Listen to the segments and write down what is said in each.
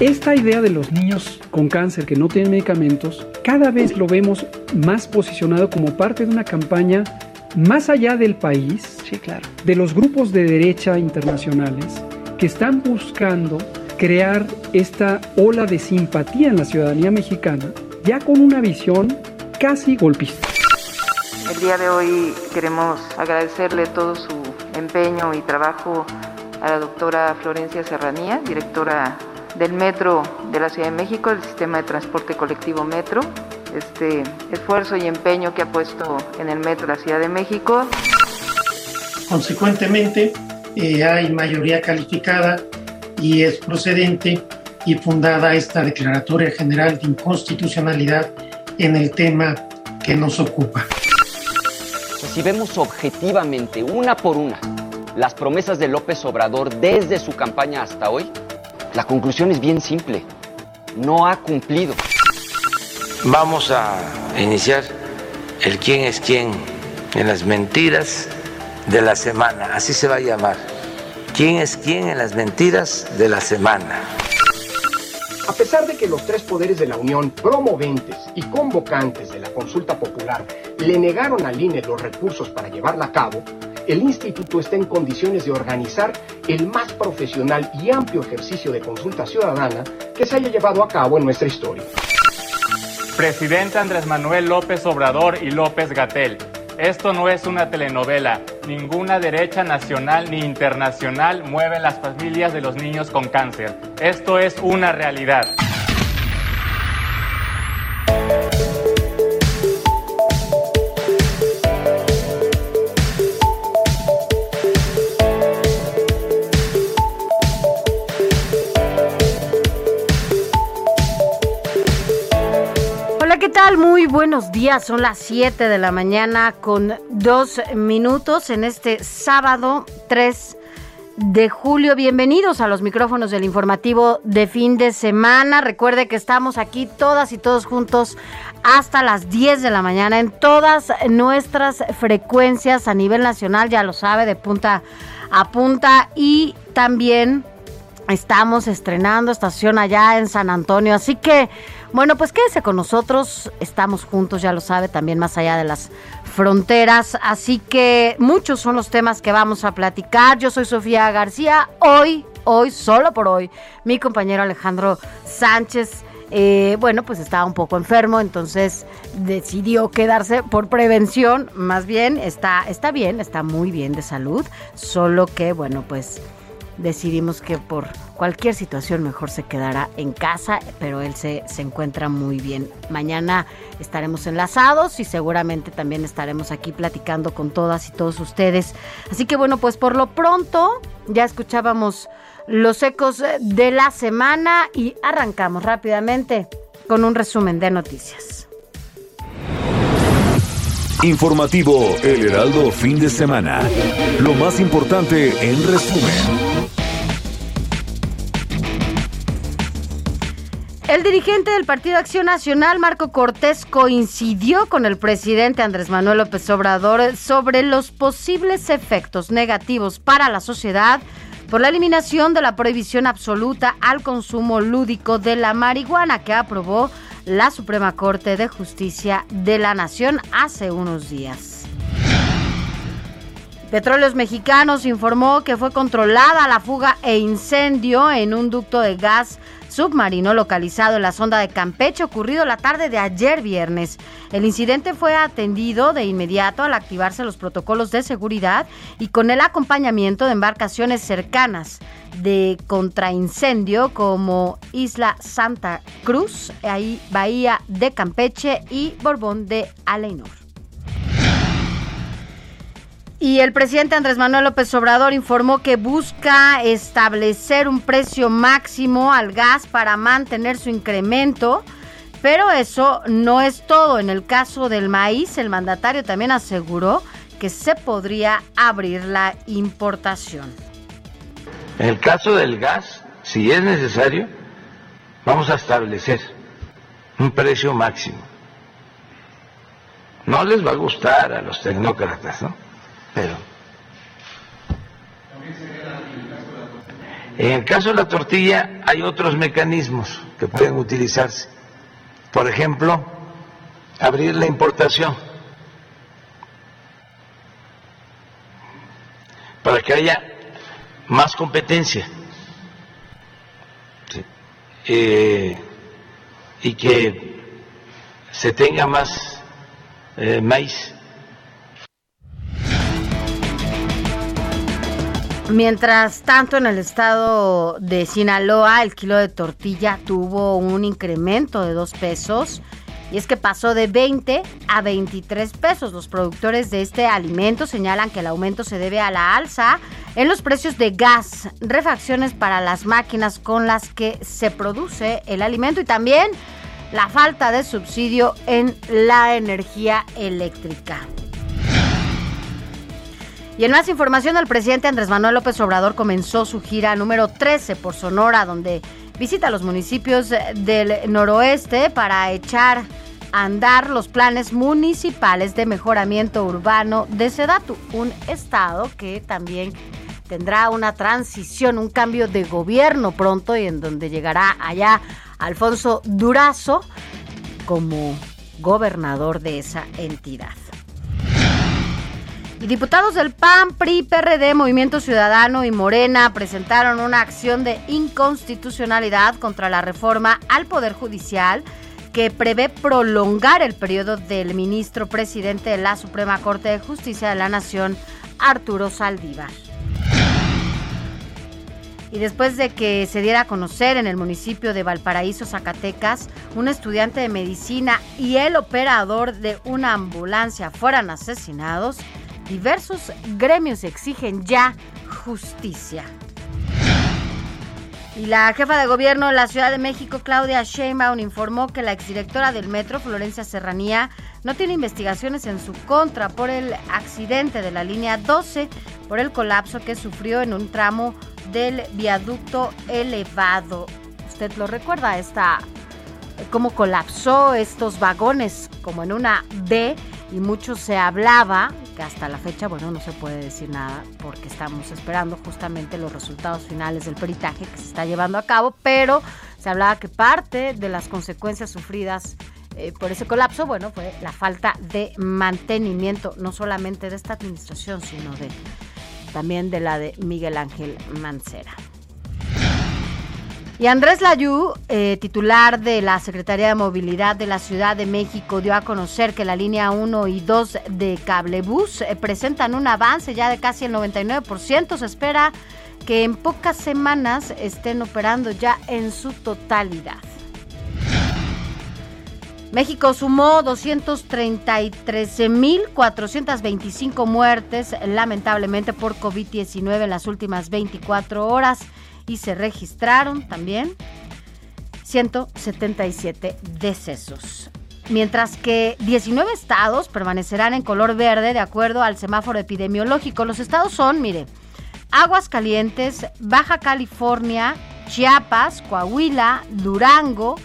Esta idea de los niños con cáncer que no tienen medicamentos, cada vez lo vemos más posicionado como parte de una campaña más allá del país, Sí, claro. de los grupos de derecha internacionales que están buscando crear esta ola de simpatía en la ciudadanía mexicana, ya con una visión casi golpista. El día de hoy queremos agradecerle todo su empeño y trabajo a la doctora Florencia Serranía, directora del Metro de la Ciudad de México, del sistema de transporte colectivo Metro. Este esfuerzo y empeño que ha puesto en el Metro de la Ciudad de México. Consecuentemente, eh, hay mayoría calificada y es procedente y fundada esta Declaratoria General de Inconstitucionalidad en el tema que nos ocupa. O sea, si vemos objetivamente, una por una, las promesas de López Obrador desde su campaña hasta hoy, la conclusión es bien simple. No ha cumplido. Vamos a iniciar el quién es quién en las mentiras de la semana, así se va a llamar. ¿Quién es quién en las mentiras de la semana? A pesar de que los tres poderes de la Unión, promoventes y convocantes de la consulta popular, le negaron al INE los recursos para llevarla a cabo, el instituto está en condiciones de organizar el más profesional y amplio ejercicio de consulta ciudadana que se haya llevado a cabo en nuestra historia. Presidente Andrés Manuel López Obrador y López Gatel. Esto no es una telenovela. Ninguna derecha nacional ni internacional mueve las familias de los niños con cáncer. Esto es una realidad. Muy buenos días. Son las 7 de la mañana con dos minutos en este sábado 3 de julio. Bienvenidos a los micrófonos del informativo de fin de semana. Recuerde que estamos aquí todas y todos juntos hasta las 10 de la mañana en todas nuestras frecuencias a nivel nacional, ya lo sabe, de punta a punta y también Estamos estrenando estación allá en San Antonio, así que, bueno, pues quédese con nosotros, estamos juntos, ya lo sabe, también más allá de las fronteras, así que muchos son los temas que vamos a platicar. Yo soy Sofía García, hoy, hoy, solo por hoy, mi compañero Alejandro Sánchez. eh, bueno, pues estaba un poco enfermo, entonces decidió quedarse por prevención. Más bien, está, está bien, está muy bien de salud. Solo que, bueno, pues decidimos que por cualquier situación mejor se quedará en casa, pero él se, se encuentra muy bien. Mañana estaremos enlazados y seguramente también estaremos aquí platicando con todas y todos ustedes. Así que bueno, pues por lo pronto ya escuchábamos los ecos de la semana y arrancamos rápidamente con un resumen de noticias. Informativo El Heraldo Fin de Semana. Lo más importante en resumen. El dirigente del Partido Acción Nacional, Marco Cortés, coincidió con el presidente Andrés Manuel López Obrador sobre los posibles efectos negativos para la sociedad por la eliminación de la prohibición absoluta al consumo lúdico de la marihuana que aprobó la Suprema Corte de Justicia de la Nación hace unos días. Petróleos Mexicanos informó que fue controlada la fuga e incendio en un ducto de gas submarino localizado en la sonda de Campeche ocurrido la tarde de ayer viernes. El incidente fue atendido de inmediato al activarse los protocolos de seguridad y con el acompañamiento de embarcaciones cercanas de contraincendio como Isla Santa Cruz, ahí Bahía de Campeche y Borbón de Aleinor. Y el presidente Andrés Manuel López Obrador informó que busca establecer un precio máximo al gas para mantener su incremento, pero eso no es todo. En el caso del maíz, el mandatario también aseguró que se podría abrir la importación. En el caso del gas, si es necesario, vamos a establecer un precio máximo. No les va a gustar a los tecnócratas, ¿no? Pero. En el caso de la tortilla hay otros mecanismos que pueden utilizarse. Por ejemplo, abrir la importación para que haya más competencia eh, y que se tenga más eh, maíz. Mientras tanto, en el estado de Sinaloa, el kilo de tortilla tuvo un incremento de dos pesos. Y es que pasó de 20 a 23 pesos. Los productores de este alimento señalan que el aumento se debe a la alza en los precios de gas, refacciones para las máquinas con las que se produce el alimento y también la falta de subsidio en la energía eléctrica. Y en más información, el presidente Andrés Manuel López Obrador comenzó su gira número 13 por Sonora, donde visita los municipios del noroeste para echar a andar los planes municipales de mejoramiento urbano de Sedatu, un estado que también tendrá una transición, un cambio de gobierno pronto y en donde llegará allá Alfonso Durazo como gobernador de esa entidad. Y diputados del PAN, PRI, PRD, Movimiento Ciudadano y Morena presentaron una acción de inconstitucionalidad contra la reforma al Poder Judicial que prevé prolongar el periodo del ministro presidente de la Suprema Corte de Justicia de la Nación, Arturo Saldívar. Y después de que se diera a conocer en el municipio de Valparaíso, Zacatecas, un estudiante de medicina y el operador de una ambulancia fueran asesinados, diversos gremios exigen ya justicia. Y la jefa de gobierno de la Ciudad de México, Claudia Sheinbaum, informó que la exdirectora del metro, Florencia Serranía, no tiene investigaciones en su contra por el accidente de la línea 12, por el colapso que sufrió en un tramo del viaducto elevado. ¿Usted lo recuerda? Esta, cómo colapsó estos vagones como en una B y mucho se hablaba hasta la fecha, bueno, no se puede decir nada porque estamos esperando justamente los resultados finales del peritaje que se está llevando a cabo, pero se hablaba que parte de las consecuencias sufridas eh, por ese colapso, bueno, fue la falta de mantenimiento, no solamente de esta administración, sino de también de la de Miguel Ángel Mancera. Y Andrés Layú, eh, titular de la Secretaría de Movilidad de la Ciudad de México, dio a conocer que la línea 1 y 2 de Cablebús eh, presentan un avance ya de casi el 99%. Se espera que en pocas semanas estén operando ya en su totalidad. México sumó 233.425 muertes, lamentablemente por COVID-19 en las últimas 24 horas y se registraron también 177 decesos. Mientras que 19 estados permanecerán en color verde de acuerdo al semáforo epidemiológico. Los estados son, mire, Aguascalientes, Baja California, Chiapas, Coahuila, Durango,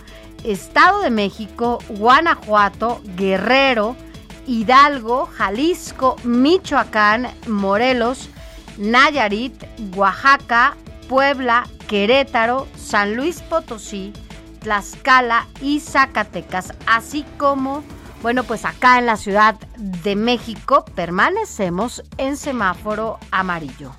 Estado de México, Guanajuato, Guerrero, Hidalgo, Jalisco, Michoacán, Morelos, Nayarit, Oaxaca, Puebla, Querétaro, San Luis Potosí, Tlaxcala y Zacatecas, así como, bueno, pues acá en la Ciudad de México permanecemos en semáforo amarillo.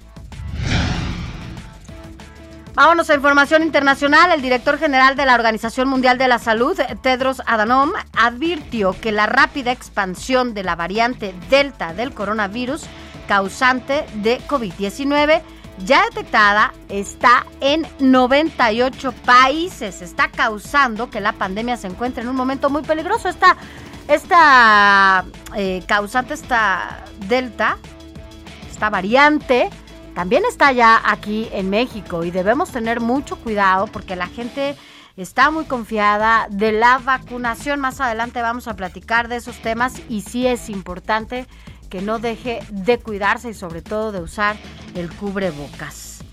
Vámonos a información internacional. El director general de la Organización Mundial de la Salud, Tedros Adhanom, advirtió que la rápida expansión de la variante Delta del coronavirus causante de COVID-19 ya detectada está en 98 países. Está causando que la pandemia se encuentre en un momento muy peligroso. Esta, esta eh, causante, esta delta, esta variante, también está ya aquí en México y debemos tener mucho cuidado porque la gente está muy confiada de la vacunación. Más adelante vamos a platicar de esos temas y sí es importante que no deje de cuidarse y sobre todo de usar el cubrebocas.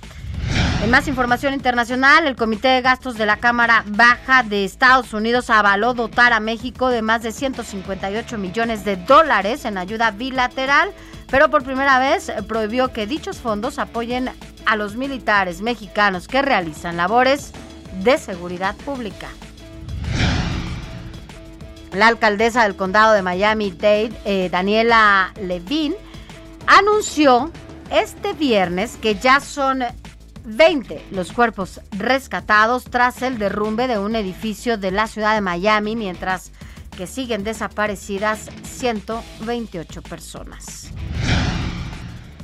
En más información internacional, el Comité de Gastos de la Cámara Baja de Estados Unidos avaló dotar a México de más de 158 millones de dólares en ayuda bilateral, pero por primera vez prohibió que dichos fondos apoyen a los militares mexicanos que realizan labores de seguridad pública. La alcaldesa del condado de Miami-Dade, eh, Daniela Levine, anunció este viernes que ya son 20 los cuerpos rescatados tras el derrumbe de un edificio de la ciudad de Miami, mientras que siguen desaparecidas 128 personas.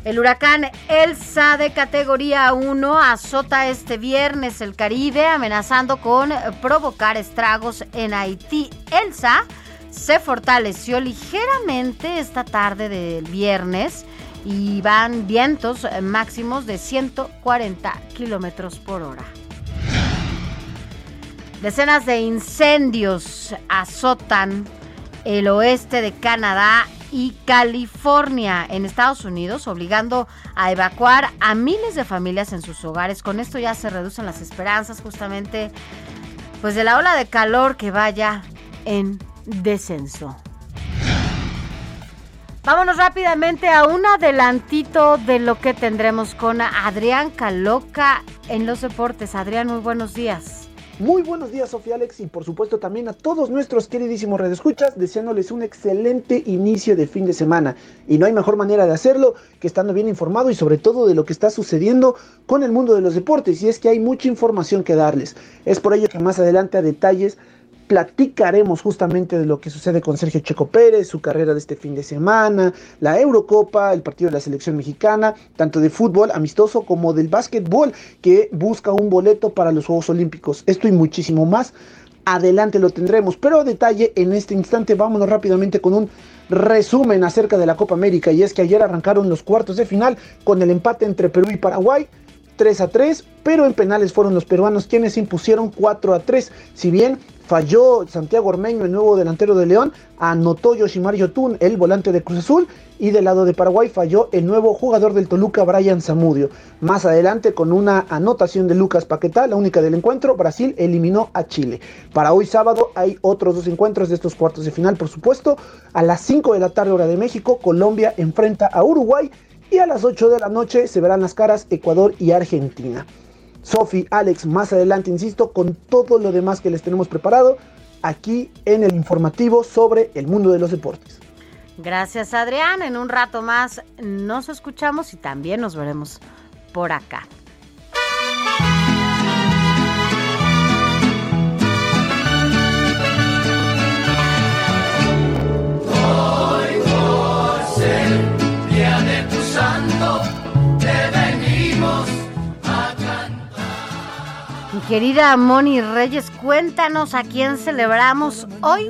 El huracán Elsa de categoría 1 azota este viernes el Caribe amenazando con provocar estragos en Haití. Elsa se fortaleció ligeramente esta tarde del viernes y van vientos máximos de 140 kilómetros por hora. Decenas de incendios azotan el oeste de Canadá y California en Estados Unidos, obligando a evacuar a miles de familias en sus hogares. Con esto ya se reducen las esperanzas justamente pues de la ola de calor que vaya en descenso. Vámonos rápidamente a un adelantito de lo que tendremos con Adrián Caloca en los deportes. Adrián, muy buenos días. Muy buenos días, Sofía Alex, y por supuesto también a todos nuestros queridísimos redescuchas, deseándoles un excelente inicio de fin de semana. Y no hay mejor manera de hacerlo que estando bien informado y sobre todo de lo que está sucediendo con el mundo de los deportes. Y es que hay mucha información que darles. Es por ello que más adelante a detalles platicaremos justamente de lo que sucede con Sergio Checo Pérez, su carrera de este fin de semana, la Eurocopa, el partido de la selección mexicana, tanto de fútbol amistoso como del básquetbol, que busca un boleto para los Juegos Olímpicos. Esto y muchísimo más. Adelante lo tendremos, pero a detalle en este instante vámonos rápidamente con un resumen acerca de la Copa América y es que ayer arrancaron los cuartos de final con el empate entre Perú y Paraguay 3 a 3, pero en penales fueron los peruanos quienes impusieron 4 a 3. Si bien falló Santiago Ormeño, el nuevo delantero de León, anotó Yoshimar Yotun, el volante de Cruz Azul, y del lado de Paraguay falló el nuevo jugador del Toluca, Brian Zamudio. Más adelante, con una anotación de Lucas Paquetá, la única del encuentro, Brasil eliminó a Chile. Para hoy sábado hay otros dos encuentros de estos cuartos de final, por supuesto. A las 5 de la tarde hora de México, Colombia enfrenta a Uruguay y a las 8 de la noche se verán las caras Ecuador y Argentina. Sofi, Alex, más adelante, insisto, con todo lo demás que les tenemos preparado aquí en el informativo sobre el mundo de los deportes. Gracias Adrián, en un rato más nos escuchamos y también nos veremos por acá. Querida Moni Reyes, cuéntanos a quién celebramos hoy,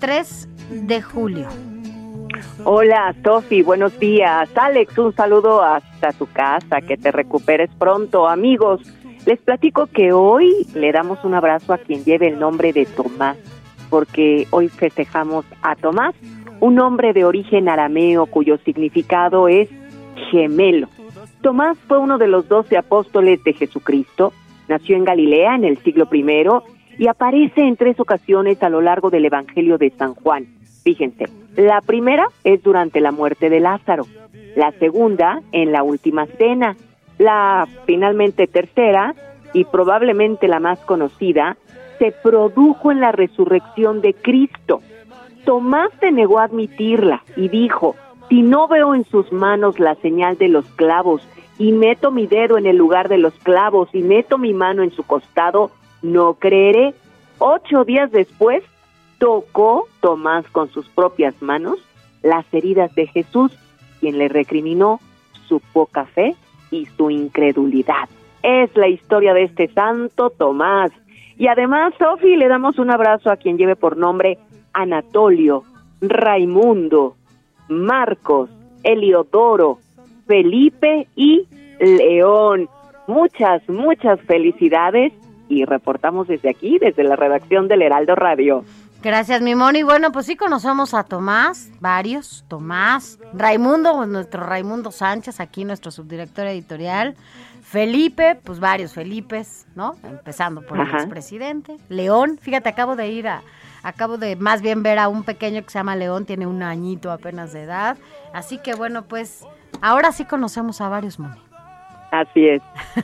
3 de julio. Hola, Sofi, buenos días. Alex, un saludo hasta tu casa, que te recuperes pronto. Amigos, les platico que hoy le damos un abrazo a quien lleve el nombre de Tomás, porque hoy festejamos a Tomás, un hombre de origen arameo cuyo significado es gemelo. Tomás fue uno de los doce apóstoles de Jesucristo Nació en Galilea en el siglo I y aparece en tres ocasiones a lo largo del Evangelio de San Juan. Fíjense, la primera es durante la muerte de Lázaro, la segunda en la última cena, la finalmente tercera y probablemente la más conocida se produjo en la resurrección de Cristo. Tomás se negó a admitirla y dijo, Si no veo en sus manos la señal de los clavos y meto mi dedo en el lugar de los clavos y meto mi mano en su costado, no creeré. Ocho días después, tocó Tomás con sus propias manos las heridas de Jesús, quien le recriminó su poca fe y su incredulidad. Es la historia de este santo Tomás. Y además, Sofi, le damos un abrazo a quien lleve por nombre Anatolio, Raimundo, Marcos, Eliodoro, Felipe y León. Muchas, muchas felicidades y reportamos desde aquí, desde la redacción del Heraldo Radio. Gracias, mi Moni. Bueno, pues sí conocemos a Tomás, varios, Tomás, Raimundo, pues nuestro Raimundo Sánchez, aquí nuestro subdirector editorial, Felipe, pues varios Felipes, ¿no? Empezando por el expresidente, León, fíjate, acabo de ir a, acabo de más bien ver a un pequeño que se llama León, tiene un añito apenas de edad, así que bueno, pues ahora sí conocemos a varios, Moni. Así es.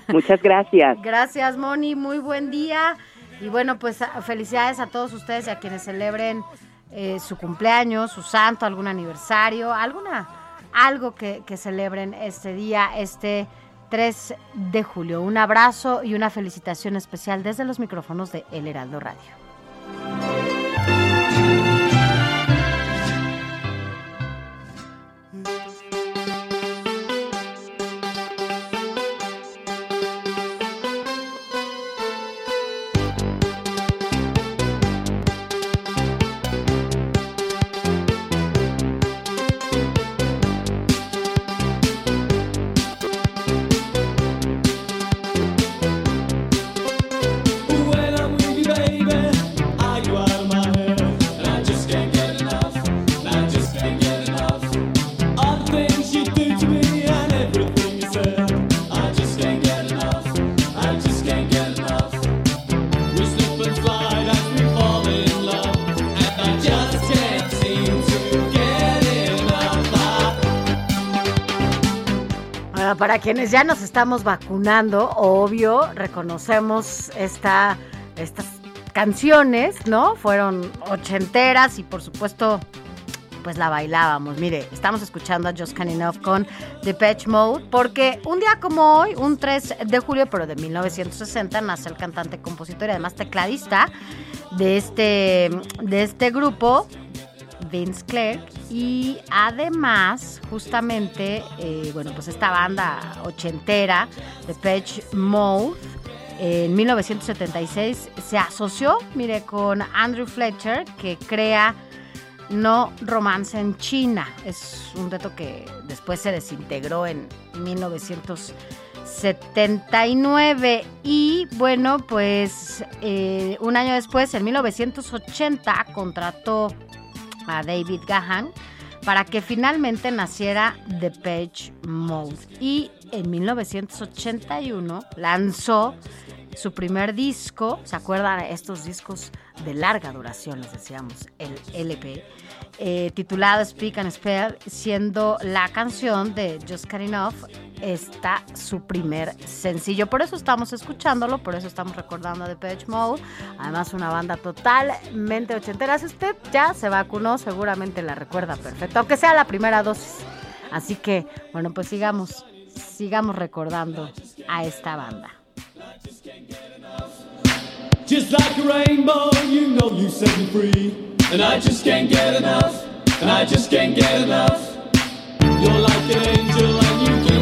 Muchas gracias. gracias, Moni. Muy buen día. Y bueno, pues felicidades a todos ustedes y a quienes celebren eh, su cumpleaños, su santo, algún aniversario, alguna, algo que, que celebren este día, este 3 de julio. Un abrazo y una felicitación especial desde los micrófonos de El Heraldo Radio. Quienes ya nos estamos vacunando, obvio, reconocemos esta, estas canciones, ¿no? Fueron ochenteras y por supuesto, pues la bailábamos. Mire, estamos escuchando a Just Enough con The Patch Mode, porque un día como hoy, un 3 de julio, pero de 1960, nace el cantante, compositor y además tecladista de este, de este grupo, Vince Clark y además justamente eh, bueno pues esta banda ochentera de Page Mode en 1976 se asoció mire con Andrew Fletcher que crea No Romance en China. Es un reto que después se desintegró en 1979 y bueno pues eh, un año después en 1980 contrató a David Gahan para que finalmente naciera The Page Mode. Y en 1981 lanzó su primer disco, ¿se acuerdan? Estos discos de larga duración, les decíamos, el LP, eh, titulado Speak and Spell, siendo la canción de Just Cut Enough está su primer sencillo. Por eso estamos escuchándolo, por eso estamos recordando de Page Mode. Además, una banda totalmente ochentera. Si usted ya se vacunó, seguramente la recuerda perfecto, aunque sea la primera dosis. Así que, bueno, pues sigamos, sigamos recordando a esta banda. Just like a rainbow, you know you set me free. And I just can't get enough. And I just can't get enough. You're like an angel and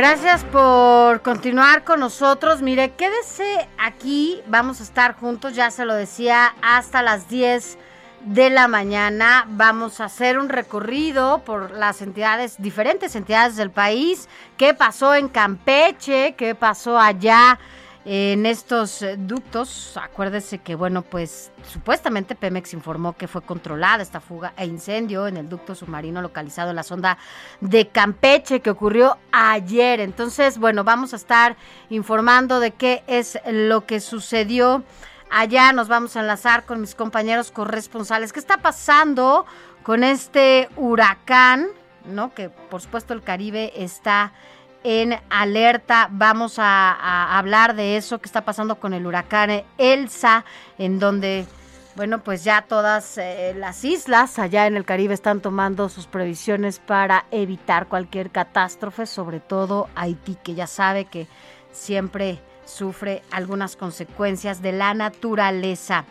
Gracias por continuar con nosotros. Mire, quédese aquí, vamos a estar juntos, ya se lo decía, hasta las 10 de la mañana. Vamos a hacer un recorrido por las entidades, diferentes entidades del país. ¿Qué pasó en Campeche? ¿Qué pasó allá en estos ductos. Acuérdese que, bueno, pues supuestamente Pemex informó que fue controlada esta fuga e incendio en el ducto submarino localizado en la sonda de Campeche que ocurrió ayer. Entonces, bueno, vamos a estar informando de qué es lo que sucedió. Allá nos vamos a enlazar con mis compañeros corresponsales. ¿Qué está pasando con este huracán? ¿No? Que por supuesto el Caribe está en alerta. Vamos a, hablar de eso que está pasando con el huracán Elsa, en donde, bueno, pues ya todas eh, las islas allá en el Caribe están tomando sus previsiones para evitar cualquier catástrofe, sobre todo Haití, que ya sabe que siempre sufre algunas consecuencias de la naturaleza.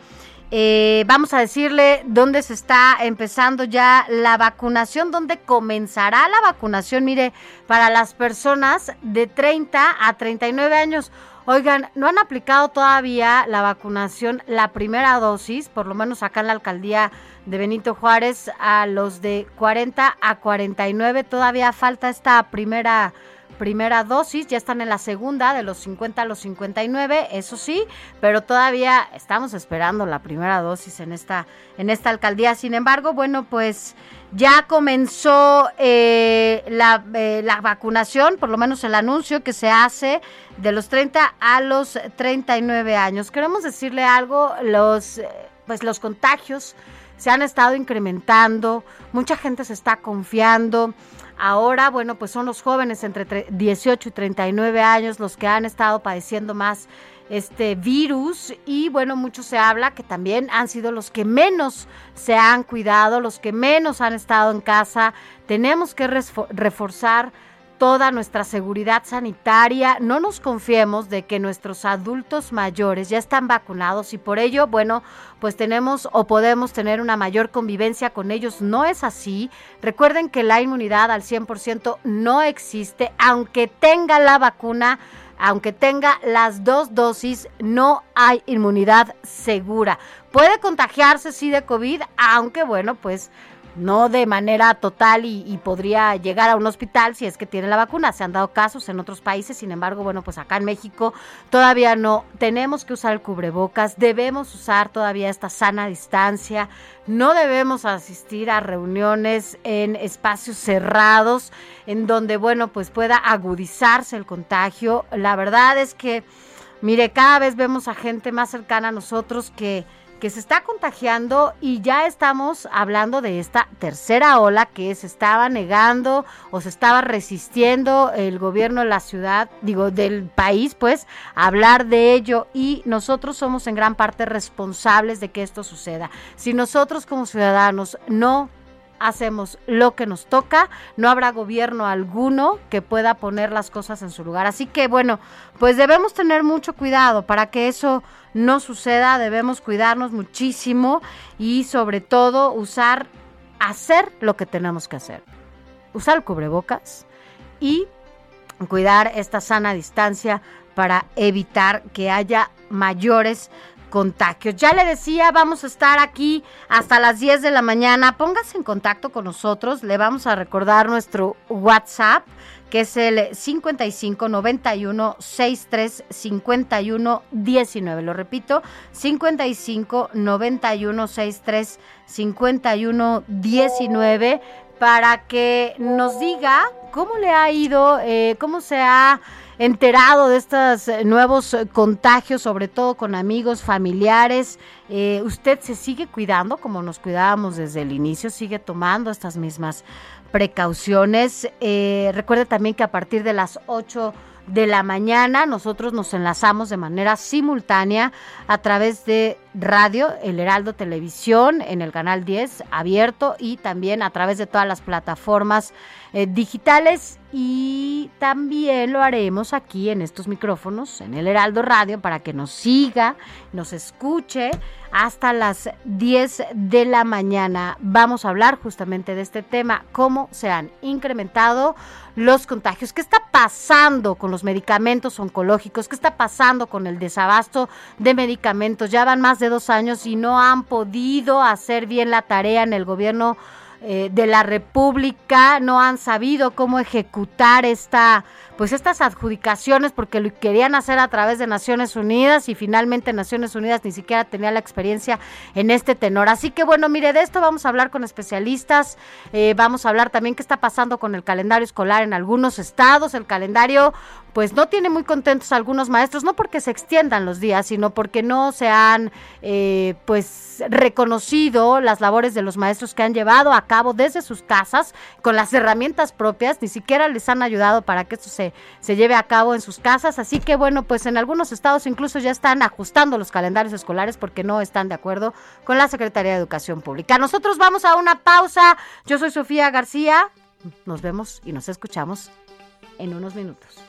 Eh, vamos a decirle dónde se está empezando ya la vacunación, dónde comenzará la vacunación. Mire, para las personas de 30 a 39 años. Oigan, no han aplicado todavía la vacunación, la primera dosis, por lo menos acá en la alcaldía de Benito Juárez, a los de 40 a 49. Todavía falta esta primera primera dosis, ya están en la segunda de los 50 a los 59, eso sí, pero todavía estamos esperando la primera dosis en esta, en esta alcaldía. Sin embargo, bueno, pues ya comenzó eh, la, eh, la, vacunación, por lo menos el anuncio que se hace de los 30 a los 39 años. Queremos decirle algo, los, eh, pues los contagios se han estado incrementando, mucha gente se está confiando. Ahora, bueno, pues son los jóvenes entre 18 y 39 años los que han estado padeciendo más este virus y bueno, mucho se habla que también han sido los que menos se han cuidado, los que menos han estado en casa. Tenemos que reforzar toda nuestra seguridad sanitaria. No nos confiemos de que nuestros adultos mayores ya están vacunados y por ello, bueno, pues tenemos o podemos tener una mayor convivencia con ellos. No es así. Recuerden que la inmunidad al 100% no existe, aunque tenga la vacuna. Aunque tenga las dos dosis, no hay inmunidad segura. Puede contagiarse, sí, de COVID, aunque bueno, pues no de manera total y, podría llegar a un hospital si es que tiene la vacuna. Se han dado casos en otros países, sin embargo, bueno, pues acá en México todavía no. Tenemos que usar el cubrebocas, debemos usar todavía esta sana distancia, no debemos asistir a reuniones en espacios cerrados en donde, bueno, pues pueda agudizarse el contagio. La verdad es que, mire, cada vez vemos a gente más cercana a nosotros que que se está contagiando y ya estamos hablando de esta tercera ola que se estaba negando o se estaba resistiendo el gobierno de la ciudad, digo, del país, pues, a hablar de ello y nosotros somos en gran parte responsables de que esto suceda. Si nosotros como ciudadanos no hacemos lo que nos toca, no habrá gobierno alguno que pueda poner las cosas en su lugar. Así que bueno, pues debemos tener mucho cuidado para que eso no suceda, debemos cuidarnos muchísimo y sobre todo usar, hacer lo que tenemos que hacer. Usar el cubrebocas y cuidar esta sana distancia para evitar que haya mayores contagios. Ya le decía, vamos a estar aquí hasta las 10 de la mañana. Póngase en contacto con nosotros. Le vamos a recordar nuestro WhatsApp, que es el 55 91 63 51 19. Lo repito, 55 91 63 51 19 para que nos diga cómo le ha ido, eh, cómo se ha enterado de estos eh, nuevos eh, contagios, sobre todo con amigos, familiares. Eh, ¿Usted se sigue cuidando como nos cuidábamos desde el inicio? ¿Sigue tomando estas mismas precauciones? recuerde también que a partir de las 8 de la mañana nosotros nos enlazamos de manera simultánea a través de radio, el Heraldo Televisión en el canal 10 abierto y también a través de todas las plataformas eh, digitales y también lo haremos aquí en estos micrófonos, en el Heraldo Radio, para que nos siga, nos escuche hasta las 10 de la mañana. Vamos a hablar justamente de este tema, cómo se han incrementado los contagios, qué está pasando con los medicamentos oncológicos, qué está pasando con el desabasto de medicamentos. Ya van más de dos años y no han podido hacer bien la tarea en el gobierno eh, de la República no han sabido cómo ejecutar esta pues estas adjudicaciones porque lo querían hacer a través de Naciones Unidas y finalmente Naciones Unidas ni siquiera tenía la experiencia en este tenor. Así que bueno, mire, de esto vamos a hablar con especialistas, eh, vamos a hablar también qué está pasando con el calendario escolar en algunos estados, el calendario pues no tiene muy contentos algunos maestros, no porque se extiendan los días, sino porque no se han eh, pues reconocido las labores de los maestros que han llevado a cabo desde sus casas con las herramientas propias, ni siquiera les han ayudado para que esto se, se lleve a cabo en sus casas, así que bueno, pues en algunos estados incluso ya están ajustando los calendarios escolares porque no están de acuerdo con la Secretaría de Educación Pública. Nosotros vamos a una pausa, yo soy Sofía García, nos vemos y nos escuchamos en unos minutos.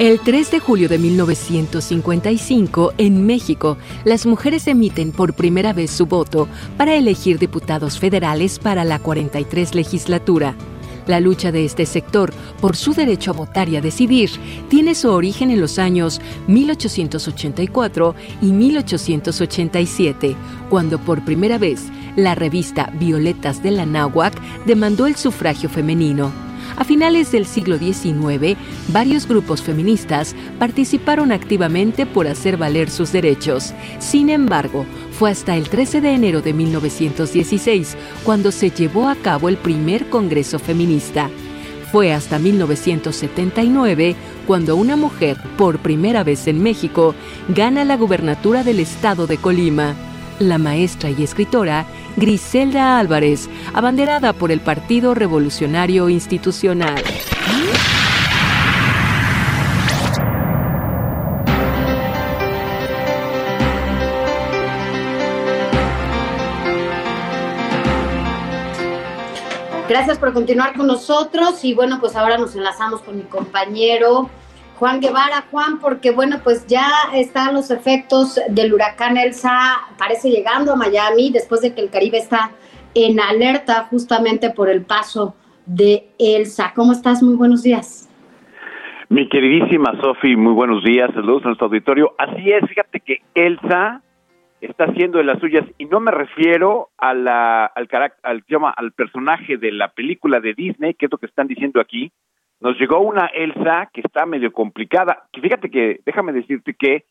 El 3 de julio de 1955, en México, las mujeres emiten por primera vez su voto para elegir diputados federales para la 43 legislatura. La lucha de este sector por su derecho a votar y a decidir tiene su origen en los años 1884 y 1887, cuando por primera vez la revista Violetas de la Náhuac demandó el sufragio femenino. A finales del siglo XIX, varios grupos feministas participaron activamente por hacer valer sus derechos. Sin embargo, fue hasta el 13 de enero de 1916 cuando se llevó a cabo el primer Congreso Feminista. Fue hasta 1979 cuando una mujer, por primera vez en México, gana la gubernatura del estado de Colima. La maestra y escritora Griselda Álvarez, abanderada por el Partido Revolucionario Institucional. Gracias por continuar con nosotros y bueno, pues ahora nos enlazamos con mi compañero Juan Guevara. Juan, porque bueno, pues ya están los efectos del huracán Elsa, parece llegando a Miami después de que el Caribe está en alerta justamente por el paso de Elsa. ¿Cómo estás? Muy buenos días. Mi queridísima Sofi, muy buenos días, saludos a nuestro auditorio. Así es, fíjate que Elsa está haciendo de las suyas y no me refiero a la, al, al, al personaje de la película de Disney, que es lo que están diciendo aquí, nos llegó una Elsa que está medio complicada. Fíjate que, déjame decirte que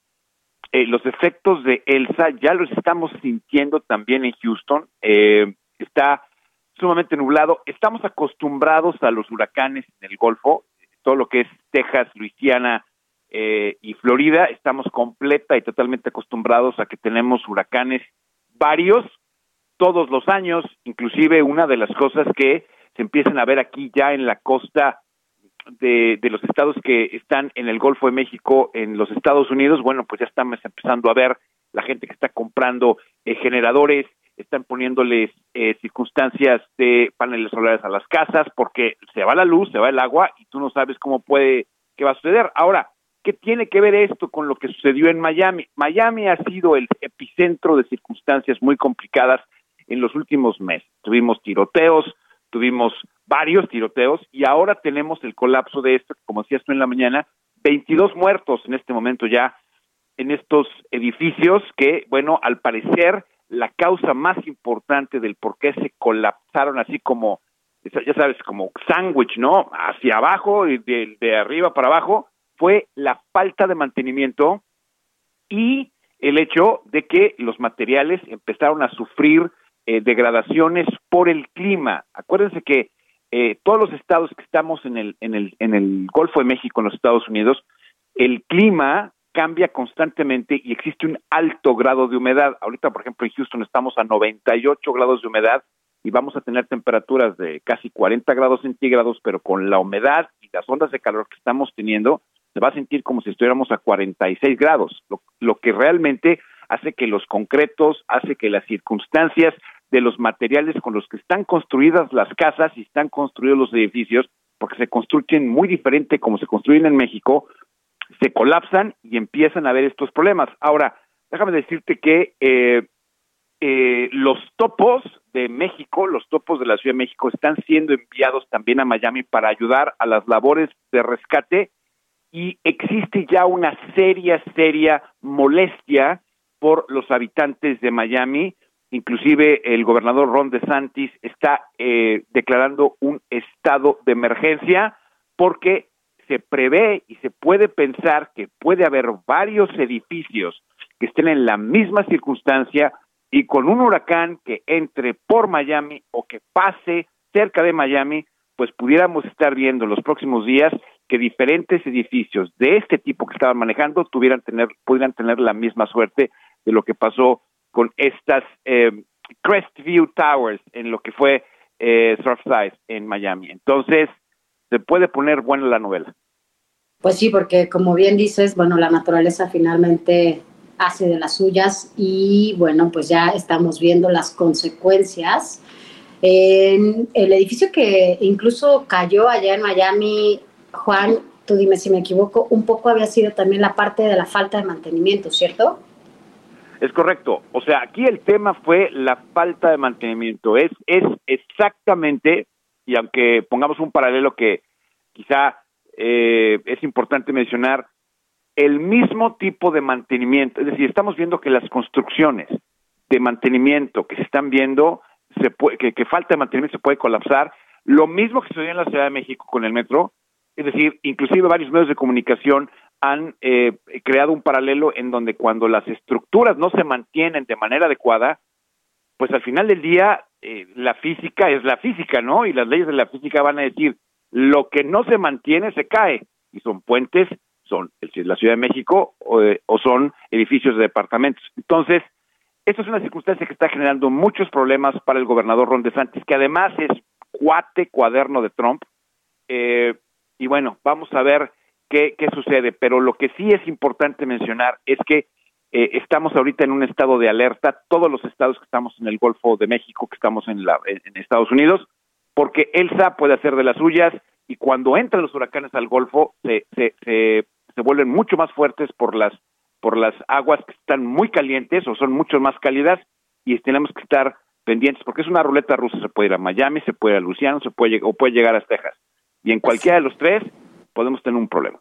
eh, los efectos de Elsa ya los estamos sintiendo también en Houston. Eh, está sumamente nublado. Estamos acostumbrados a los huracanes en el Golfo, todo lo que es Texas, Luisiana eh, y Florida. Estamos completa y totalmente acostumbrados a que tenemos huracanes varios todos los años. Inclusive una de las cosas que se empiezan a ver aquí ya en la costa de, de, los estados que están en el Golfo de México, en los Estados Unidos, bueno, pues ya estamos empezando a ver la gente que está comprando eh, generadores, están poniéndoles eh, circunstancias de paneles solares a las casas, porque se va la luz, se va el agua y tú no sabes cómo puede, qué va a suceder. Ahora, ¿qué tiene que ver esto con lo que sucedió en Miami? Miami ha sido el epicentro de circunstancias muy complicadas en los últimos meses. Tuvimos tiroteos, tuvimos varios tiroteos y ahora tenemos el colapso de esto, como decías tú en la mañana, 22 muertos en este momento ya en estos edificios que, bueno, al parecer la causa más importante del por qué se colapsaron así como, ya sabes, como sándwich, ¿no? Hacia abajo y de, de arriba para abajo, fue la falta de mantenimiento y el hecho de que los materiales empezaron a sufrir eh, degradaciones por el clima. Acuérdense que eh, todos los estados que estamos en el, en, el, en el Golfo de México, en los Estados Unidos, el clima cambia constantemente y existe un alto grado de humedad. Ahorita, por ejemplo, en Houston estamos a 98 grados de humedad y vamos a tener temperaturas de casi 40 grados centígrados, pero con la humedad y las ondas de calor que estamos teniendo, se va a sentir como si estuviéramos a 46 grados, lo, lo que realmente hace que los concretos, hace que las circunstancias de los materiales con los que están construidas las casas y están construidos los edificios, porque se construyen muy diferente como se construyen en México, se colapsan y empiezan a haber estos problemas. Ahora, déjame decirte que eh, eh, los topos de México, los topos de la Ciudad de México, están siendo enviados también a Miami para ayudar a las labores de rescate y existe ya una seria, seria molestia por los habitantes de Miami. Inclusive el gobernador Ron DeSantis está eh, declarando un estado de emergencia porque se prevé y se puede pensar que puede haber varios edificios que estén en la misma circunstancia y con un huracán que entre por Miami o que pase cerca de Miami, pues pudiéramos estar viendo en los próximos días que diferentes edificios de este tipo que estaban manejando tuvieran tener, pudieran tener la misma suerte de lo que pasó con estas eh, Crestview Towers en lo que fue eh, Surfside en Miami. Entonces, se puede poner buena la novela. Pues sí, porque como bien dices, bueno, la naturaleza finalmente hace de las suyas y bueno, pues ya estamos viendo las consecuencias. En el edificio que incluso cayó allá en Miami, Juan, tú dime si me equivoco, un poco había sido también la parte de la falta de mantenimiento, ¿cierto? Es correcto. O sea, aquí el tema fue la falta de mantenimiento. Es, es exactamente, y aunque pongamos un paralelo que quizá eh, es importante mencionar, el mismo tipo de mantenimiento, es decir, estamos viendo que las construcciones de mantenimiento que se están viendo, se puede, que, falta de mantenimiento se puede colapsar, lo mismo que sucedió en la Ciudad de México con el metro, es decir, inclusive varios medios de comunicación han eh, creado un paralelo en donde cuando las estructuras no se mantienen de manera adecuada, pues al final del día eh, la física es la física, ¿no? Y las leyes de la física van a decir, lo que no se mantiene se cae, y son puentes, son la Ciudad de México eh, o, son edificios de departamentos. Entonces, esto es una circunstancia que está generando muchos problemas para el gobernador Ron DeSantis, que además es cuate cuaderno de Trump. Eh, y bueno, vamos a ver qué, sucede. Pero lo que sí es importante mencionar es que eh, estamos ahorita en un estado de alerta, todos los estados que estamos en el Golfo de México, que estamos en, la, Estados Unidos, porque Elsa puede hacer de las suyas y cuando entran los huracanes al Golfo se, se, se se vuelven mucho más fuertes por las por las aguas que están muy calientes o son mucho más cálidas y tenemos que estar pendientes porque es una ruleta rusa, se puede ir a Miami, se puede ir a Luciano, se puede o puede llegar a Texas. Y en cualquiera de los tres podemos tener un problema.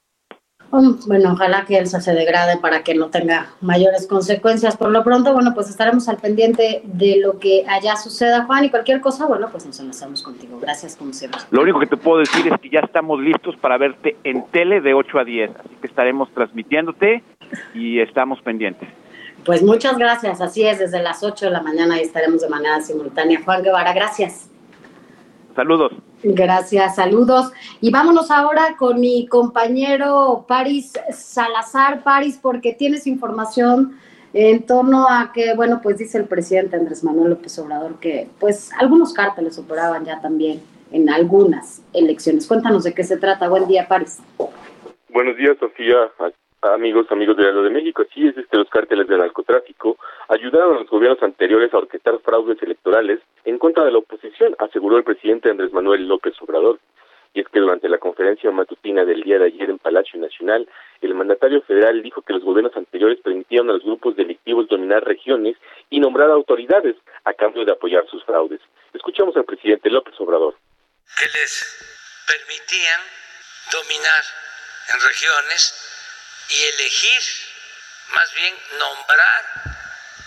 Um, bueno, ojalá que Elsa se degrade para que no tenga mayores consecuencias. Por lo pronto, bueno, pues estaremos al pendiente de lo que allá suceda, Juan, y cualquier cosa, bueno, pues nos enlazamos contigo. Gracias, como siempre. Lo único que te puedo decir es que ya estamos listos para verte en tele de 8 a 10, así que estaremos transmitiéndote y estamos pendientes. Pues muchas gracias, así es, desde las 8 de la mañana y estaremos de manera simultánea. Juan Guevara, gracias. Saludos. Gracias, saludos. Y vámonos ahora con mi compañero Paris Salazar. Paris, porque tienes información en torno a que, bueno, pues dice el presidente Andrés Manuel López Obrador que, pues, algunos cárteles operaban ya también en algunas elecciones. Cuéntanos de qué se trata. Buen día, Paris. Buenos días, Sofía amigos, amigos de de México, sí es este los cárteles del narcotráfico ayudaron a los gobiernos anteriores a orquestar fraudes electorales en contra de la oposición, aseguró el presidente Andrés Manuel López Obrador. Y es que durante la conferencia matutina del día de ayer en Palacio Nacional, el mandatario federal dijo que los gobiernos anteriores permitieron a los grupos delictivos dominar regiones y nombrar autoridades a cambio de apoyar sus fraudes. Escuchamos al presidente López Obrador. Que les permitían dominar en regiones y elegir, más bien nombrar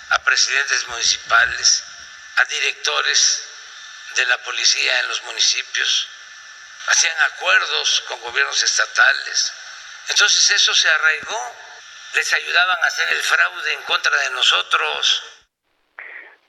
a presidentes municipales, a directores de la policía en los municipios, hacían acuerdos con gobiernos estatales. Entonces eso se arraigó, les ayudaban a hacer el fraude en contra de nosotros.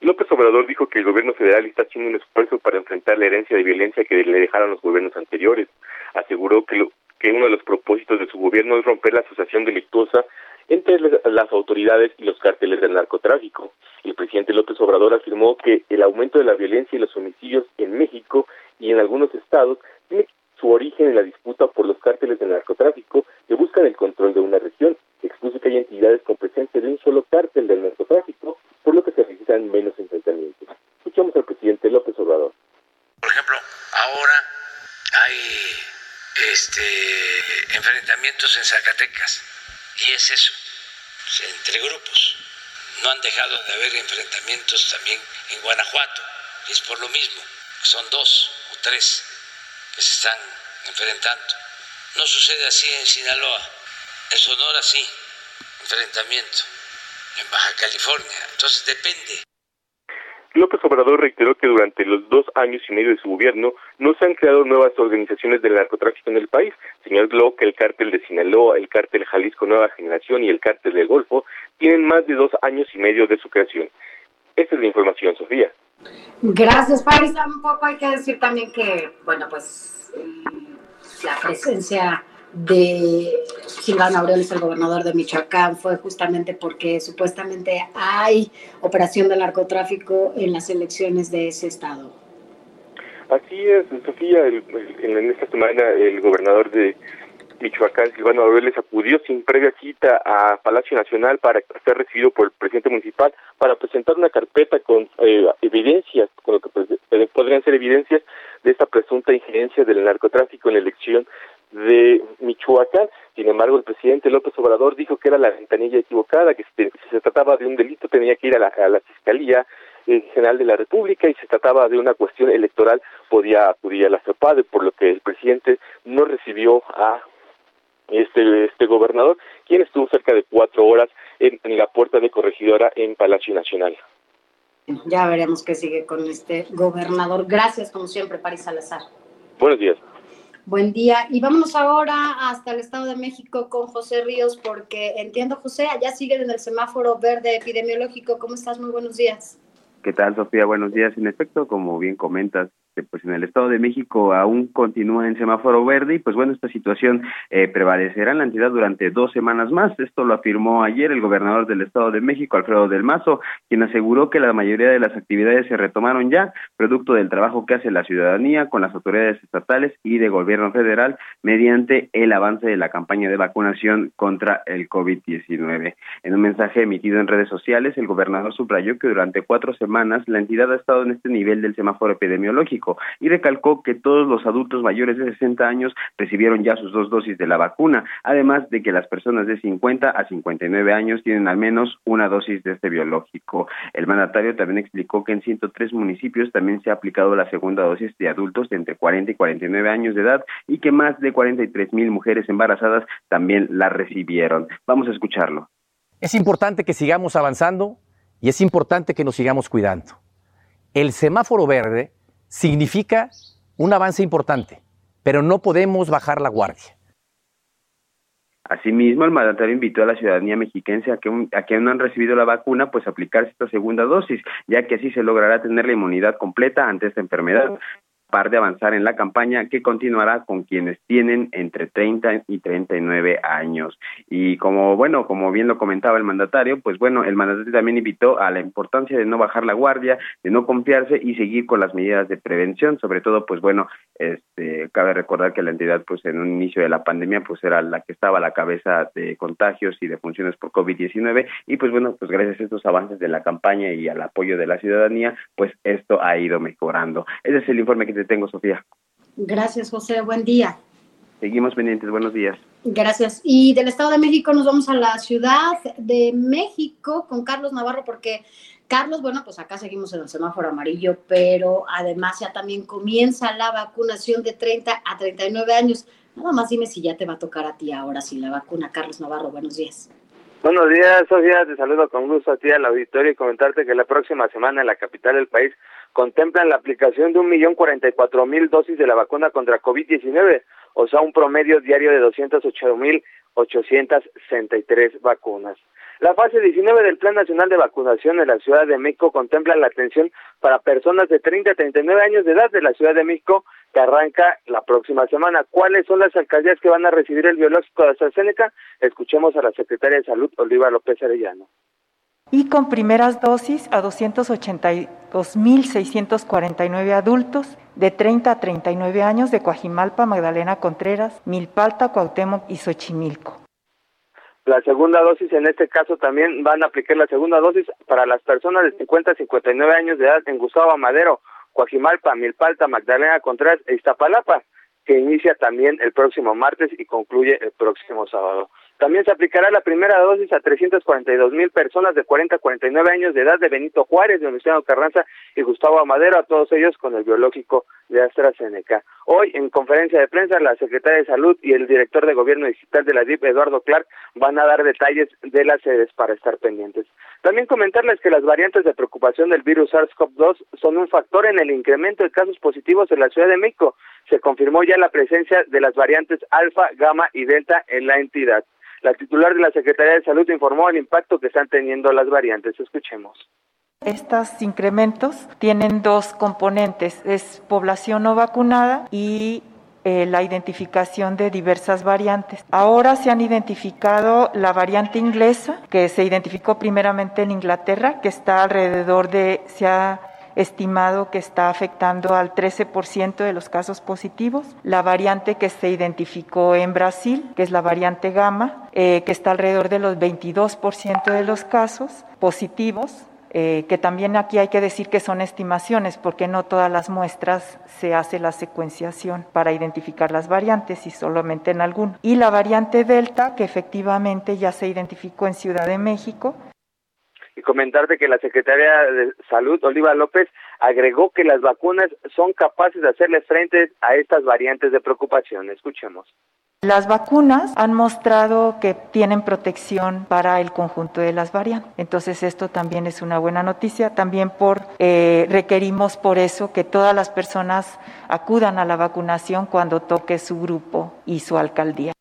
López Obrador dijo que el gobierno federal está haciendo un esfuerzo para enfrentar la herencia de violencia que le dejaron los gobiernos anteriores. Aseguró que lo, que uno de los propósitos de su gobierno es romper la asociación delictuosa entre las autoridades y los cárteles del narcotráfico. El presidente López Obrador afirmó que el aumento de la violencia y los homicidios en México y en algunos estados tiene su origen en la disputa por los cárteles del narcotráfico que buscan el control de una región. Expuso que hay entidades con presencia de un solo cártel del narcotráfico, por lo que se registran menos enfrentamientos. Escuchamos al presidente López Obrador. Por ejemplo, ahora hay este, enfrentamientos en Zacatecas y es eso, entre grupos. No han dejado de haber enfrentamientos también en Guanajuato, es por lo mismo, son dos o tres que se están enfrentando. No sucede así en Sinaloa, en Sonora sí, enfrentamiento, en Baja California, entonces depende. López Obrador reiteró que durante los dos años y medio de su gobierno no se han creado nuevas organizaciones del narcotráfico en el país. Señaló que el cártel de Sinaloa, el cártel Jalisco Nueva Generación y el cártel del Golfo tienen más de dos años y medio de su creación. Esta es la información, Sofía. Gracias, Paris. Un poco hay que decir también que, bueno, pues la presencia de Silvano Aureoles, el gobernador de Michoacán, fue justamente porque supuestamente hay operación de narcotráfico en las elecciones de ese estado. Así es, Sofía, en esta semana el gobernador de Michoacán, Silvano Aureoles, acudió sin previa cita a Palacio Nacional para ser recibido por el presidente municipal para presentar una carpeta con eh, evidencias, con lo que pues, eh, podrían ser evidencias de esta presunta injerencia del narcotráfico en la elección de Michoacán. Sin embargo, el presidente López Obrador dijo que era la ventanilla equivocada, que si, se trataba de un delito tenía que ir a la, a la Fiscalía General de la República y se trataba de una cuestión electoral podía acudir a la CEPADE, por lo que el presidente no recibió a este, este gobernador, quien estuvo cerca de cuatro horas en, en la puerta de corregidora en Palacio Nacional. Ya veremos qué sigue con este gobernador. Gracias, como siempre, Paris Salazar. Buenos días. Buen día. Y vámonos ahora hasta el Estado de México con José Ríos, porque entiendo, José, allá siguen en el semáforo verde epidemiológico. ¿Cómo estás? Muy buenos días. ¿Qué tal, Sofía? Buenos días. En efecto, como bien comentas, este, pues en el Estado de México aún continúa en semáforo verde y pues bueno, esta situación eh, prevalecerá en la entidad durante dos semanas más. Esto lo afirmó ayer el gobernador del Estado de México, Alfredo del Mazo, quien aseguró que la mayoría de las actividades se retomaron ya, producto del trabajo que hace la ciudadanía con las autoridades estatales y de gobierno federal mediante el avance de la campaña de vacunación contra el COVID-19. En un mensaje emitido en redes sociales, el gobernador subrayó que durante cuatro semanas la entidad ha estado en este nivel del semáforo epidemiológico y recalcó que todos los adultos mayores de 60 años recibieron ya sus dos dosis de la vacuna, además de que las personas de 50 a 59 años tienen al menos una dosis de este biológico. El mandatario también explicó que en 103 municipios también se ha aplicado la segunda dosis de adultos de entre 40 y 49 años de edad y que más de 43 mil mujeres embarazadas también la recibieron. Vamos a escucharlo. Es importante que sigamos avanzando y es importante que nos sigamos cuidando. El semáforo verde significa un avance importante, pero no podemos bajar la guardia. Asimismo, el mandatario invitó a la ciudadanía mexiquense a que, a que no han recibido la vacuna, pues aplicarse esta segunda dosis, ya que así se logrará tener la inmunidad completa ante esta enfermedad de avanzar en la campaña que continuará con quienes tienen entre 30 y 39 años. Y como bueno, como bien lo comentaba el mandatario, pues bueno, el mandatario también invitó a la importancia de no bajar la guardia, de no confiarse y seguir con las medidas de prevención, sobre todo pues bueno, este cabe recordar que la entidad pues en un inicio de la pandemia pues era la que estaba a la cabeza de contagios y de funciones por COVID-19 y pues bueno, pues gracias a estos avances de la campaña y al apoyo de la ciudadanía, pues esto ha ido mejorando. Ese es el informe que te tengo, Sofía. Gracias, José. Buen día. Seguimos pendientes. Buenos días. Gracias. Y del Estado de México nos vamos a la Ciudad de México con Carlos Navarro, porque Carlos, bueno, pues acá seguimos en el semáforo amarillo, pero además ya también comienza la vacunación de 30 a 39 años. Nada más dime si ya te va a tocar a ti ahora si la vacuna. Carlos Navarro, buenos días. Buenos días, Sofía. Te saludo con gusto a ti al auditorio y comentarte que la próxima semana en la capital del país contemplan la aplicación de un millón cuarenta y cuatro mil dosis de la vacuna contra COVID-19, o sea, un promedio diario de doscientos ocho mil ochocientos sesenta y tres vacunas. La fase 19 del Plan Nacional de Vacunación en la Ciudad de México contempla la atención para personas de 30 a 39 años de edad de la Ciudad de México que arranca la próxima semana. ¿Cuáles son las alcaldías que van a recibir el biológico de AstraZeneca? Escuchemos a la secretaria de Salud, Oliva López Arellano y con primeras dosis a 282.649 adultos de 30 a 39 años de Coajimalpa, Magdalena Contreras, Milpalta, Cuauhtémoc y Xochimilco. La segunda dosis, en este caso, también van a aplicar la segunda dosis para las personas de 50 a 59 años de edad en Gustavo Madero, Coajimalpa, Milpalta, Magdalena Contreras e Iztapalapa, que inicia también el próximo martes y concluye el próximo sábado. También se aplicará la primera dosis a 342 mil personas de 40 a 49 años de edad de Benito Juárez, de Venustiano Carranza y Gustavo Amadero, a todos ellos con el biológico de AstraZeneca. Hoy, en conferencia de prensa, la secretaria de Salud y el director de Gobierno Digital de la DIP, Eduardo Clark, van a dar detalles de las sedes para estar pendientes. También comentarles que las variantes de preocupación del virus SARS-CoV-2 son un factor en el incremento de casos positivos en la Ciudad de México. Se confirmó ya la presencia de las variantes alfa, gamma y delta en la entidad. La titular de la Secretaría de Salud informó el impacto que están teniendo las variantes. Escuchemos. Estos incrementos tienen dos componentes, es población no vacunada y eh, la identificación de diversas variantes. Ahora se han identificado la variante inglesa, que se identificó primeramente en Inglaterra, que está alrededor de, se ha estimado que está afectando al 13% de los casos positivos. La variante que se identificó en Brasil, que es la variante gamma, eh, que está alrededor de los 22% de los casos positivos. Eh, que también aquí hay que decir que son estimaciones, porque no todas las muestras se hace la secuenciación para identificar las variantes y solamente en algunas. Y la variante Delta, que efectivamente ya se identificó en Ciudad de México, y comentarte que la secretaria de Salud, Oliva López, agregó que las vacunas son capaces de hacerle frente a estas variantes de preocupación. Escuchemos. Las vacunas han mostrado que tienen protección para el conjunto de las variantes. Entonces esto también es una buena noticia. También por eh, requerimos por eso que todas las personas acudan a la vacunación cuando toque su grupo y su alcaldía.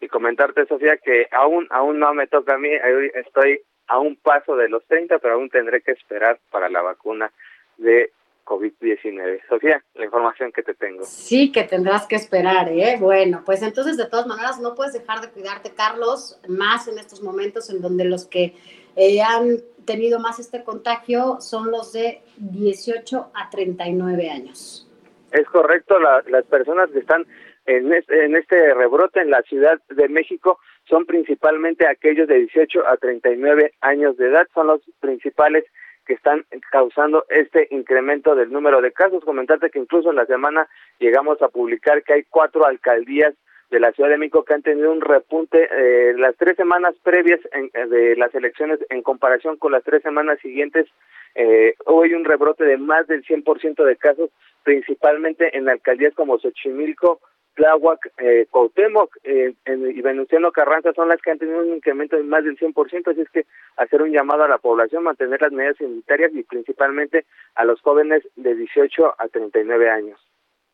Y comentarte, Sofía, que aún aún no me toca a mí. Estoy a un paso de los 30, pero aún tendré que esperar para la vacuna de COVID-19. Sofía, la información que te tengo. Sí, que tendrás que esperar, ¿eh? Bueno, pues entonces de todas maneras no puedes dejar de cuidarte, Carlos, más en estos momentos en donde los que eh, han tenido más este contagio son los de 18 a 39 años. Es correcto, las personas que están en en este rebrote en la Ciudad de México son principalmente aquellos de 18 a 39 años de edad, son los principales que están causando este incremento del número de casos. Comentarte que incluso en la semana llegamos a publicar que hay cuatro alcaldías de la Ciudad de México que han tenido un repunte eh, las tres semanas previas eh, de las elecciones en comparación con las tres semanas siguientes. Eh, hoy un rebrote de más del 100% de casos, principalmente en alcaldías como Xochimilco, Tláhuac, eh, Cuauhtémoc eh, y Venustiano Carranza son las que han tenido un incremento de más del 100%, así es que hacer un llamado a la población, mantener las medidas sanitarias y principalmente a los jóvenes de 18 a 39 años.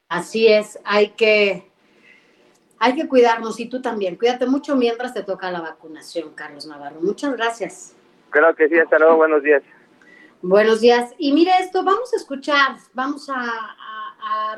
Así es, hay que hay que cuidarnos y tú también. Cuídate mucho mientras te toca la vacunación, Carlos Navarro. Muchas gracias. Claro que sí, hasta luego, buenos días. Buenos días. Y mire esto, vamos a escuchar, vamos a, a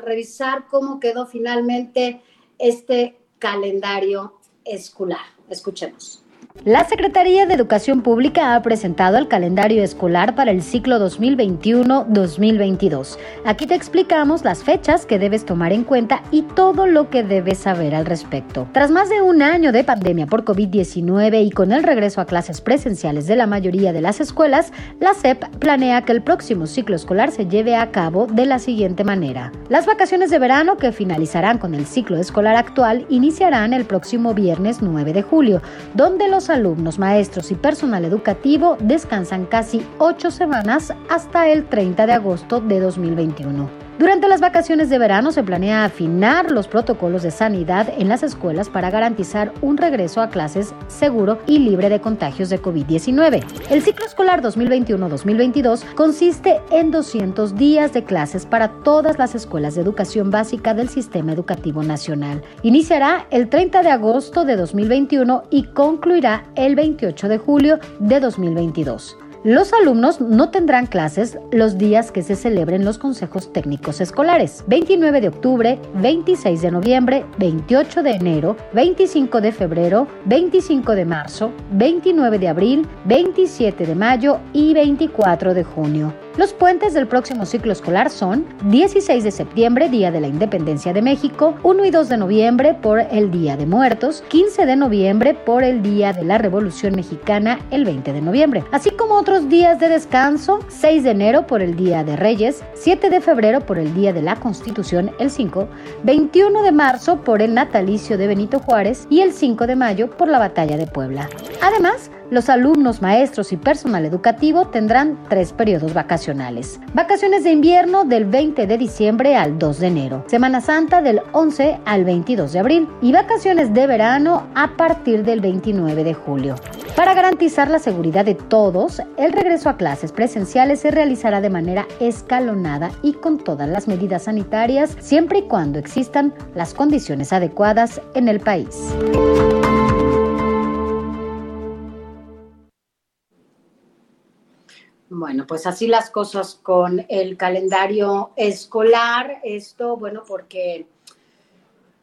revisar cómo quedó finalmente este calendario escolar. Escuchemos. La Secretaría de Educación Pública ha presentado el calendario escolar para el ciclo 2021-2022. Aquí te explicamos las fechas que debes tomar en cuenta y todo lo que debes saber al respecto. Tras más de un año de pandemia por COVID-19 y con el regreso a clases presenciales de la mayoría de las escuelas, la SEP planea que el próximo ciclo escolar se lleve a cabo de la siguiente manera. Las vacaciones de verano que finalizarán con el ciclo escolar actual iniciarán el próximo viernes 9 de julio, donde los alumnos, maestros y personal educativo descansan casi ocho semanas hasta el 30 de agosto de 2021. Durante las vacaciones de verano se planea afinar los protocolos de sanidad en las escuelas para garantizar un regreso a clases seguro y libre de contagios de COVID-19. El ciclo escolar 2021-2022 consiste en 200 días de clases para todas las escuelas de educación básica del Sistema Educativo Nacional. Iniciará el 30 de agosto de 2021 y concluirá el 28 de julio de 2022. Los alumnos no tendrán clases los días que se celebren los consejos técnicos escolares. 29 de octubre, 26 de noviembre, 28 de enero, 25 de febrero, 25 de marzo, 29 de abril, 27 de mayo y 24 de junio. Los puentes del próximo ciclo escolar son 16 de septiembre, Día de la Independencia de México, 1 y 2 de noviembre por el Día de Muertos, 15 de noviembre por el Día de la Revolución Mexicana, el 20 de noviembre, así como otros días de descanso, 6 de enero por el Día de Reyes, 7 de febrero por el Día de la Constitución, el 5, 21 de marzo por el natalicio de Benito Juárez y el 5 de mayo por la Batalla de Puebla. Además, los alumnos, maestros y personal educativo tendrán tres periodos vacacionales. Vacaciones de invierno del 20 de diciembre al 2 de enero. Semana Santa del 11 al 22 de abril. Y vacaciones de verano a partir del 29 de julio. Para garantizar la seguridad de todos, el regreso a clases presenciales se realizará de manera escalonada y con todas las medidas sanitarias, siempre y cuando existan las condiciones adecuadas en el país. Bueno, pues así las cosas con el calendario escolar. Esto, bueno, porque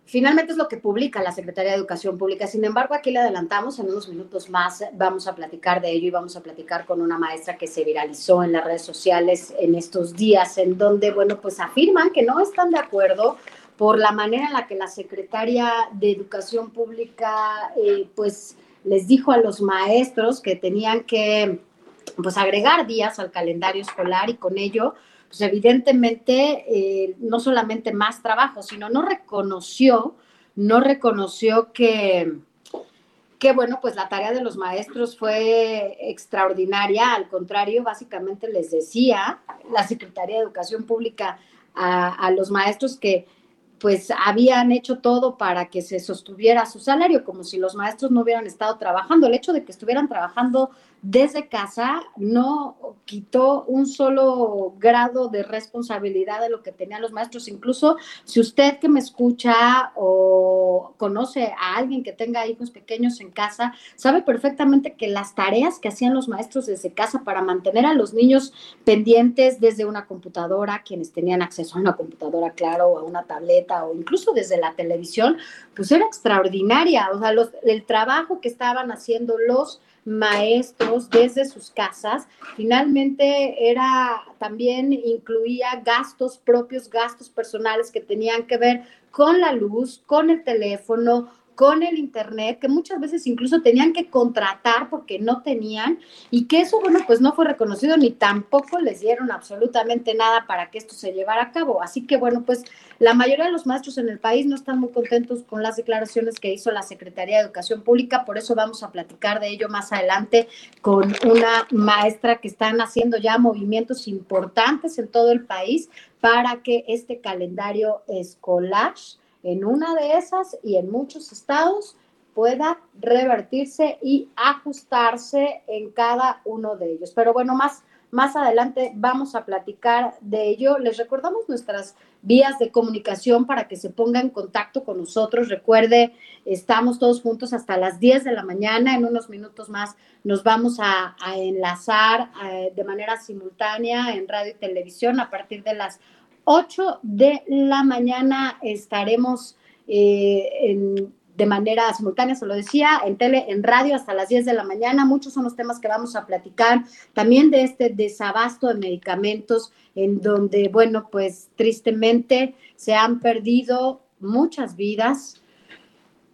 finalmente es lo que publica la Secretaría de Educación Pública. Sin embargo, aquí le adelantamos, en unos minutos más vamos a platicar de ello y vamos a platicar con una maestra que se viralizó en las redes sociales en estos días, en donde, bueno, pues afirman que no están de acuerdo por la manera en la que la Secretaría de Educación Pública, eh, pues, les dijo a los maestros que tenían que pues agregar días al calendario escolar y con ello, pues evidentemente eh, no solamente más trabajo, sino no reconoció, no reconoció que, que, bueno, pues la tarea de los maestros fue extraordinaria, al contrario, básicamente les decía la Secretaría de Educación Pública a, a los maestros que pues habían hecho todo para que se sostuviera su salario, como si los maestros no hubieran estado trabajando. El hecho de que estuvieran trabajando desde casa no quitó un solo grado de responsabilidad de lo que tenían los maestros. Incluso si usted que me escucha o conoce a alguien que tenga hijos pequeños en casa, sabe perfectamente que las tareas que hacían los maestros desde casa para mantener a los niños pendientes desde una computadora, quienes tenían acceso a una computadora, claro, o a una tableta o incluso desde la televisión, pues era extraordinaria. O sea, el trabajo que estaban haciendo los maestros desde sus casas. Finalmente era también incluía gastos propios, gastos personales que tenían que ver con la luz, con el teléfono, con el Internet, que muchas veces incluso tenían que contratar porque no tenían, y que eso, bueno, pues no fue reconocido ni tampoco les dieron absolutamente nada para que esto se llevara a cabo. Así que, bueno, pues la mayoría de los maestros en el país no están muy contentos con las declaraciones que hizo la Secretaría de Educación Pública, por eso vamos a platicar de ello más adelante con una maestra que están haciendo ya movimientos importantes en todo el país para que este calendario escolar en una de esas y en muchos estados pueda revertirse y ajustarse en cada uno de ellos. Pero bueno, más, más adelante vamos a platicar de ello. Les recordamos nuestras vías de comunicación para que se ponga en contacto con nosotros. Recuerde, estamos todos juntos hasta las 10 de la mañana. En unos minutos más nos vamos a, enlazar eh, de manera simultánea en radio y televisión a partir de las 8 de la mañana estaremos eh, de manera simultánea, se lo decía, en tele, en radio hasta las 10 de la mañana. Muchos son los temas que vamos a platicar. También de este desabasto de medicamentos, en donde, bueno, pues tristemente se han perdido muchas vidas.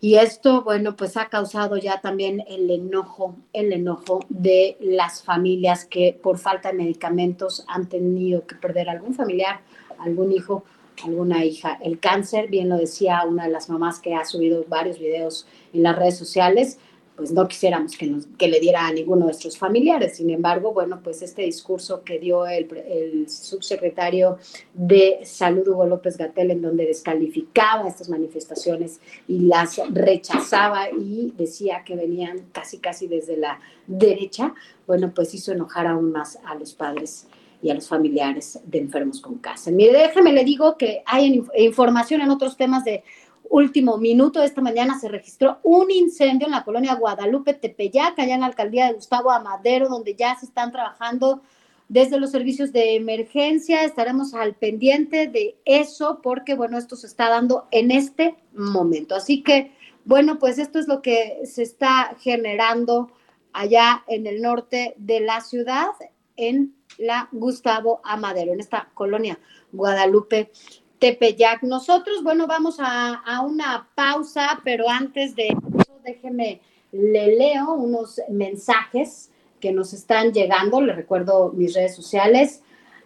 Y esto, bueno, pues ha causado ya también el enojo, el enojo de las familias que por falta de medicamentos han tenido que perder algún familiar algún hijo, alguna hija. El cáncer, bien lo decía una de las mamás que ha subido varios videos en las redes sociales, pues no quisiéramos que, nos, le diera a ninguno de nuestros familiares. Sin embargo, bueno, pues este discurso que dio el, el subsecretario de Salud, Hugo López Gatel, en donde descalificaba estas manifestaciones y las rechazaba y decía que venían casi, casi desde la derecha, bueno, pues hizo enojar aún más a los padres y a los familiares de enfermos con cáncer. Mire, déjeme le digo que hay información en otros temas de último minuto. Esta mañana se registró un incendio en la colonia Guadalupe Tepeyac, allá en la alcaldía de Gustavo Amadero, donde ya se están trabajando desde los servicios de emergencia. Estaremos al pendiente de eso porque, bueno, esto se está dando en este momento. Así que, bueno, pues esto es lo que se está generando allá en el norte de la ciudad en la Gustavo Amadero, en esta colonia Guadalupe Tepeyac. Nosotros, bueno, vamos a, una pausa, pero antes de eso, déjeme, le leo unos mensajes que nos están llegando. Le recuerdo mis redes sociales,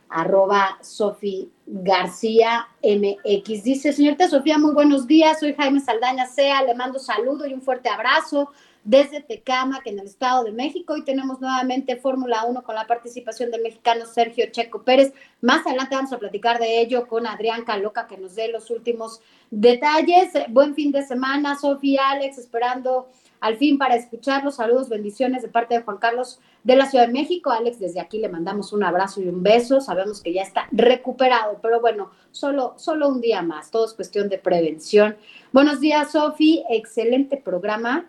arroba Sofi García MX. Dice, señorita Sofía, muy buenos días. Soy Jaime Saldaña Sea. Le mando saludo y un fuerte abrazo desde Tecama, que en el Estado de México. Hoy tenemos nuevamente Fórmula 1 con la participación del mexicano Sergio Checo Pérez. Más adelante vamos a platicar de ello con Adrián Caloca, que nos dé los últimos detalles. Buen fin de semana, Sofía, Alex, esperando al fin para escucharlos. Saludos, bendiciones de parte de Juan Carlos de la Ciudad de México. Alex, desde aquí le mandamos un abrazo y un beso. Sabemos que ya está recuperado, pero bueno, solo, solo un día más. Todo es cuestión de prevención. Buenos días, Sofi. Excelente programa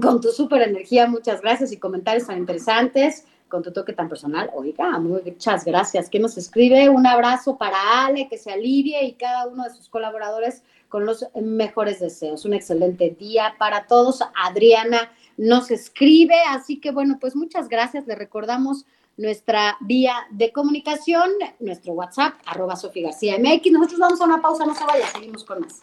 con tu super energía, muchas gracias y comentarios tan interesantes, con tu toque tan personal. Oiga, muchas gracias. ¿Qué nos escribe? Un abrazo para Ale, que se alivie y cada uno de sus colaboradores con los mejores deseos. Un excelente día para todos. Adriana nos escribe, así que bueno, pues muchas gracias. Le recordamos nuestra vía de comunicación, nuestro WhatsApp, arroba Sofía García MX. Nosotros vamos a una pausa, no se vaya, seguimos con más.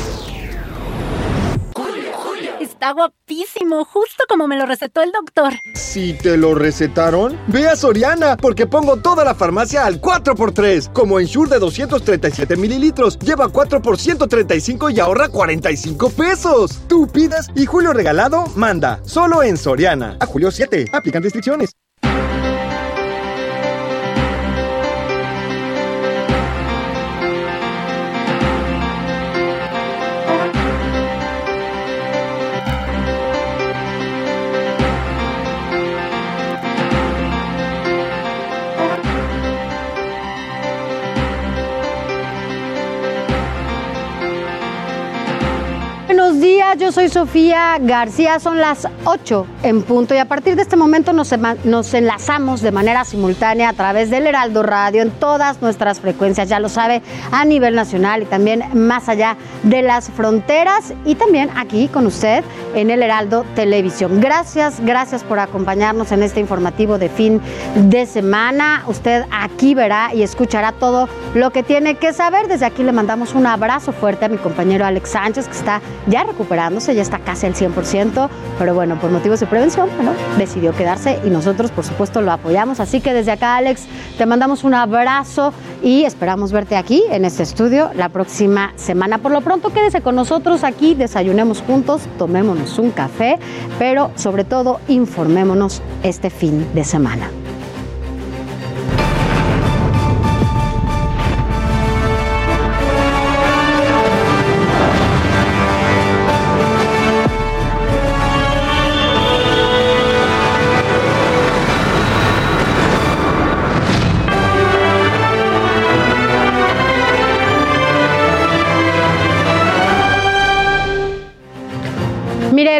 Está guapísimo, justo como me lo recetó el doctor. Si te lo recetaron, ve a Soriana, porque pongo toda la farmacia al 4x3. Como en Shure de 237 mililitros, lleva 4 por 135 y ahorra 45 pesos. Tú pides y Julio Regalado manda. Solo en Soriana. A Julio 7. Aplican restricciones. Yo soy Sofía García, son las 8 en punto y a partir de este momento nos, nos, enlazamos de manera simultánea a través del Heraldo Radio en todas nuestras frecuencias, ya lo sabe, a nivel nacional y también más allá de las fronteras y también aquí con usted en el Heraldo Televisión. Gracias, gracias por acompañarnos en este informativo de fin de semana. Usted aquí verá y escuchará todo lo que tiene que saber. Desde aquí le mandamos un abrazo fuerte a mi compañero Alex Sánchez que está ya recuperado ya está casi al 100%, pero bueno, por motivos de prevención, bueno, decidió quedarse y nosotros, por supuesto, lo apoyamos. Así que desde acá, Alex, te mandamos un abrazo y esperamos verte aquí en este estudio la próxima semana. Por lo pronto, quédese con nosotros aquí, desayunemos juntos, tomémonos un café, pero sobre todo informémonos este fin de semana.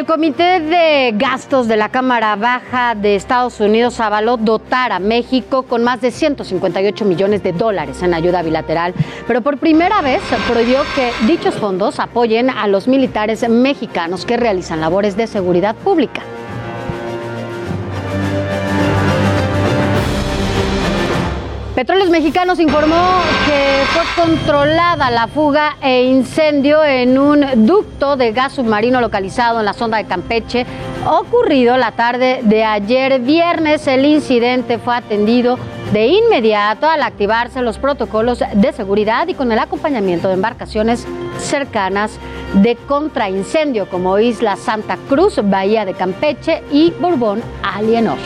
El Comité de Gastos de la Cámara Baja de Estados Unidos avaló dotar a México con más de 158 millones de dólares en ayuda bilateral, pero por primera vez prohibió que dichos fondos apoyen a los militares mexicanos que realizan labores de seguridad pública. Petróleos Mexicanos informó que fue controlada la fuga e incendio en un ducto de gas submarino localizado en la sonda de Campeche, ocurrido la tarde de ayer viernes. El incidente fue atendido de inmediato al activarse los protocolos de seguridad y con el acompañamiento de embarcaciones cercanas de contraincendio como Isla Santa Cruz, Bahía de Campeche y Bourbon Alienor.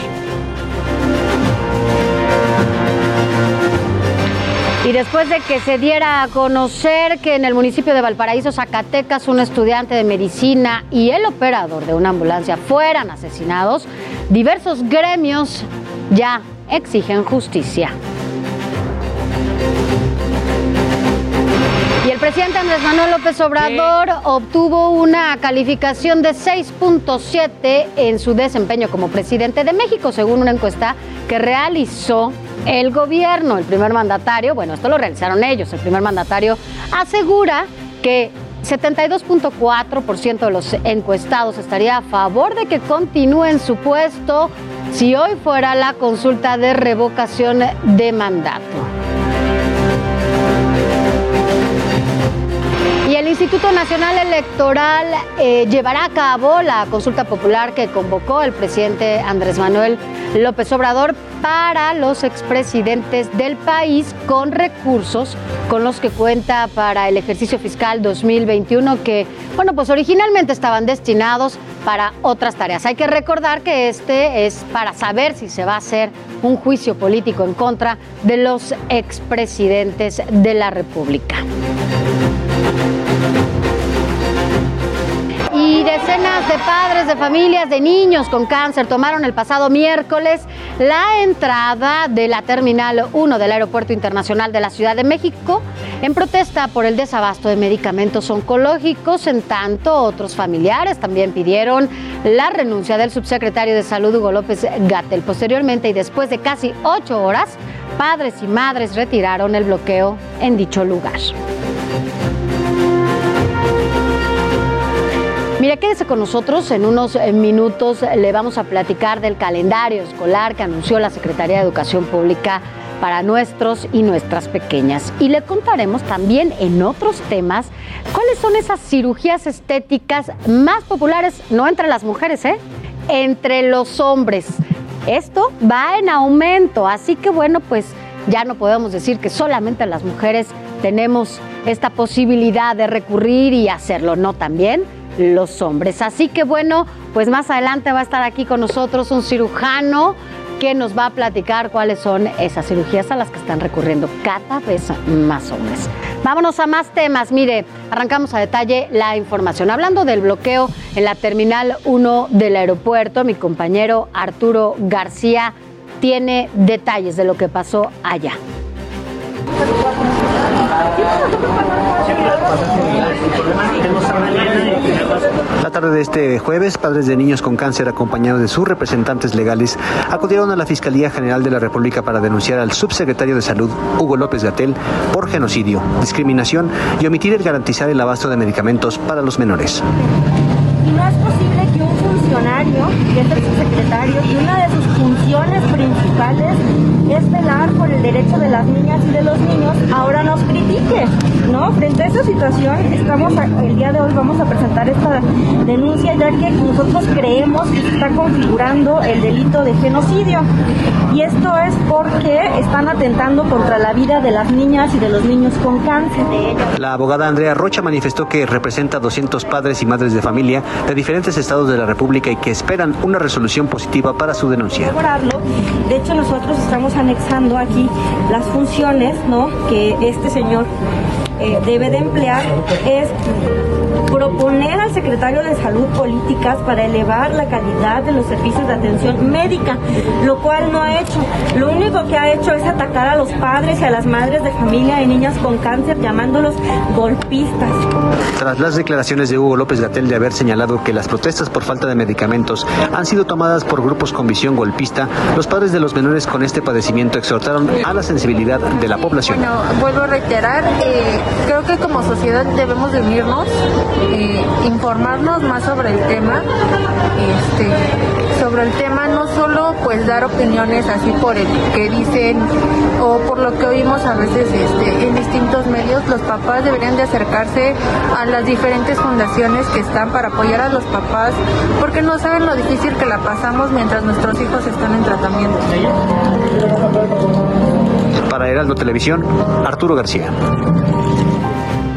Y después de que se diera a conocer que en el municipio de Valparaíso, Zacatecas, un estudiante de medicina y el operador de una ambulancia fueran asesinados, diversos gremios ya exigen justicia. Y el presidente Andrés Manuel López Obrador obtuvo una calificación de 6.7 en su desempeño como presidente de México, según una encuesta que realizó el gobierno. El primer mandatario, bueno, esto lo realizaron ellos, el primer mandatario asegura que 72.4% de los encuestados estaría a favor de que continúe en su puesto si hoy fuera la consulta de revocación de mandato. Y el Instituto Nacional Electoral eh, llevará a cabo la consulta popular que convocó el presidente Andrés Manuel López Obrador para los expresidentes del país con recursos con los que cuenta para el ejercicio fiscal 2021 que, bueno, pues originalmente estaban destinados para otras tareas. Hay que recordar que este es para saber si se va a hacer un juicio político en contra de los expresidentes de la República. Y decenas de padres, de familias, de niños con cáncer tomaron el pasado miércoles la entrada de la Terminal 1 del Aeropuerto Internacional de la Ciudad de México en protesta por el desabasto de medicamentos oncológicos. En tanto, otros familiares también pidieron la renuncia del subsecretario de Salud Hugo López Gatel. Posteriormente y después de casi ocho horas, padres y madres retiraron el bloqueo en dicho lugar. Quédese con nosotros. En unos eh, minutos le vamos a platicar del calendario escolar que anunció la Secretaría de Educación Pública para nuestros y nuestras pequeñas. Y le contaremos también en otros temas cuáles son esas cirugías estéticas más populares, no entre las mujeres, ¿eh? entre los hombres. Esto va en aumento, así que bueno, pues ya no podemos decir que solamente las mujeres tenemos esta posibilidad de recurrir y hacerlo, no también los hombres. Así que bueno, pues más adelante va a estar aquí con nosotros un cirujano que nos va a platicar cuáles son esas cirugías a las que están recurriendo cada vez más hombres. Vámonos a más temas. Mire, arrancamos a detalle la información. Hablando del bloqueo en la Terminal 1 del aeropuerto, mi compañero Arturo García tiene detalles de lo que pasó allá. La tarde de este jueves, padres de niños con cáncer acompañados de sus representantes legales acudieron a la Fiscalía General de la República para denunciar al subsecretario de Salud, Hugo López Gatel, por genocidio, discriminación y omitir el garantizar el abasto de medicamentos para los menores. Y no es posible que un funcionario, que es el subsecretario, y una de sus es velar por el derecho de las niñas y de los niños, ahora nos critique, ¿no? Frente a esa situación, estamos el día de hoy vamos a presentar esta denuncia ya que nosotros creemos que se está configurando el delito de genocidio. Y esto es porque están atentando contra la vida de las niñas y de los niños con cáncer. La abogada Andrea Rocha manifestó que representa a 200 padres y madres de familia de diferentes estados de la República y que esperan una resolución positiva para su denuncia. De hecho, nosotros estamos anexando aquí las funciones ¿no? que este señor eh, debe de emplear es proponer al secretario de Salud políticas para elevar la calidad de los servicios de atención médica, lo cual no ha hecho. Lo único que ha hecho es atacar a los padres y a las madres de familia de niñas con cáncer, llamándolos golpistas. Tras las declaraciones de Hugo López Gatel de haber señalado que las protestas por falta de medicamentos han sido tomadas por grupos con visión golpista, los padres de los menores con este padecimiento exhortaron a la sensibilidad de la población. Bueno, vuelvo a reiterar, eh, creo que como sociedad debemos de unirnos informarnos más sobre el tema, este, sobre el tema no solo pues dar opiniones así por el que dicen o por lo que oímos a veces este, en distintos medios, los papás deberían de acercarse a las diferentes fundaciones que están para apoyar a los papás, porque no saben lo difícil que la pasamos mientras nuestros hijos están en tratamiento. Para Heraldo Televisión, Arturo García.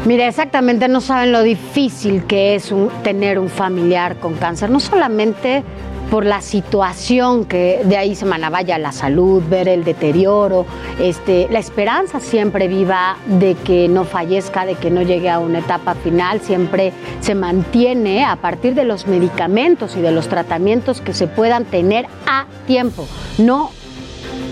Mira, exactamente no saben lo difícil que es tener un familiar con cáncer, no solamente por la situación que de ahí se manavaya la salud, ver el deterioro, este, la esperanza siempre viva de que no fallezca, de que no llegue a una etapa final, siempre se mantiene a partir de los medicamentos y de los tratamientos que se puedan tener a tiempo, no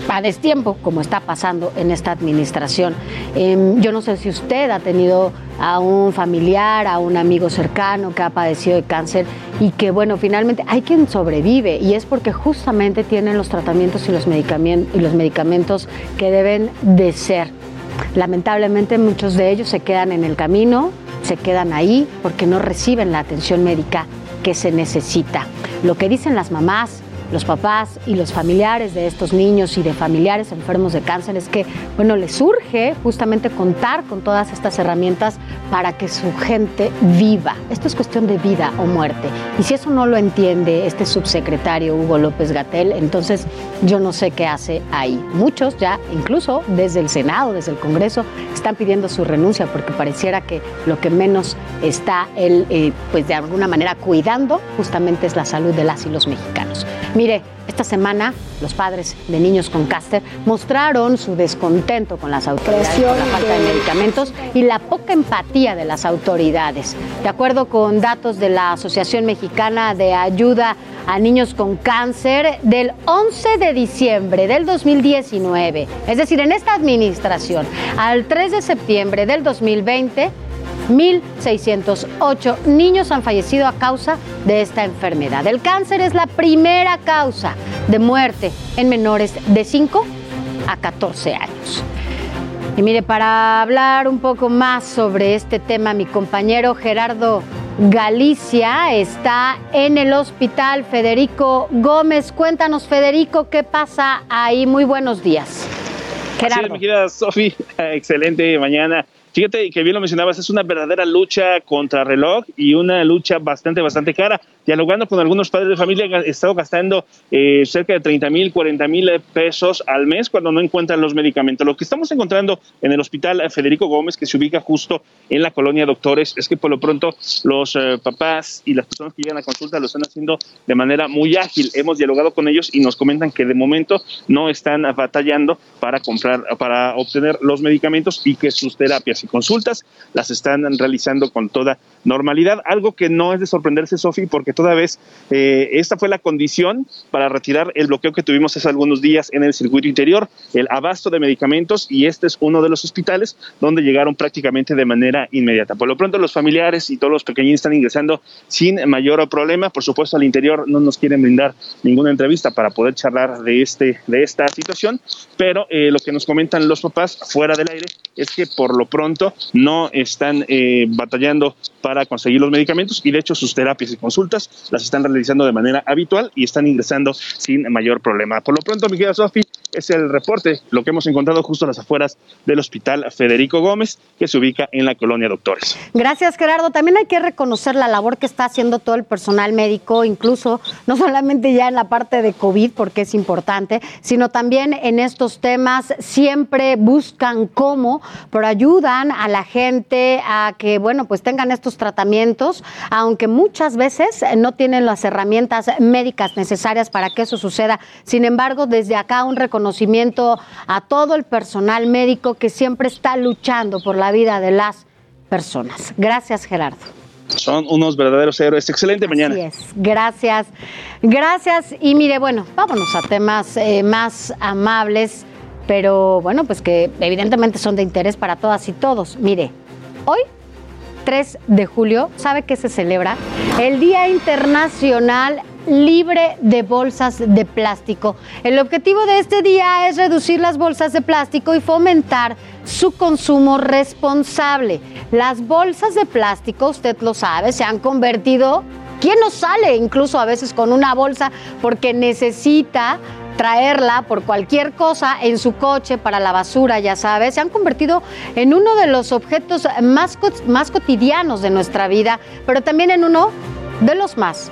a destiempo, como está pasando en esta administración. Em, yo no sé si usted ha tenido a un familiar, a un amigo cercano que ha padecido de cáncer y que, bueno, finalmente hay quien sobrevive y es porque justamente tienen los tratamientos y los medicamentos, y los medicamentos que deben de ser. Lamentablemente muchos de ellos se quedan en el camino, se quedan ahí porque no reciben la atención médica que se necesita. Lo que dicen las mamás, los papás y los familiares de estos niños y de familiares enfermos de cáncer es que, bueno, les surge justamente contar con todas estas herramientas para que su gente viva. Esto es cuestión de vida o muerte. Y si eso no lo entiende este subsecretario Hugo López Gatel, entonces yo no sé qué hace ahí. Muchos ya, incluso desde el Senado, desde el Congreso, están pidiendo su renuncia porque pareciera que lo que menos está él, eh, pues de alguna manera cuidando justamente es la salud de las y los mexicanos. Mire, esta semana los padres de niños con cáncer mostraron su descontento con las autoridades por la falta de medicamentos y la poca empatía de las autoridades. De acuerdo con datos de la Asociación Mexicana de Ayuda a Niños con Cáncer, del 11 de diciembre del 2019, es decir, en esta administración, al 3 de septiembre del 2020, 1.608 niños han fallecido a causa de esta enfermedad. El cáncer es la primera causa de muerte en menores de 5 a 14 años. Y mire, para hablar un poco más sobre este tema, mi compañero Gerardo Galicia está en el hospital Federico Gómez. Cuéntanos, Federico, ¿qué pasa ahí? Muy buenos días. Gerardo. mi Sofi, excelente mañana. Fíjate que bien lo mencionabas, es una verdadera lucha contra reloj y una lucha bastante, bastante cara. Dialogando con algunos padres de familia, he estado gastando eh, cerca de 30 mil, 40 mil pesos al mes cuando no encuentran los medicamentos. Lo que estamos encontrando en el hospital Federico Gómez, que se ubica justo en la colonia Doctores, es que por lo pronto los eh, papás y las personas que llegan a consulta lo están haciendo de manera muy ágil. Hemos dialogado con ellos y nos comentan que de momento no están batallando para comprar, para obtener los medicamentos y que sus terapias y consultas las están realizando con toda normalidad. Algo que no es de sorprenderse, Sofi, porque toda vez eh, esta fue la condición para retirar el bloqueo que tuvimos hace algunos días en el circuito interior, el abasto de medicamentos, y este es uno de los hospitales donde llegaron prácticamente de manera inmediata. Por lo pronto, los familiares y todos los pequeñines están ingresando sin mayor problema. Por supuesto, al interior no nos quieren brindar ninguna entrevista para poder charlar de, este, de esta situación, pero eh, lo que nos comentan los papás fuera del aire es que por lo pronto no están eh, batallando para conseguir los medicamentos y de hecho sus terapias y consultas las están realizando de manera habitual y están ingresando sin mayor problema. Por lo pronto, mi querida Sofi, es el reporte, lo que hemos encontrado justo a las afueras del Hospital Federico Gómez, que se ubica en la colonia Doctores. Gracias, Gerardo. También hay que reconocer la labor que está haciendo todo el personal médico, incluso no solamente ya en la parte de COVID, porque es importante, sino también en estos temas siempre buscan cómo, pero ayudan a la gente a que, bueno, pues tengan estos tratamientos, aunque muchas veces no tienen las herramientas médicas necesarias para que eso suceda. Sin embargo, desde acá un reconocimiento a todo el personal médico que siempre está luchando por la vida de las personas. Gracias, Gerardo. Son unos verdaderos héroes. Excelente mañana. Así es. Gracias. Gracias. Y mire, bueno, vámonos a temas eh, más amables, pero bueno, pues que evidentemente son de interés para todas y todos. Mire, hoy 3 de julio, ¿sabe qué se celebra? El Día Internacional libre de bolsas de plástico. El objetivo de este día es reducir las bolsas de plástico y fomentar su consumo responsable. Las bolsas de plástico, usted lo sabe, se han convertido... ¿Quién no sale incluso a veces con una bolsa porque necesita traerla por cualquier cosa en su coche para la basura, ya sabes, se han convertido en uno de los objetos más, más cotidianos de nuestra vida, pero también en uno de los más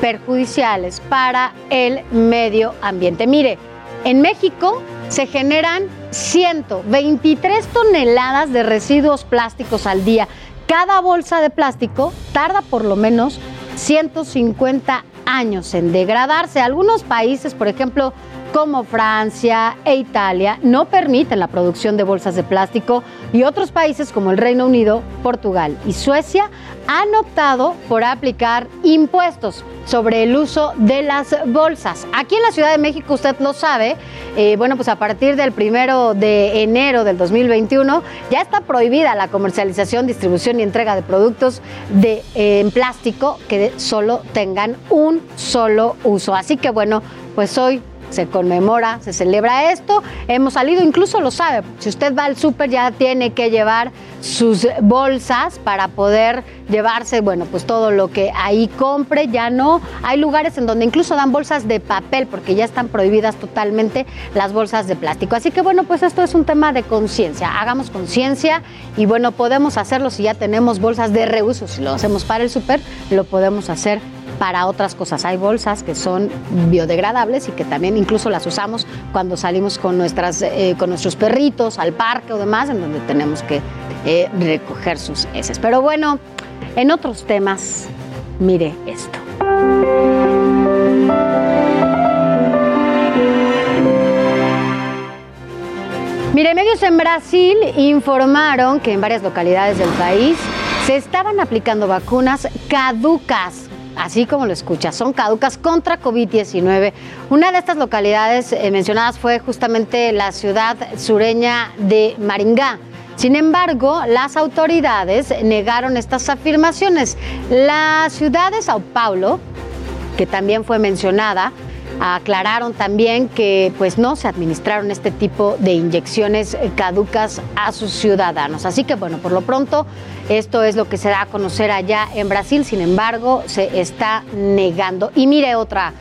perjudiciales para el medio ambiente. Mire, en México se generan 123 toneladas de residuos plásticos al día. Cada bolsa de plástico tarda por lo menos 150 años en degradarse. Algunos países, por ejemplo, como Francia e Italia no permiten la producción de bolsas de plástico y otros países como el Reino Unido, Portugal y Suecia han optado por aplicar impuestos sobre el uso de las bolsas. Aquí en la Ciudad de México, usted lo sabe, eh, bueno, pues a partir del primero de enero del 2021 ya está prohibida la comercialización, distribución y entrega de productos de, eh, en plástico que solo tengan un solo uso. Así que bueno, pues hoy se conmemora, se celebra esto. Hemos salido, incluso lo sabe, si usted va al súper ya tiene que llevar sus bolsas para poder llevarse, bueno, pues todo lo que ahí compre, ya no. Hay lugares en donde incluso dan bolsas de papel porque ya están prohibidas totalmente las bolsas de plástico. Así que bueno, pues esto es un tema de conciencia. Hagamos conciencia y bueno, podemos hacerlo si ya tenemos bolsas de reuso, si lo hacemos para el súper, lo podemos hacer para otras cosas. Hay bolsas que son biodegradables y que también incluso las usamos cuando salimos con, nuestras, eh, con nuestros perritos al parque o demás, en donde tenemos que eh, recoger sus heces. Pero bueno, en otros temas, mire esto. Mire, medios en Brasil informaron que en varias localidades del país se estaban aplicando vacunas caducas así como lo escucha, son caducas contra COVID-19. Una de estas localidades eh, mencionadas fue justamente la ciudad sureña de Maringá. Sin embargo, las autoridades negaron estas afirmaciones. La ciudad de Sao Paulo, que también fue mencionada, aclararon también que pues no se administraron este tipo de inyecciones caducas a sus ciudadanos. Así que bueno, por lo pronto esto es lo que se da a conocer allá en Brasil, sin embargo, se está negando. Y mire otra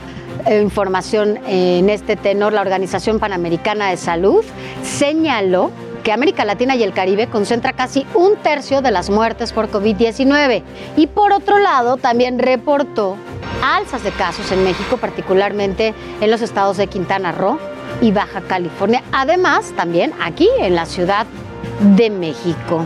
eh, información en este tenor, la Organización Panamericana de Salud señaló que América Latina y el Caribe concentra casi un tercio de las muertes por COVID-19. Y por otro lado, también reportó alzas de casos en México, particularmente en los estados de Quintana Roo y Baja California. Además, también aquí en la Ciudad de México.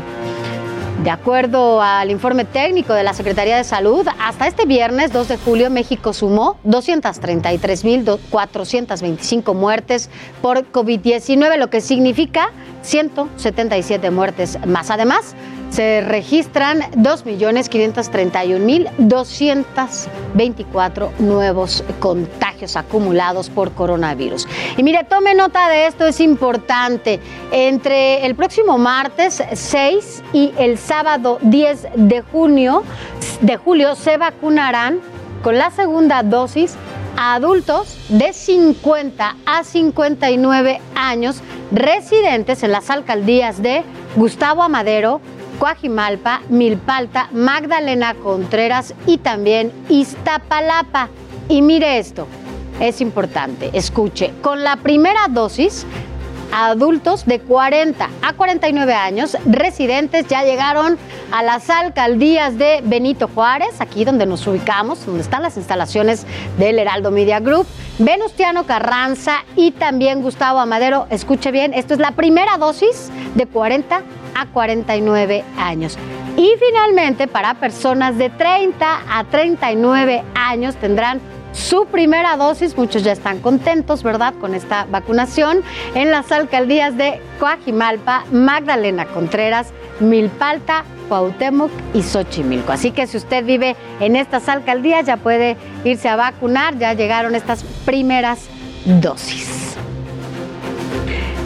De acuerdo al informe técnico de la Secretaría de Salud, hasta este viernes 2 de julio México sumó 233.425 muertes por COVID-19, lo que significa 177 muertes más. Además, se registran 2.531.224 nuevos contagios acumulados por coronavirus. Y mire, tome nota de esto, es importante. Entre el próximo martes 6 y el sábado 10 de junio, de julio se vacunarán con la segunda dosis a adultos de 50 a 59 años residentes en las alcaldías de Gustavo Amadero, Coajimalpa, Milpalta, Magdalena Contreras y también Iztapalapa. Y mire esto, es importante, escuche, con la primera dosis, adultos de 40 a 49 años residentes ya llegaron a las alcaldías de Benito Juárez, aquí donde nos ubicamos, donde están las instalaciones del Heraldo Media Group, Venustiano Carranza y también Gustavo Amadero. Escuche bien, esto es la primera dosis de 40 a 49 años. Y finalmente, para personas de 30 a 39 años tendrán su primera dosis. Muchos ya están contentos, ¿verdad?, con esta vacunación en las alcaldías de Coajimalpa, Magdalena Contreras, Milpalta, Cuauhtémoc y Xochimilco. Así que si usted vive en estas alcaldías ya puede irse a vacunar, ya llegaron estas primeras dosis.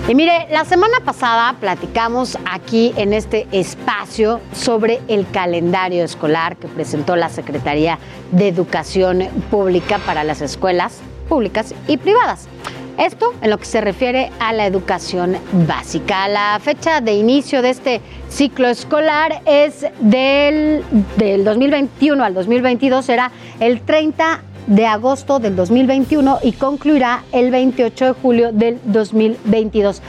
Y mire, la semana pasada platicamos aquí en este espacio sobre el calendario escolar que presentó la Secretaría de Educación Pública para las escuelas públicas y privadas. Esto en lo que se refiere a la educación básica. La fecha de inicio de este ciclo escolar es del, del 2021 al 2022, será el 30 de agosto del 2021 y concluirá el 28 de julio del 2022.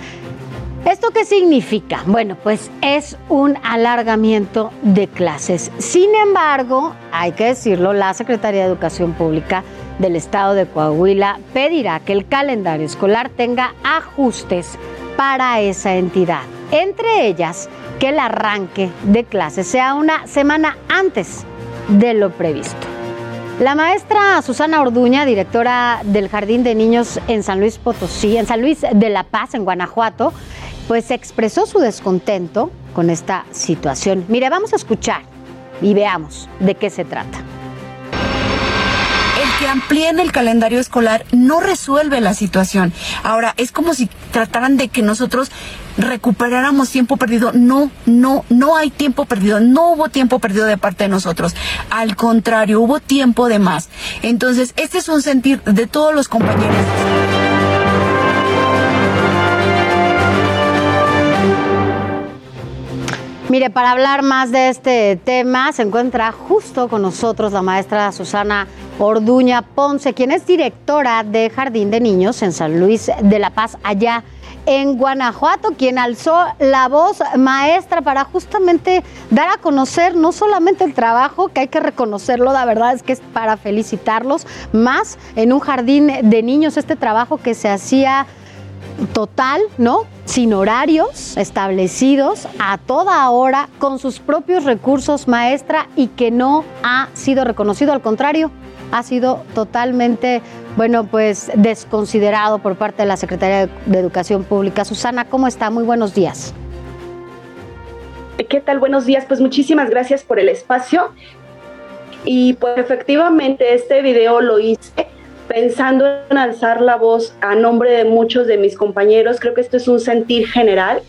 ¿Esto qué significa? Bueno, pues es un alargamiento de clases. Sin embargo, hay que decirlo, la Secretaría de Educación Pública del Estado de Coahuila pedirá que el calendario escolar tenga ajustes para esa entidad. Entre ellas, que el arranque de clases sea una semana antes de lo previsto. La maestra Susana Orduña, directora del Jardín de Niños en San Luis Potosí, en San Luis de la Paz, en Guanajuato, pues expresó su descontento con esta situación. Mire, vamos a escuchar y veamos de qué se trata que amplíen el calendario escolar no resuelve la situación. Ahora, es como si trataran de que nosotros recuperáramos tiempo perdido. No, no, no hay tiempo perdido. No hubo tiempo perdido de parte de nosotros. Al contrario, hubo tiempo de más. Entonces, este es un sentir de todos los compañeros. Mire, para hablar más de este tema se encuentra justo con nosotros la maestra Susana Orduña Ponce, quien es directora de Jardín de Niños en San Luis de la Paz, allá en Guanajuato, quien alzó la voz maestra para justamente dar a conocer no solamente el trabajo, que hay que reconocerlo, la verdad es que es para felicitarlos, más en un jardín de niños, este trabajo que se hacía total, ¿no? Sin horarios establecidos, a toda hora, con sus propios recursos, maestra, y que no ha sido reconocido, al contrario, ha sido totalmente, bueno, pues desconsiderado por parte de la Secretaría de Educación Pública. Susana, ¿cómo está? Muy buenos días. ¿Qué tal? Buenos días. Pues muchísimas gracias por el espacio. Y pues efectivamente este video lo hice pensando en alzar la voz a nombre de muchos de mis compañeros. Creo que esto es un sentir general,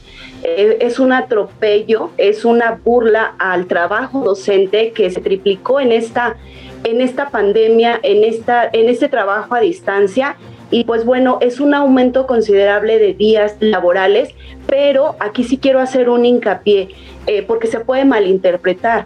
eh, es un atropello, es una burla al trabajo docente que se triplicó en esta, en esta pandemia, en, esta, en este trabajo a distancia. Y pues bueno, es un aumento considerable de días laborales, pero aquí sí quiero hacer un hincapié, eh, porque se puede malinterpretar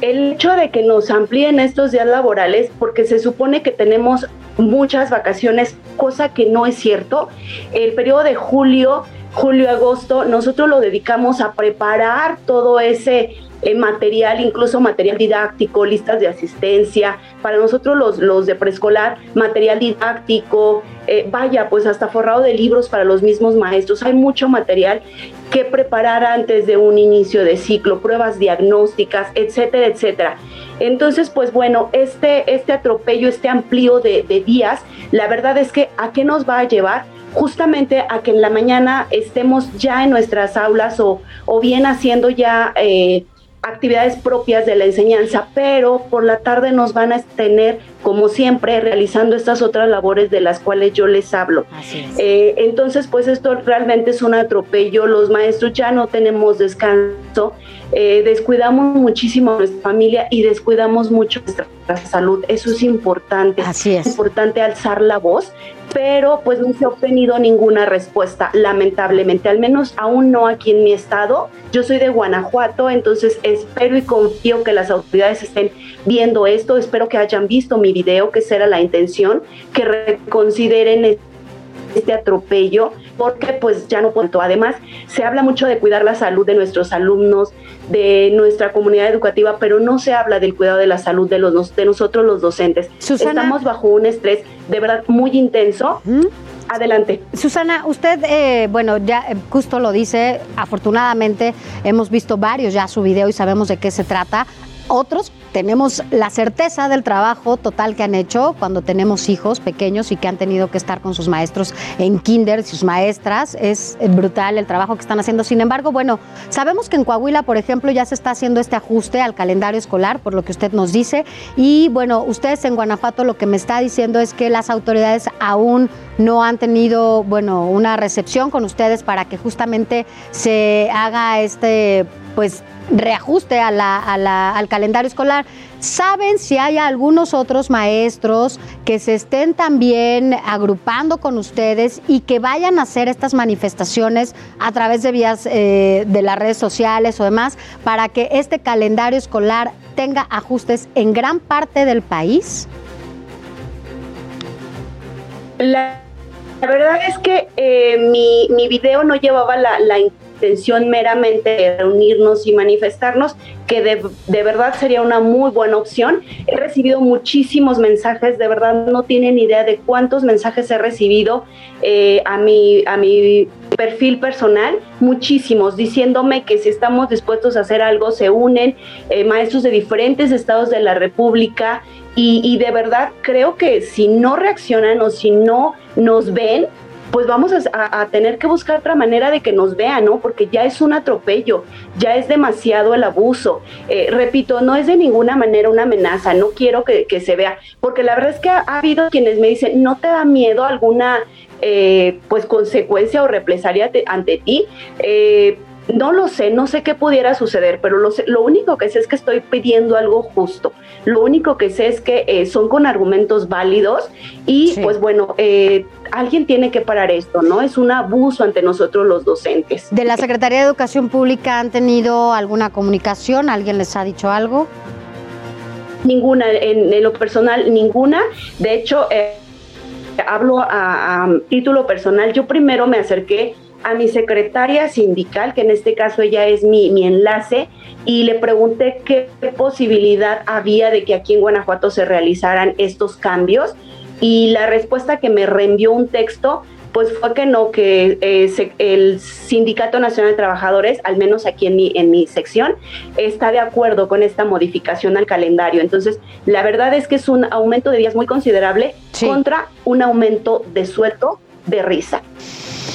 el hecho de que nos amplíen estos días laborales, porque se supone que tenemos muchas vacaciones, cosa que no es cierto. El periodo de julio, julio-agosto, nosotros lo dedicamos a preparar todo ese eh, material, incluso material didáctico, listas de asistencia, para nosotros los, los de preescolar, material didáctico, eh, vaya, pues hasta forrado de libros para los mismos maestros. Hay mucho material que preparar antes de un inicio de ciclo, pruebas diagnósticas, etcétera, etcétera. Entonces, pues bueno, este, este atropello, este amplío de, días, la verdad es que a qué nos va a llevar justamente a que en la mañana estemos ya en nuestras aulas o, o bien haciendo ya eh, actividades propias de la enseñanza, pero por la tarde nos van a tener, como siempre, realizando estas otras labores de las cuales yo les hablo. Eh, entonces, pues esto realmente es un atropello, los maestros ya no tenemos descanso, eh, descuidamos muchísimo a nuestra familia y descuidamos mucho nuestra salud. Eso es importante. Así es. es importante alzar la voz pero pues no se ha obtenido ninguna respuesta, lamentablemente, al menos aún no aquí en mi estado. Yo soy de Guanajuato, entonces espero y confío que las autoridades estén viendo esto, espero que hayan visto mi video, que será la intención, que reconsideren este atropello, porque pues ya no puedo. Además, se habla mucho de cuidar la salud de nuestros alumnos, de nuestra comunidad educativa, pero no se habla del cuidado de la salud de, los, de nosotros los docentes. Estamos bajo un estrés de verdad muy intenso. Adelante. Susana, usted, eh, bueno, ya eh, justo lo dice, afortunadamente hemos visto varios ya su video y sabemos de qué se trata. Otros tenemos la certeza del trabajo total que han hecho cuando tenemos hijos pequeños y que han tenido que estar con sus maestros en kinder, sus maestras. Es brutal el trabajo que están haciendo. Sin embargo, bueno, sabemos que en Coahuila, por ejemplo, ya se está haciendo este ajuste al calendario escolar, por lo que usted nos dice. Y bueno, ustedes en Guanajuato lo que me está diciendo es que las autoridades aún no han tenido, bueno, una recepción con ustedes para que justamente se haga este, pues, reajuste a la, al calendario escolar. ¿Saben si hay algunos otros maestros que se estén también agrupando con ustedes y que vayan a hacer estas manifestaciones a través de vías eh, de las redes sociales o demás para que este calendario escolar tenga ajustes en gran parte del país? La, verdad es que eh, mi, mi, video no llevaba la, la intención meramente de reunirnos y manifestarnos, que de, de, verdad sería una muy buena opción. He recibido muchísimos mensajes, de verdad no tienen idea de cuántos mensajes he recibido eh, a, mi, a mi perfil personal, muchísimos, diciéndome que si estamos dispuestos a hacer algo, se unen eh, maestros de diferentes estados de la República y, y de verdad creo que si no reaccionan o si no nos ven, pues vamos a, tener que buscar otra manera de que nos vean, ¿no? Porque ya es un atropello, ya es demasiado el abuso. Eh, repito, no es de ninguna manera una amenaza, no quiero que, se vea, porque la verdad es que ha, ha, habido quienes me dicen, ¿no te da miedo alguna eh, pues consecuencia o represalia te, ante ti? Eh, no lo sé, no sé qué pudiera suceder, pero lo, sé, lo, único que sé es que estoy pidiendo algo justo. Lo único que sé es que eh, son con argumentos válidos y sí. pues bueno, eh, alguien tiene que parar esto, ¿no? Es un abuso ante nosotros los docentes. ¿De la Secretaría de Educación Pública han tenido alguna comunicación? ¿Alguien les ha dicho algo? Ninguna, en, en lo personal, ninguna. De hecho, eh, hablo a, a título personal. Yo primero me acerqué a mi secretaria sindical, que en este caso ella es mi, mi, enlace, y le pregunté qué posibilidad había de que aquí en Guanajuato se realizaran estos cambios. Y la respuesta que me reenvió un texto, pues fue que no, que eh, se, el Sindicato Nacional de Trabajadores, al menos aquí en mi, en mi sección, está de acuerdo con esta modificación al calendario. Entonces, la verdad es que es un aumento de días muy considerable sí. contra un aumento de sueldo de risa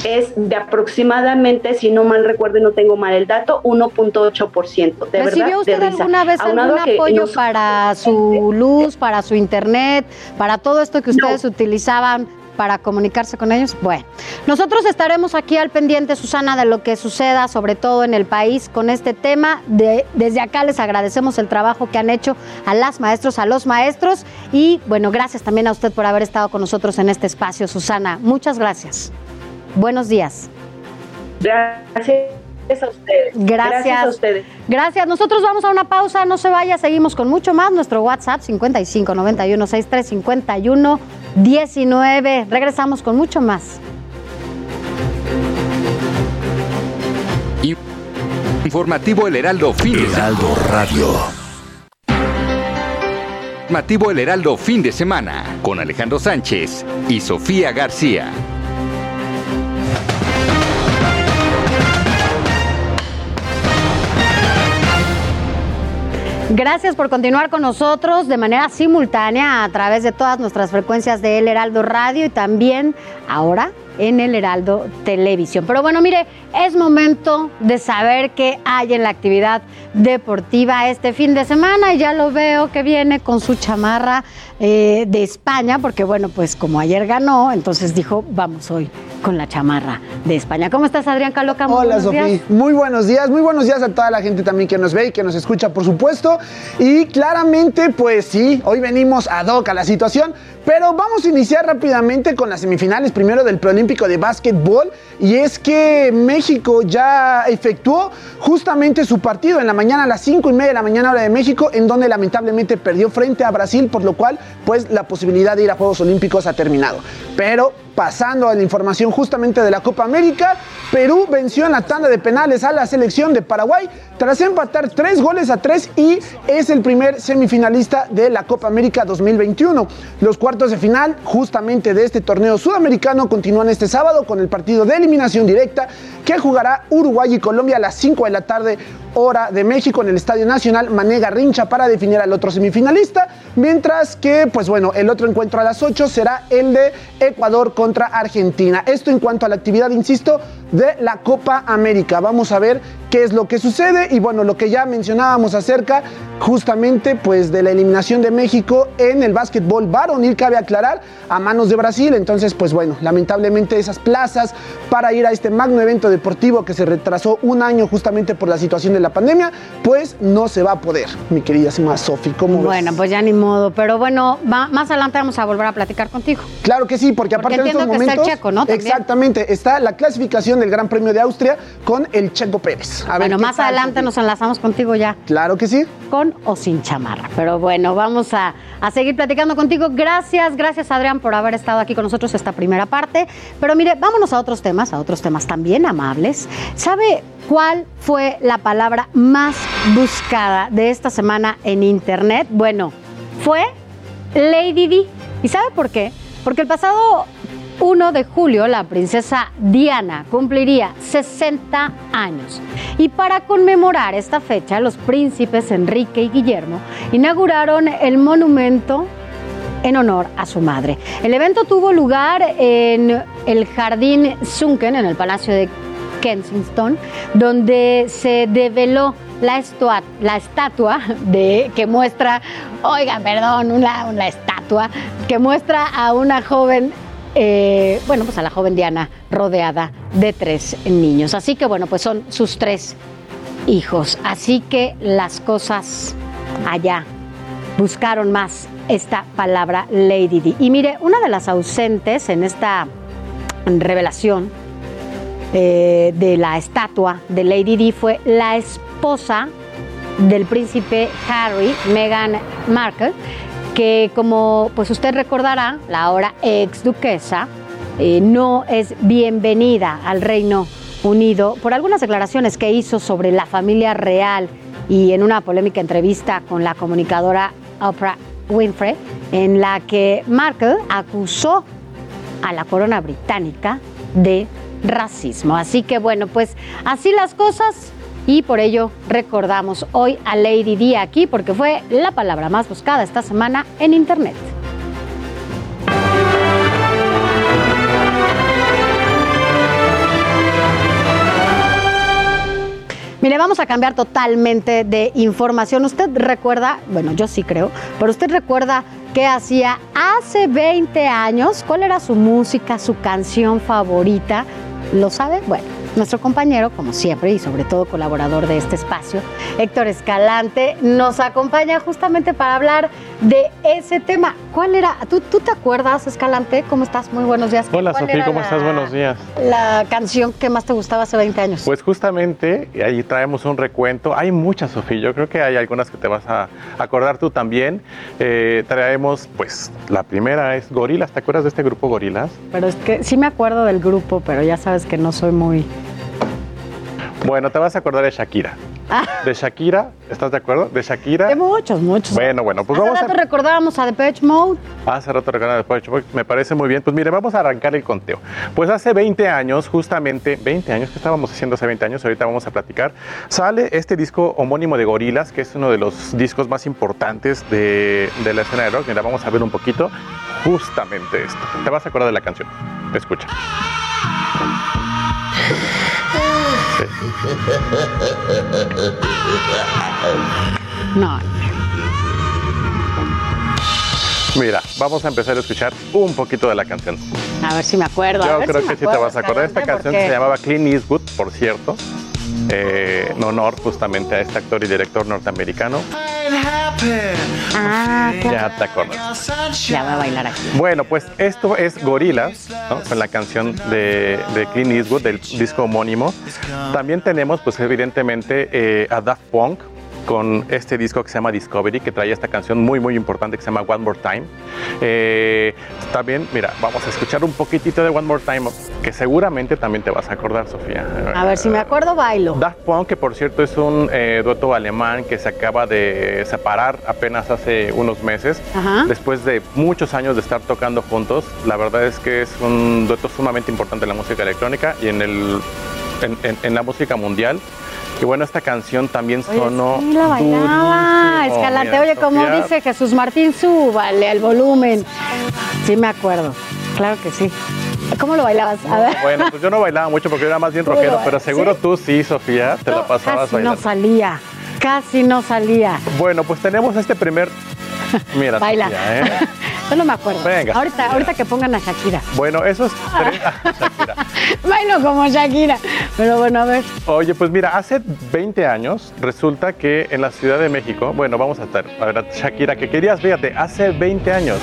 es de aproximadamente, si no mal recuerdo y no tengo mal el dato, 1.8%. De ¿Recibió usted de risa. alguna vez Aunado algún apoyo nos... para su luz, para su internet, para todo esto que ustedes no. utilizaban para comunicarse con ellos? Bueno, nosotros estaremos aquí al pendiente, Susana, de lo que suceda, sobre todo en el país, con este tema. De, desde acá les agradecemos el trabajo que han hecho a las maestros, a los maestros y bueno, gracias también a usted por haber estado con nosotros en este espacio, Susana. Muchas gracias. Buenos días. Gracias a ustedes. Gracias. Gracias a ustedes. Gracias. Nosotros vamos a una pausa, no se vaya, seguimos con mucho más. Nuestro WhatsApp 55 91 63 51 19. Regresamos con mucho más. Informativo El Heraldo Fin de Heraldo Radio. Informativo El Heraldo Fin de Semana con Alejandro Sánchez y Sofía García. Gracias por continuar con nosotros de manera simultánea a través de todas nuestras frecuencias de El Heraldo Radio y también ahora en El Heraldo Televisión. Pero bueno, mire, es momento de saber qué hay en la actividad deportiva este fin de semana y ya lo veo que viene con su chamarra eh, de España, porque bueno, pues como ayer ganó, entonces dijo, vamos hoy con la chamarra de España. ¿Cómo estás, Adrián Caloca? Muy Hola, Sofía. Muy buenos días, muy buenos días a toda la gente también que nos ve y que nos escucha, por supuesto. Y claramente, pues sí, hoy venimos ad hoc a la situación, pero vamos a iniciar rápidamente con las semifinales primero del Preolímpico de Básquetbol. Y es que México ya efectuó justamente su partido en la mañana a las 5 y media de la mañana hora de México, en donde lamentablemente perdió frente a Brasil, por lo cual pues la posibilidad de ir a Juegos Olímpicos ha terminado. Pero pasando a la información justamente de la Copa América, Perú venció en la tanda de penales a la selección de Paraguay tras empatar tres goles a tres y es el primer semifinalista de la Copa América 2021. Los cuartos de final justamente de este torneo sudamericano continúan este sábado con el partido de eliminación directa que jugará Uruguay y Colombia a las 5 de la tarde hora de México en el Estadio Nacional Manega Rincha para definir al otro semifinalista, mientras que pues bueno, el otro encuentro a las 8 será el de Ecuador contra Argentina. Esto en cuanto a la actividad, insisto, de la Copa América. Vamos a ver qué es lo que sucede y bueno, lo que ya mencionábamos acerca justamente pues de la eliminación de México en el básquetbol varonil, cabe aclarar, a manos de Brasil. Entonces, pues bueno, lamentablemente esas plazas para ir a este magno evento deportivo que se retrasó un año justamente por la situación de la pandemia, pues no se va a poder, mi queridísima Sofi. ¿Cómo Bueno, ves? pues ya ni modo, pero bueno, va, más adelante vamos a volver a platicar contigo. Claro que sí, porque aparte porque de estos momentos, está el checo, ¿no? También. exactamente, está la clasificación del Gran Premio de Austria con el Checo Pérez. A bueno, más adelante nos enlazamos contigo ya. Claro que sí. Con o sin chamarra. Pero bueno, vamos a, a seguir platicando contigo. Gracias, gracias Adrián por haber estado aquí con nosotros esta primera parte. Pero mire, vámonos a otros temas, a otros temas también amables. ¿Sabe cuál fue la palabra más buscada de esta semana en internet? Bueno, fue Lady D. ¿Y sabe por qué? Porque el pasado 1 de julio la princesa Diana cumpliría 60 años. Y para conmemorar esta fecha, los príncipes Enrique y Guillermo inauguraron el monumento en honor a su madre. El evento tuvo lugar en el Jardín Sunken, en el Palacio de Kensington, donde se develó la, estatua que muestra, oigan, perdón, una, una estatua que muestra a una joven, eh, bueno, pues a la joven Diana rodeada de tres niños. Así que bueno, pues son sus tres hijos. Así que las cosas allá buscaron más esta palabra Lady Di. Y mire, una de las ausentes en esta revelación eh, de la estatua de Lady Di fue la esposa del príncipe Harry, Meghan Markle, que como pues usted recordará, la ahora ex duquesa, eh, no es bienvenida al Reino Unido por algunas declaraciones que hizo sobre la familia real y en una polémica entrevista con la comunicadora Oprah Winfrey, en la que Markle acusó a la corona británica de racismo. Así que bueno, pues así las cosas y por ello recordamos hoy a Lady Di aquí porque fue la palabra más buscada esta semana en Internet. Mire, vamos a cambiar totalmente de información. Usted recuerda, bueno, yo sí creo, pero usted recuerda qué hacía hace 20 años, cuál era su música, su canción favorita. ¿Lo sabe? Bueno, nuestro compañero, como siempre, y sobre todo colaborador de este espacio, Héctor Escalante, nos acompaña justamente para hablar de ese tema. ¿Cuál era? ¿Tú, tú te acuerdas, Escalante? ¿Cómo estás? Muy buenos días. Hola ¿Cuál Sofía, ¿cómo la- estás? Buenos días. La canción que más te gustaba hace 20 años. Pues justamente ahí traemos un recuento. Hay muchas, Sofía. Yo creo que hay algunas que te vas a acordar tú también. Eh, traemos, pues, la primera es Gorilas. ¿Te acuerdas de este grupo Gorilas? Pero es que sí me acuerdo del grupo, pero ya sabes que no soy muy... Bueno, te vas a acordar de Shakira. Ah, De Shakira, ¿estás de acuerdo? De Shakira. de muchos, muchos. Bueno, bueno, pues Hace vamos rato a... recordábamos a Depeche Mode. Hace rato recordaba después, me parece muy bien. Pues mire, vamos a arrancar el conteo. Pues hace 20 años, justamente, 20 años, ¿qué estábamos haciendo hace 20 años? Ahorita vamos a platicar. Sale este disco homónimo de Gorilas, que es uno de los discos más importantes de, de la escena de rock. Mira, vamos a ver un poquito justamente esto. Te vas a acordar de la canción. Escucha. No. Mira, vamos a empezar a escuchar un poquito de la canción. A ver si me acuerdo. a Yo ver creo si que sí te vas a acordar. Esta canción se llamaba Clint Eastwood, por cierto, eh, en honor justamente a este actor y director norteamericano. Ah. Ya te acuerdas. Ya voy a bailar aquí. Bueno, pues esto es Gorillaz, ¿no? con la canción de, de Clint Eastwood, del disco homónimo. También tenemos, pues evidentemente, eh, a Daft Punk con este disco que se llama Discovery, que traía esta canción muy, muy importante que se llama One More Time. Eh, también, mira, vamos a escuchar un poquitito de One More Time, que seguramente también te vas a acordar, Sofía. A ver si me acuerdo, bailo. Daft Punk, que por cierto es un eh, dueto alemán que se acaba de separar apenas hace unos meses, Ajá. después de muchos años de estar tocando juntos. La verdad es que es un dueto sumamente importante en la música electrónica y en, el, en, en- en la música mundial. Y bueno, esta canción también Oye, sonó. sí, la bailaba. durísimo. Escalante, Mira, oye, como Sofía, dice Jesús Martín, súbale al volumen. Sí me acuerdo. Claro que sí. ¿Cómo lo bailabas? A ver. Bueno, pues yo no bailaba mucho porque yo era más bien rockero, lo- pero seguro tú sí, Sofía, te la pasabas Casi no bailando. salía. Casi no salía. Bueno, pues tenemos este primer. Mira, Baila. Sofía, ¿eh? Yo no me acuerdo. Venga. Ahorita, ahorita que pongan a Shakira. Bueno, esos tres. Bailo como Shakira. Pero bueno, a ver. Oye, pues mira, hace 20 años resulta que en la Ciudad de México, bueno, vamos a estar, a ver, Shakira, que querías, fíjate, hace 20 años.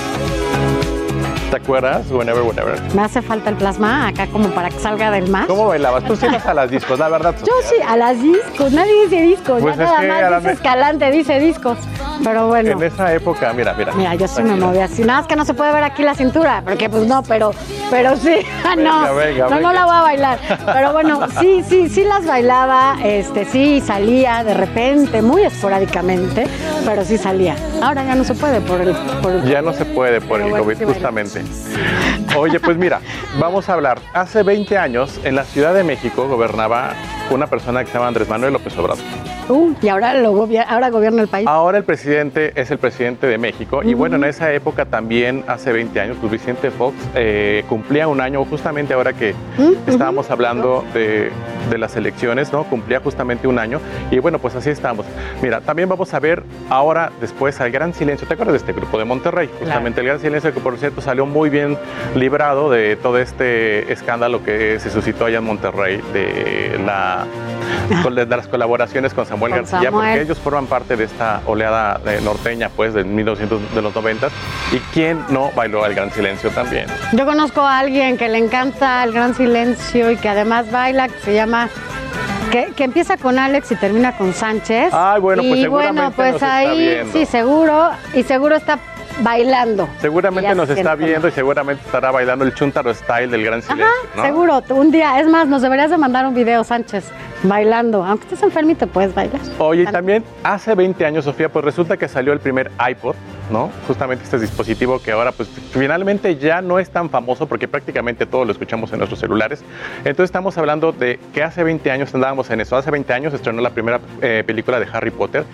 ¿Te acuerdas? Whenever, whenever. Me hace falta el plasma acá como para que salga del mar. ¿Cómo bailabas? Tú sí ibas a las discos, la verdad. Yo sí, a las discos. Nadie dice discos. Pues ya nada más la dice me- escalante, dice discos. Pero bueno. En esa época, mira, mira. Mira, yo sí me Tranquila. moví así. Nada más que no se puede ver aquí la cintura, porque pues no, pero, pero sí. Ah, no, Venga, venga, no, la voy a bailar. Pero bueno, sí, sí, sí las bailaba, este, sí salía de repente, muy esporádicamente, pero sí salía. Ahora ya no se puede por el, por el- Ya no se puede por Pero el bueno, COVID, sí baila. Oye, pues mira, vamos a hablar. Hace 20 años, en la Ciudad de México, gobernaba una persona que se llama Andrés Manuel López Obrador. Uh, y ahora lo gobier- ahora gobierna el país. Ahora el presidente es el presidente de México y bueno, en esa época también, hace 20 años, pues Vicente Fox eh, cumplía un año, justamente ahora que estábamos hablando de, de las elecciones, ¿no? Cumplía justamente un año y bueno, pues así estamos. Mira, también vamos a ver ahora después al Gran Silencio. ¿Te acuerdas de este grupo de Monterrey? Justamente el Gran Silencio que por cierto salió muy bien librado de todo este escándalo que se suscitó allá en Monterrey de la de las colaboraciones con Samuel Con García, porque ellos forman parte de esta oleada eh, norteña, pues, de 1900, de los 90 y quién no bailó el Gran Silencio también. Yo conozco a alguien que le encanta el gran silencio y que además baila, que se llama. Que, que empieza con Alex y termina con Sánchez. Ay, bueno, pues y bueno, pues ahí sí, seguro, y seguro está bailando. Seguramente nos está viendo y seguramente estará bailando el Chuntaro Style del Gran Silencio, ¿no? Seguro, un día, es más, nos deberías de mandar un video, Sánchez, bailando. Aunque estés enfermito, puedes bailar. Oye, y también hace 20 años, Sofía, pues resulta que salió el primer iPod, ¿no? Justamente este dispositivo que ahora, pues finalmente ya no es tan famoso porque prácticamente todo lo escuchamos en nuestros celulares. Entonces estamos hablando de que hace 20 años andábamos en eso. Hace 20 años estrenó la primera eh, película de Harry Potter.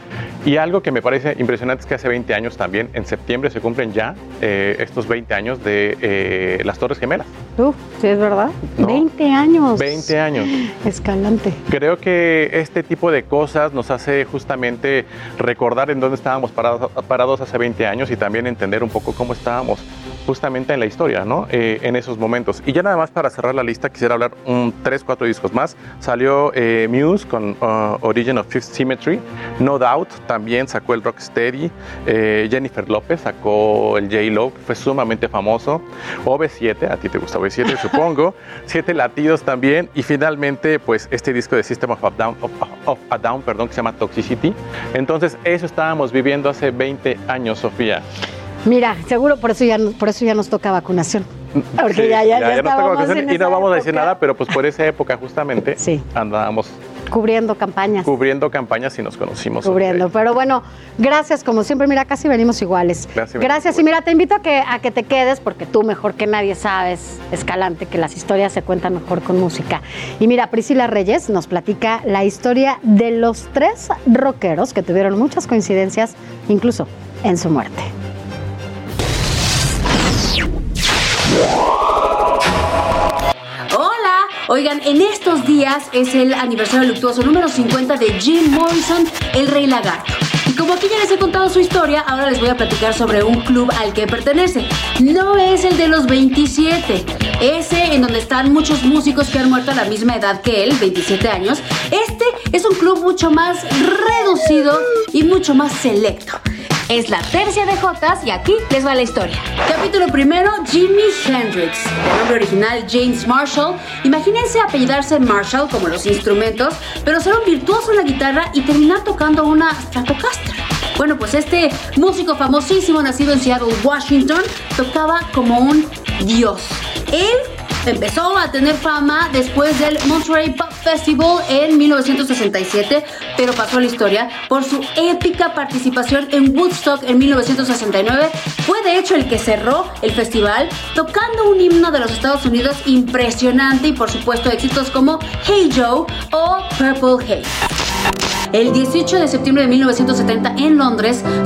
Y algo que me parece impresionante es que hace 20 años también, en septiembre, se cumplen ya eh, estos 20 años de eh, las Torres Gemelas. Uf, sí, es verdad. No. 20 años. 20 años. Escalante. Creo que este tipo de cosas nos hace justamente recordar en dónde estábamos parados, hace 20 años y también entender un poco cómo estábamos justamente en la historia, ¿no? Eh, en esos momentos. Y ya nada más para cerrar la lista, quisiera hablar un 3, 4 discos más. Salió eh, Muse con uh, Origin of Fifth Symmetry, No Doubt también sacó el Rocksteady, eh, Jennifer López sacó el J-Lo, que fue sumamente famoso, OV7, a ti te gusta OV7 supongo, Siete Latidos también, y finalmente pues este disco de System of a Down, of, of a Down perdón, que se llama Toxicity. Entonces eso estábamos viviendo hace 20 años, Sofía. Mira, seguro por eso ya, por eso ya nos toca vacunación. Porque Sí, ya, ya, ya, nos toca en y no vamos a decir nada, pero pues por esa época justamente andábamos Cubriendo campañas. cubriendo campañas y nos conocimos. cubriendo. Pero bueno, gracias como siempre. Mira, casi venimos iguales. Gracias. Gracias. Y mira, te invito a que, a que te quedes porque tú mejor que nadie sabes, Escalante, que las historias se cuentan mejor con música. Y mira, Priscila Reyes nos platica la historia de los tres rockeros que tuvieron muchas coincidencias, incluso en su muerte. Hola, oigan, en estos días es el aniversario luctuoso número 50 de Jim Morrison, el Rey Lagarto. Y como aquí ya les he contado su historia, ahora les voy a platicar sobre un club al que pertenece. No es el de los 27, ese en donde están muchos músicos que han muerto a la misma edad que él, 27 años. Este es un club mucho más reducido y mucho más selecto. Es la tercia de Jotas y aquí les va la historia. Capítulo primero, Jimi Hendrix. De nombre original James Marshall. Imagínense apellidarse Marshall como los instrumentos, pero ser un virtuoso en la guitarra y terminar tocando una Stratocaster. Bueno, pues este músico famosísimo nacido en Seattle, Washington, tocaba como un dios. Él empezó a tener fama después del Monterey Pop Festival en 1967, pero pasó a la historia por su épica participación en Woodstock en 1969. Fue de hecho el que cerró el festival tocando un himno de los Estados Unidos impresionante y por supuesto éxitos como Hey Joe o Purple Haze. El 18 de septiembre de 1970 en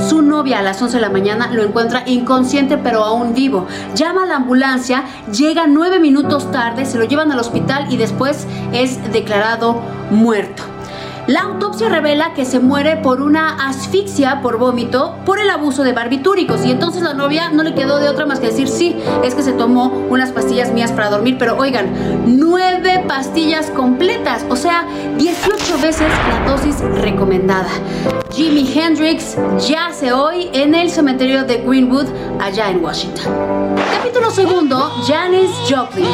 su novia a las 11 de la mañana lo encuentra inconsciente pero aún vivo. Llama a la ambulancia, llega nueve minutos tarde, se lo llevan al hospital y después es declarado muerto. La autopsia revela que se muere por una asfixia por vómito por el abuso de barbitúricos y entonces la novia no le quedó de otra más que decir sí, es que se tomó unas pastillas mías para dormir, pero oigan, nueve pastillas completas, o sea, 18 veces la dosis recomendada. Jimi Hendrix yace hoy en el cementerio de Greenwood, allá en Washington. Capítulo segundo, Janis Joplin.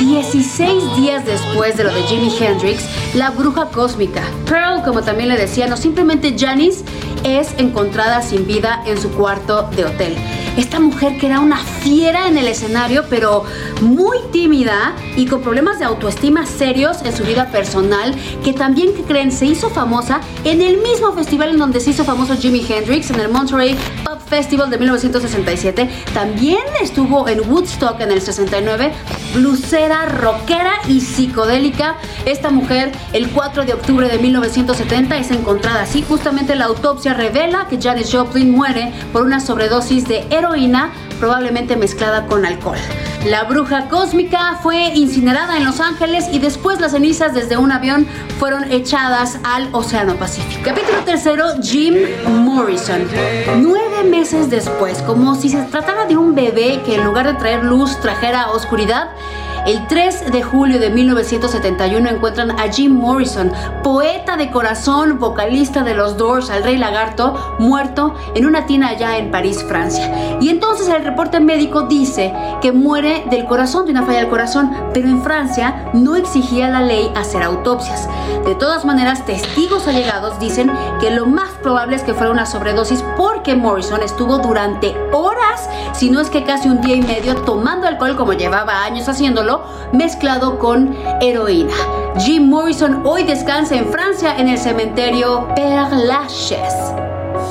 16 días después de lo de Jimi Hendrix, la bruja cósmica, Pearl, como también le decían, o simplemente Janis, es encontrada sin vida en su cuarto de hotel. Esta mujer que era una fiera en el escenario, pero muy tímida y con problemas de autoestima serios en su vida personal, que también, que creen, se hizo famosa en el mismo festival en donde se hizo famoso Jimi Hendrix, en el Monterey Pop Festival de 1967. También estuvo en Woodstock en el 69, blusera, rockera y psicodélica. Esta mujer, el 4 de octubre de 1970, es encontrada así. Justamente la autopsia revela que Janis Joplin muere por una sobredosis de heroína, probablemente mezclada con alcohol. La bruja cósmica fue incinerada en Los Ángeles y después las cenizas desde un avión fueron echadas al Océano Pacífico. Capítulo tercero, Jim Morrison. Nueve meses después, como si se tratara de un bebé que en lugar de traer luz trajera oscuridad, el 3 de julio de 1971 encuentran a Jim Morrison, poeta de corazón, vocalista de los Doors, al Rey Lagarto, muerto en una tina allá en París, Francia. Y entonces el reporte médico dice que muere del corazón, de una falla del corazón, pero en Francia no exigía la ley hacer autopsias. De todas maneras, testigos allegados dicen que lo más probable es que fuera una sobredosis porque Morrison estuvo durante horas, si no es que casi un día y medio, tomando alcohol como llevaba años haciéndolo mezclado con heroína. Jim Morrison hoy descansa en Francia en el cementerio Père Lachaise.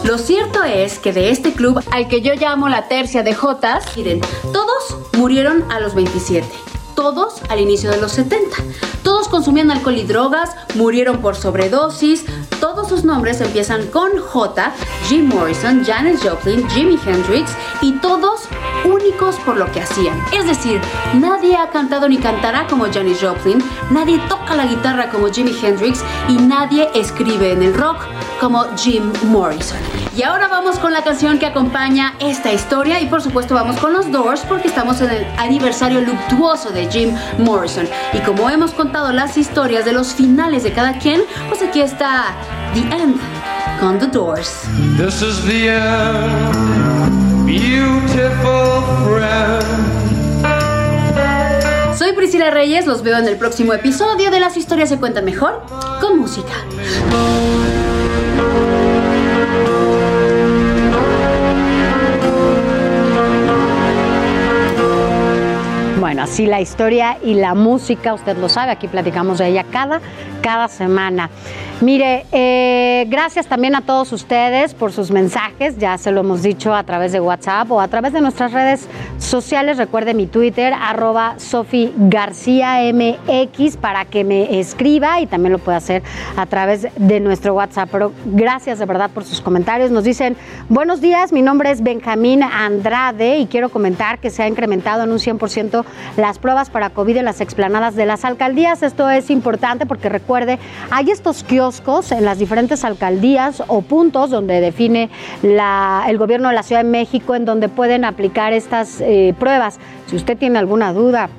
Lo cierto es que de este club al que yo llamo la tercia de Jotas, miren, todos murieron a los 27 todos al inicio de los 70. Todos consumían alcohol y drogas, murieron por sobredosis. Todos sus nombres empiezan con J, Jim Morrison, Janis Joplin, Jimi Hendrix y todos únicos por lo que hacían. Es decir, nadie ha cantado ni cantará como Janis Joplin, nadie toca la guitarra como Jimi Hendrix y nadie escribe en el rock como Jim Morrison. Y ahora vamos con la canción que acompaña esta historia y por supuesto vamos con los Doors porque estamos en el aniversario luctuoso de Jim Morrison. Y como hemos contado las historias de los finales de cada quien, pues aquí está The End con The Doors. This is the end, beautiful friend. Soy Priscila Reyes, los veo en el próximo episodio de Las historias se cuentan mejor con música. Bueno, así la historia y la música, usted lo sabe, aquí platicamos de ella cada, cada semana. Mire, eh, gracias también a todos ustedes por sus mensajes, ya se lo hemos dicho a través de WhatsApp o a través de nuestras redes sociales. Recuerde mi Twitter, arroba Sofi MX, para que me escriba y también lo puede hacer a través de nuestro WhatsApp. Pero gracias de verdad por sus comentarios. Nos dicen, buenos días, mi nombre es Benjamín Andrade y quiero comentar que se ha incrementado en un 100% las pruebas para COVID en las explanadas de las alcaldías. Esto es importante porque recuerde, hay estos kioscos en las diferentes alcaldías o puntos donde define el gobierno de la Ciudad de México en donde pueden aplicar estas eh, pruebas. Si usted tiene alguna duda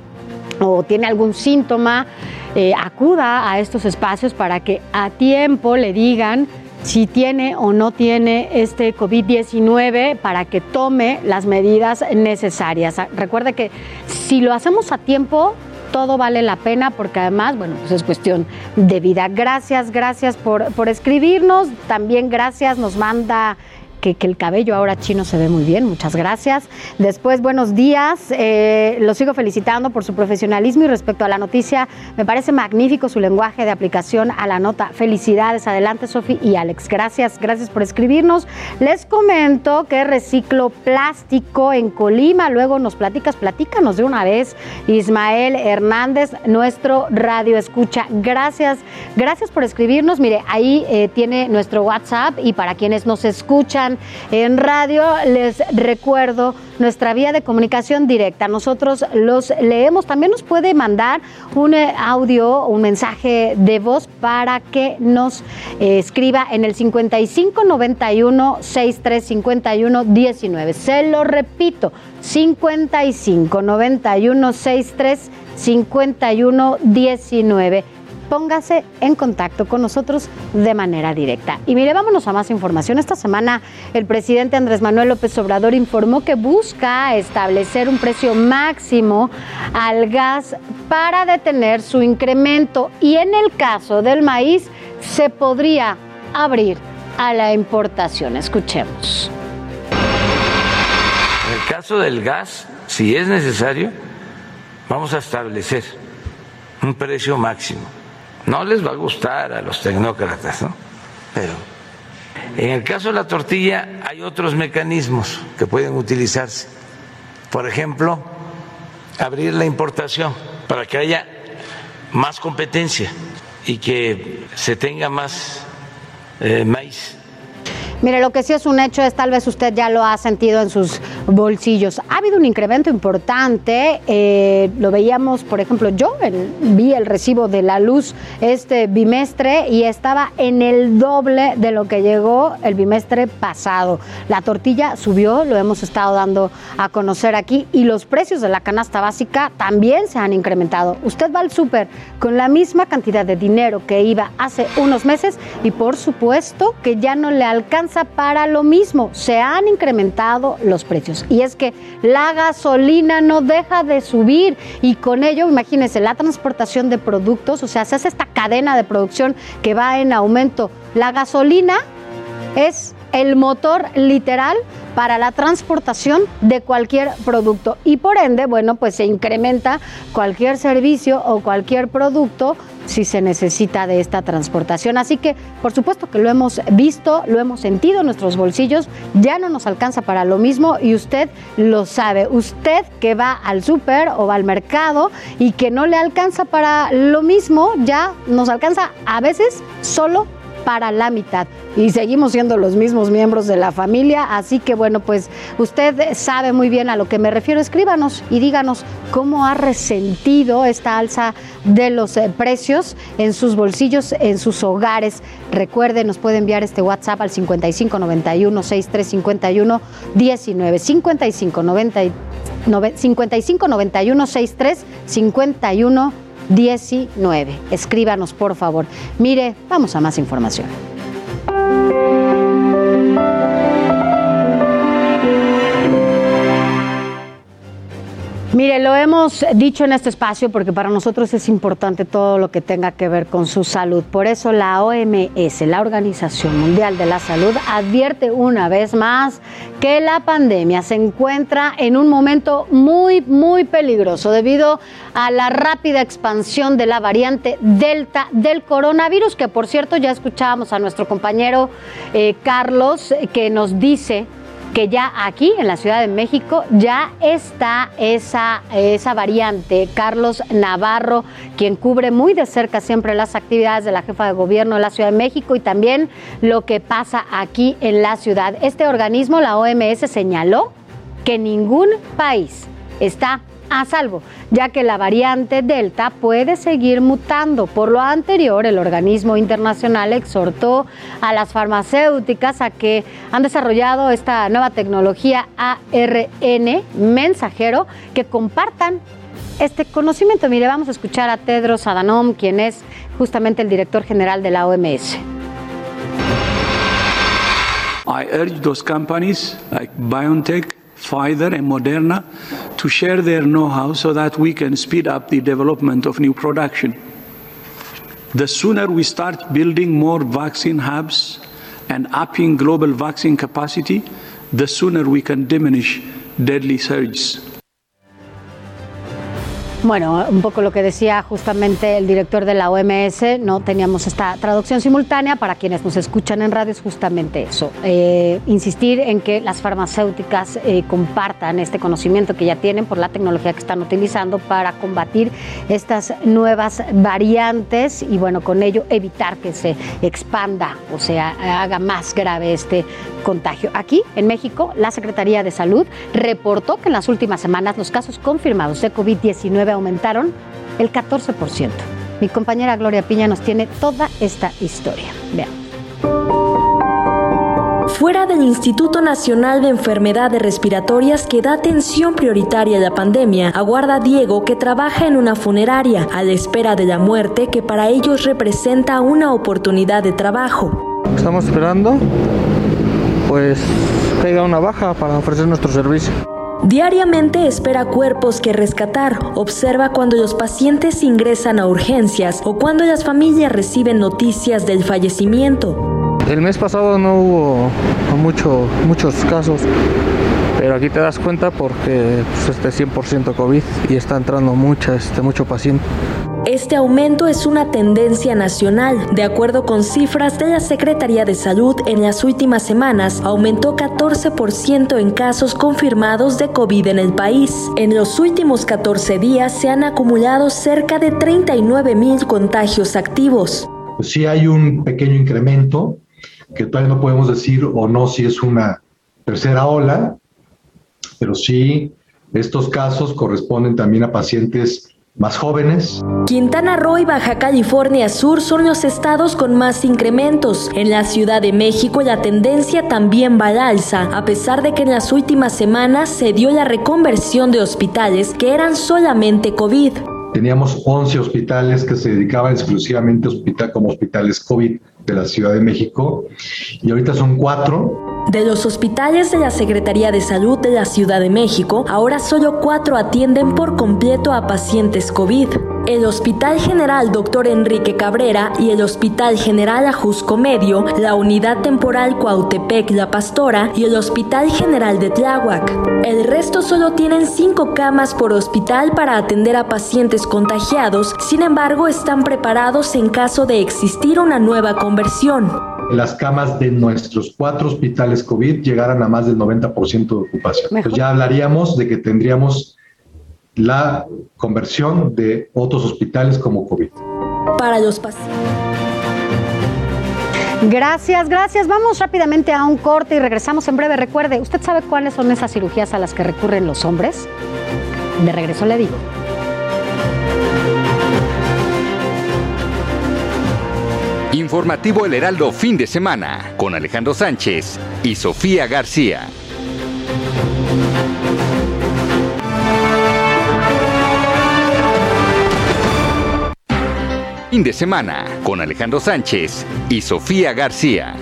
o tiene algún síntoma, eh, acuda a estos espacios para que a tiempo le digan si tiene o no tiene este COVID-19 para que tome las medidas necesarias. Recuerde que si lo hacemos a tiempo, todo vale la pena porque además, bueno, pues es cuestión de vida. Gracias, gracias por, por escribirnos. También gracias, nos manda que, el cabello ahora chino se ve muy bien, muchas gracias. Después, buenos días, eh, lo sigo felicitando por su profesionalismo y respecto a la noticia, me parece magnífico su lenguaje de aplicación a la nota. Felicidades, adelante Sofi y Alex, gracias, gracias por escribirnos. Les comento que reciclo plástico en Colima, luego nos platicas, platícanos de una vez. Ismael Hernández, nuestro radio escucha, gracias, gracias por escribirnos. Mire, ahí eh, tiene nuestro WhatsApp y para quienes nos escuchan, en radio, les recuerdo nuestra vía de comunicación directa. Nosotros los leemos. También nos puede mandar un eh, audio, un mensaje de voz para que nos eh, escriba en el 5591 6351 19. Se lo repito, 5591 6351 19 póngase en contacto con nosotros de manera directa. Y mire, vámonos a más información. Esta semana el presidente Andrés Manuel López Obrador informó que busca establecer un precio máximo al gas para detener su incremento y en el caso del maíz se podría abrir a la importación. Escuchemos. En el caso del gas, si es necesario, vamos a establecer un precio máximo no les va a gustar a los tecnócratas, ¿no? Pero en el caso de la tortilla hay otros mecanismos que pueden utilizarse. Por ejemplo, abrir la importación para que haya más competencia y que se tenga más eh, maíz Mire, lo que sí es un hecho es, tal vez usted ya lo ha sentido en sus bolsillos. Ha habido un incremento importante, eh, lo veíamos, por ejemplo, yo vi el recibo de la luz este bimestre y estaba en el doble de lo que llegó el bimestre pasado. La tortilla subió, lo hemos estado dando a conocer aquí, y los precios de la canasta básica también se han incrementado. Usted va al súper con la misma cantidad de dinero que iba hace unos meses y por supuesto que ya no le alcanza para lo mismo. Se han incrementado los precios. Y es que la gasolina no deja de subir y con ello, imagínense, la transportación de productos, o sea, se hace esta cadena de producción que va en aumento. La gasolina es el motor literal para la transportación de cualquier producto y por ende, bueno, pues se incrementa cualquier servicio o cualquier producto si se necesita de esta transportación. Así que, por supuesto que lo hemos visto, lo hemos sentido en nuestros bolsillos, ya no nos alcanza para lo mismo y usted lo sabe. Usted que va al súper o va al mercado y que no le alcanza para lo mismo, ya nos alcanza a veces solo para la mitad. Y seguimos siendo los mismos miembros de la familia, así que bueno, pues usted sabe muy bien a lo que me refiero. Escríbanos y díganos cómo ha resentido esta alza de los eh, precios en sus bolsillos, en sus hogares. Recuerde, nos puede enviar este WhatsApp al 5591 6351 19 5591 5591 63 51 19. Escríbanos, por favor. Mire, vamos a más información. Mire, lo hemos dicho en este espacio porque para nosotros es importante todo lo que tenga que ver con su salud. Por eso la OMS, la Organización Mundial de la Salud, advierte una vez más que la pandemia se encuentra en un momento muy, muy peligroso debido a la rápida expansión de la variante Delta del coronavirus, que por cierto ya escuchábamos a nuestro compañero eh, Carlos que nos dice que ya aquí en la Ciudad de México ya está esa, esa variante. Carlos Navarro, quien cubre muy de cerca siempre las actividades de la jefa de gobierno de la Ciudad de México y también lo que pasa aquí en la ciudad. Este organismo, la OMS, señaló que ningún país está a salvo, ya que la variante Delta puede seguir mutando. Por lo anterior, el organismo internacional exhortó a las farmacéuticas a que han desarrollado esta nueva tecnología ARN mensajero que compartan este conocimiento. Mire, vamos a escuchar a Tedros Adhanom, quien es justamente el director general de la OMS. I urge those companies like BioNTech Pfizer and Moderna to share their know-how so that we can speed up the development of new production. The sooner we start building more vaccine hubs and upping global vaccine capacity, the sooner we can diminish deadly surges. Bueno, un poco lo que decía justamente el director de la OMS, no teníamos esta traducción simultánea para quienes nos escuchan en radio, es justamente eso, eh, insistir en que las farmacéuticas eh, compartan este conocimiento que ya tienen por la tecnología que están utilizando para combatir estas nuevas variantes y bueno, con ello evitar que se expanda o sea, haga más grave este contagio. Aquí en México, la Secretaría de Salud reportó que en las últimas semanas los casos confirmados de COVID-19 aumentaron el 14%. Mi compañera Gloria Piña nos tiene toda esta historia. Veamos. Fuera del Instituto Nacional de Enfermedades Respiratorias que da atención prioritaria a la pandemia, aguarda Diego que trabaja en una funeraria a la espera de la muerte que para ellos representa una oportunidad de trabajo. Estamos esperando pues pega una baja para ofrecer nuestro servicio. Diariamente espera cuerpos que rescatar, observa cuando los pacientes ingresan a urgencias o cuando las familias reciben noticias del fallecimiento. El mes pasado no hubo mucho, muchos casos, pero aquí te das cuenta porque pues, este 100% COVID y está entrando mucha, este, mucho paciente. Este aumento es una tendencia nacional. De acuerdo con cifras de la Secretaría de Salud, en las últimas semanas aumentó 14% en casos confirmados de COVID en el país. En los últimos 14 días se han acumulado cerca de 39 mil contagios activos. Pues sí hay un pequeño incremento, que todavía no podemos decir o no si es una tercera ola, pero sí estos casos corresponden también a pacientes más jóvenes. Quintana Roo y Baja California Sur son los estados con más incrementos. En la Ciudad de México la tendencia también va al alza, a pesar de que en las últimas semanas se dio la reconversión de hospitales que eran solamente COVID. Teníamos 11 hospitales que se dedicaban exclusivamente a hospital como hospitales COVID de la Ciudad de México y ahorita son cuatro de los hospitales de la Secretaría de Salud de la Ciudad de México, ahora solo cuatro atienden por completo a pacientes COVID. El Hospital General Dr. Enrique Cabrera y el Hospital General Ajusco Medio, la Unidad Temporal Cuautepec La Pastora y el Hospital General de Tláhuac. El resto solo tienen cinco camas por hospital para atender a pacientes contagiados, sin embargo están preparados en caso de existir una nueva conversión las camas de nuestros cuatro hospitales COVID llegaran a más del 90% de ocupación. Pues ya hablaríamos de que tendríamos la conversión de otros hospitales como COVID. Para los pacientes. Gracias, gracias. Vamos rápidamente a un corte y regresamos en breve. Recuerde, ¿usted sabe cuáles son esas cirugías a las que recurren los hombres? De regreso le digo. Informativo El Heraldo fin de semana con Alejandro Sánchez y Sofía García. Fin de semana con Alejandro Sánchez y Sofía García.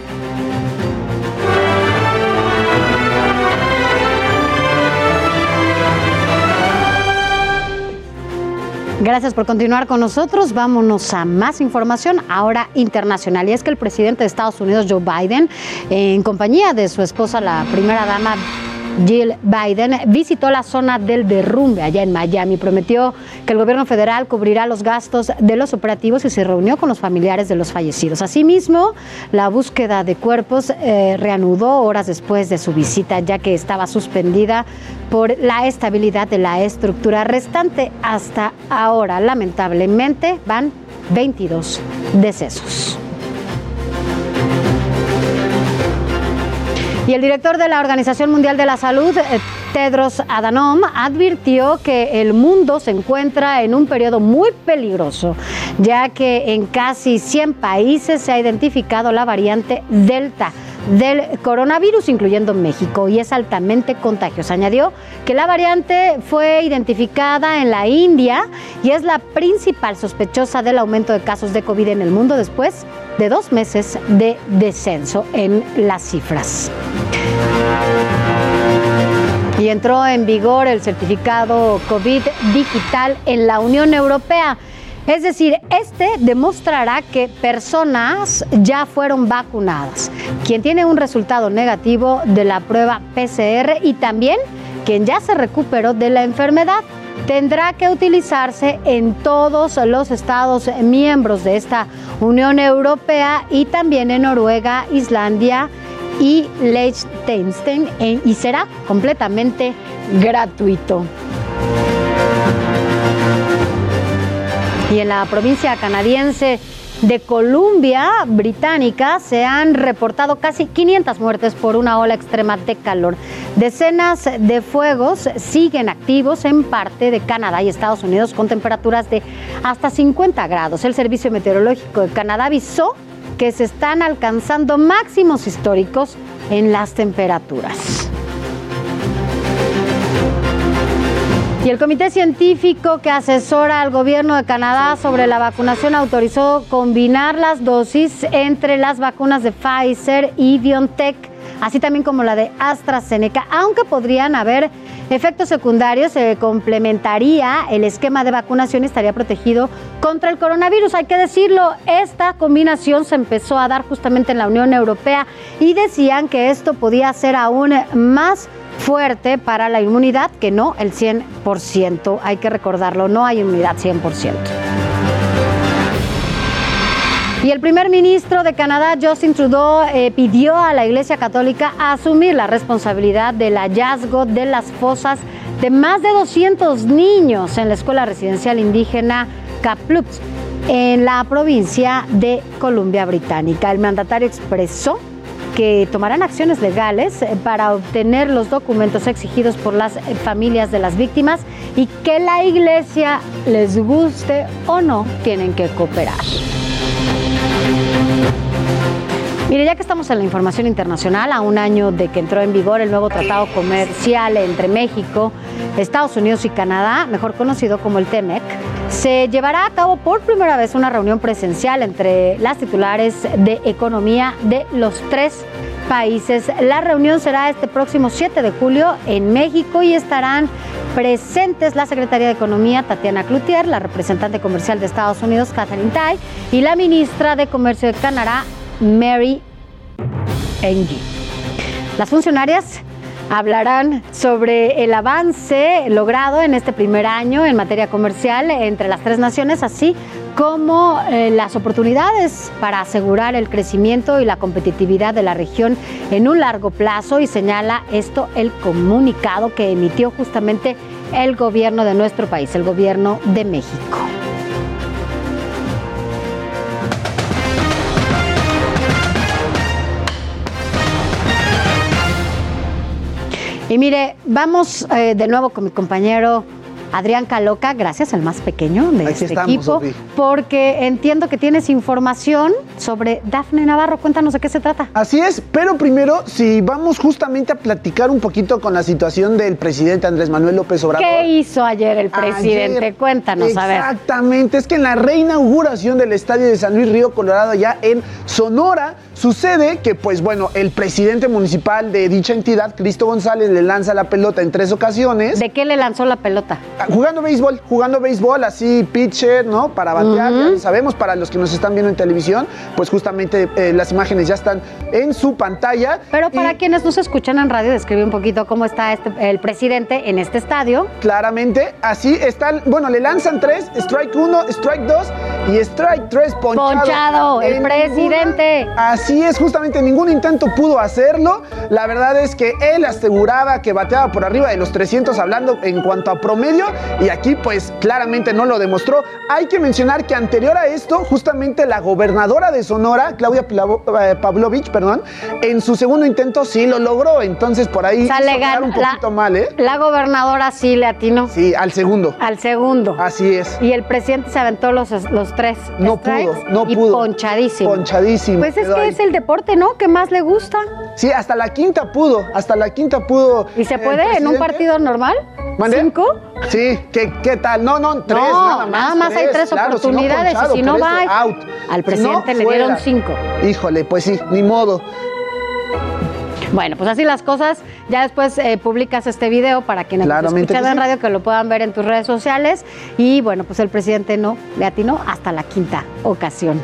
Gracias por continuar con nosotros. Vámonos a más información ahora internacional. Y es que el presidente de Estados Unidos, Joe Biden, en compañía de su esposa, la primera dama Jill Biden visitó la zona del derrumbe allá en Miami. Prometió que el gobierno federal cubrirá los gastos de los operativos y se reunió con los familiares de los fallecidos. Asimismo, la búsqueda de cuerpos eh, reanudó horas después de su visita, ya que estaba suspendida por la estabilidad de la estructura restante. Hasta ahora, lamentablemente, van 22 decesos. Y el director de la Organización Mundial de la Salud, eh, Tedros Adhanom, advirtió que el mundo se encuentra en un periodo muy peligroso, ya que en casi 100 países se ha identificado la variante Delta del coronavirus, incluyendo México, y es altamente contagiosa. Añadió que la variante fue identificada en la India y es la principal sospechosa del aumento de casos de COVID en el mundo después de dos meses de descenso en las cifras. Y entró en vigor el certificado COVID digital en la Unión Europea. Es decir, este demostrará que personas ya fueron vacunadas, quien tiene un resultado negativo de la prueba PCR y también quien ya se recuperó de la enfermedad tendrá que utilizarse en todos los estados miembros de esta Unión Europea y también en Noruega, Islandia y Liechtenstein y será completamente gratuito. Y en la provincia canadiense de Columbia Británica se han reportado casi 500 muertes por una ola extrema de calor. Decenas de fuegos siguen activos en parte de Canadá y Estados Unidos con temperaturas de hasta 50 grados. El Servicio Meteorológico de Canadá avisó que se están alcanzando máximos históricos en las temperaturas. Y el comité científico que asesora al gobierno de Canadá sobre la vacunación autorizó combinar las dosis entre las vacunas de Pfizer y BioNTech, así también como la de AstraZeneca, aunque podrían haber efectos secundarios, se complementaría el esquema de vacunación y estaría protegido contra el coronavirus. Hay que decirlo, esta combinación se empezó a dar justamente en la Unión Europea y decían que esto podía ser aún más fuerte para la inmunidad que no el 100%. Hay que recordarlo, no hay inmunidad 100%. Y el primer ministro de Canadá, Justin Trudeau, eh, pidió a la Iglesia Católica asumir la responsabilidad del hallazgo de las fosas de más de 200 niños en la escuela residencial indígena Kaplups, en la provincia de Columbia Británica. El mandatario expresó que tomarán acciones legales eh, para obtener los documentos exigidos por las eh, familias de las víctimas y que la iglesia les guste o no, tienen que cooperar. Mire, ya que estamos en la información internacional, a un año de que entró en vigor el nuevo tratado comercial entre México, Estados Unidos y Canadá, mejor conocido como el TEMEC, se llevará a cabo por primera vez una reunión presencial entre las titulares de economía de los tres países. La reunión será este próximo 7 de julio en México y estarán presentes la Secretaría de Economía Tatiana Cloutier, la representante comercial de Estados Unidos Catherine Tai y la ministra de Comercio de Canadá Mary Ng. Las funcionarias hablarán sobre el avance logrado en este primer año en materia comercial entre las tres naciones, así como eh, las oportunidades para asegurar el crecimiento y la competitividad de la región en un largo plazo y señala esto el comunicado que emitió justamente el gobierno de nuestro país, el gobierno de México. Y mire, vamos eh, de nuevo con mi compañero Adrián Caloca, gracias, el más pequeño de Aquí este estamos, equipo, Sofi. porque entiendo que tienes información sobre Dafne Navarro. Cuéntanos de qué se trata. Así es, pero primero, si vamos justamente a platicar un poquito con la situación del presidente Andrés Manuel López Obrador. ¿Qué hizo ayer el presidente? Ayer, Cuéntanos, a ver. Exactamente, es que en la reinauguración del estadio de San Luis Río Colorado, allá en Sonora, sucede que, pues bueno, el presidente municipal de dicha entidad, Cristo González, le lanza la pelota en tres ocasiones. ¿De qué le lanzó la pelota? Jugando béisbol, jugando béisbol, así pitcher, ¿no? Para batear, ya sabemos, para los que nos están viendo en televisión, pues justamente eh, las imágenes ya están en su pantalla. Pero para quienes nos escuchan en radio, describe un poquito cómo está este- el presidente en este estadio. Claramente, así está, bueno, le lanzan tres, strike uno, strike dos y strike tres ponchado. Ponchado, el En presidente. así es, justamente ningún intento pudo hacerlo. La verdad es que él aseguraba que bateaba por arriba de los 300 hablando en cuanto a promedio y aquí pues claramente no lo demostró. Hay que mencionar que anterior a esto, justamente la gobernadora de Sonora, Claudia eh, Pavlovich, perdón, en su segundo intento sí lo logró, entonces por ahí hizo un poquito la- mal, ¿eh? La gobernadora sí le atinó. Sí, al segundo. Al segundo. Así es. Y el presidente se aventó los, los tres. No pudo, no y pudo. ponchadísimo. Ponchadísimo. Pues es que ahí. Es el deporte, ¿no? Que más le gusta. Sí, hasta la quinta pudo, hasta la quinta pudo. ¿Y se puede en un partido normal? ¿Cinco? Sí, ¿qué, qué tal? No, no, tres, no, nada más. nada más hay tres claro, si no oportunidades ponchado, y si no va out. al Si presidente no, le dieron cinco. Híjole, pues sí, ni modo. Bueno, pues así las cosas. Ya después eh, publicas este video para quienes nos escuchan en sí. radio que lo puedan ver en tus redes sociales. Y bueno, pues el presidente no le atinó hasta la quinta ocasión.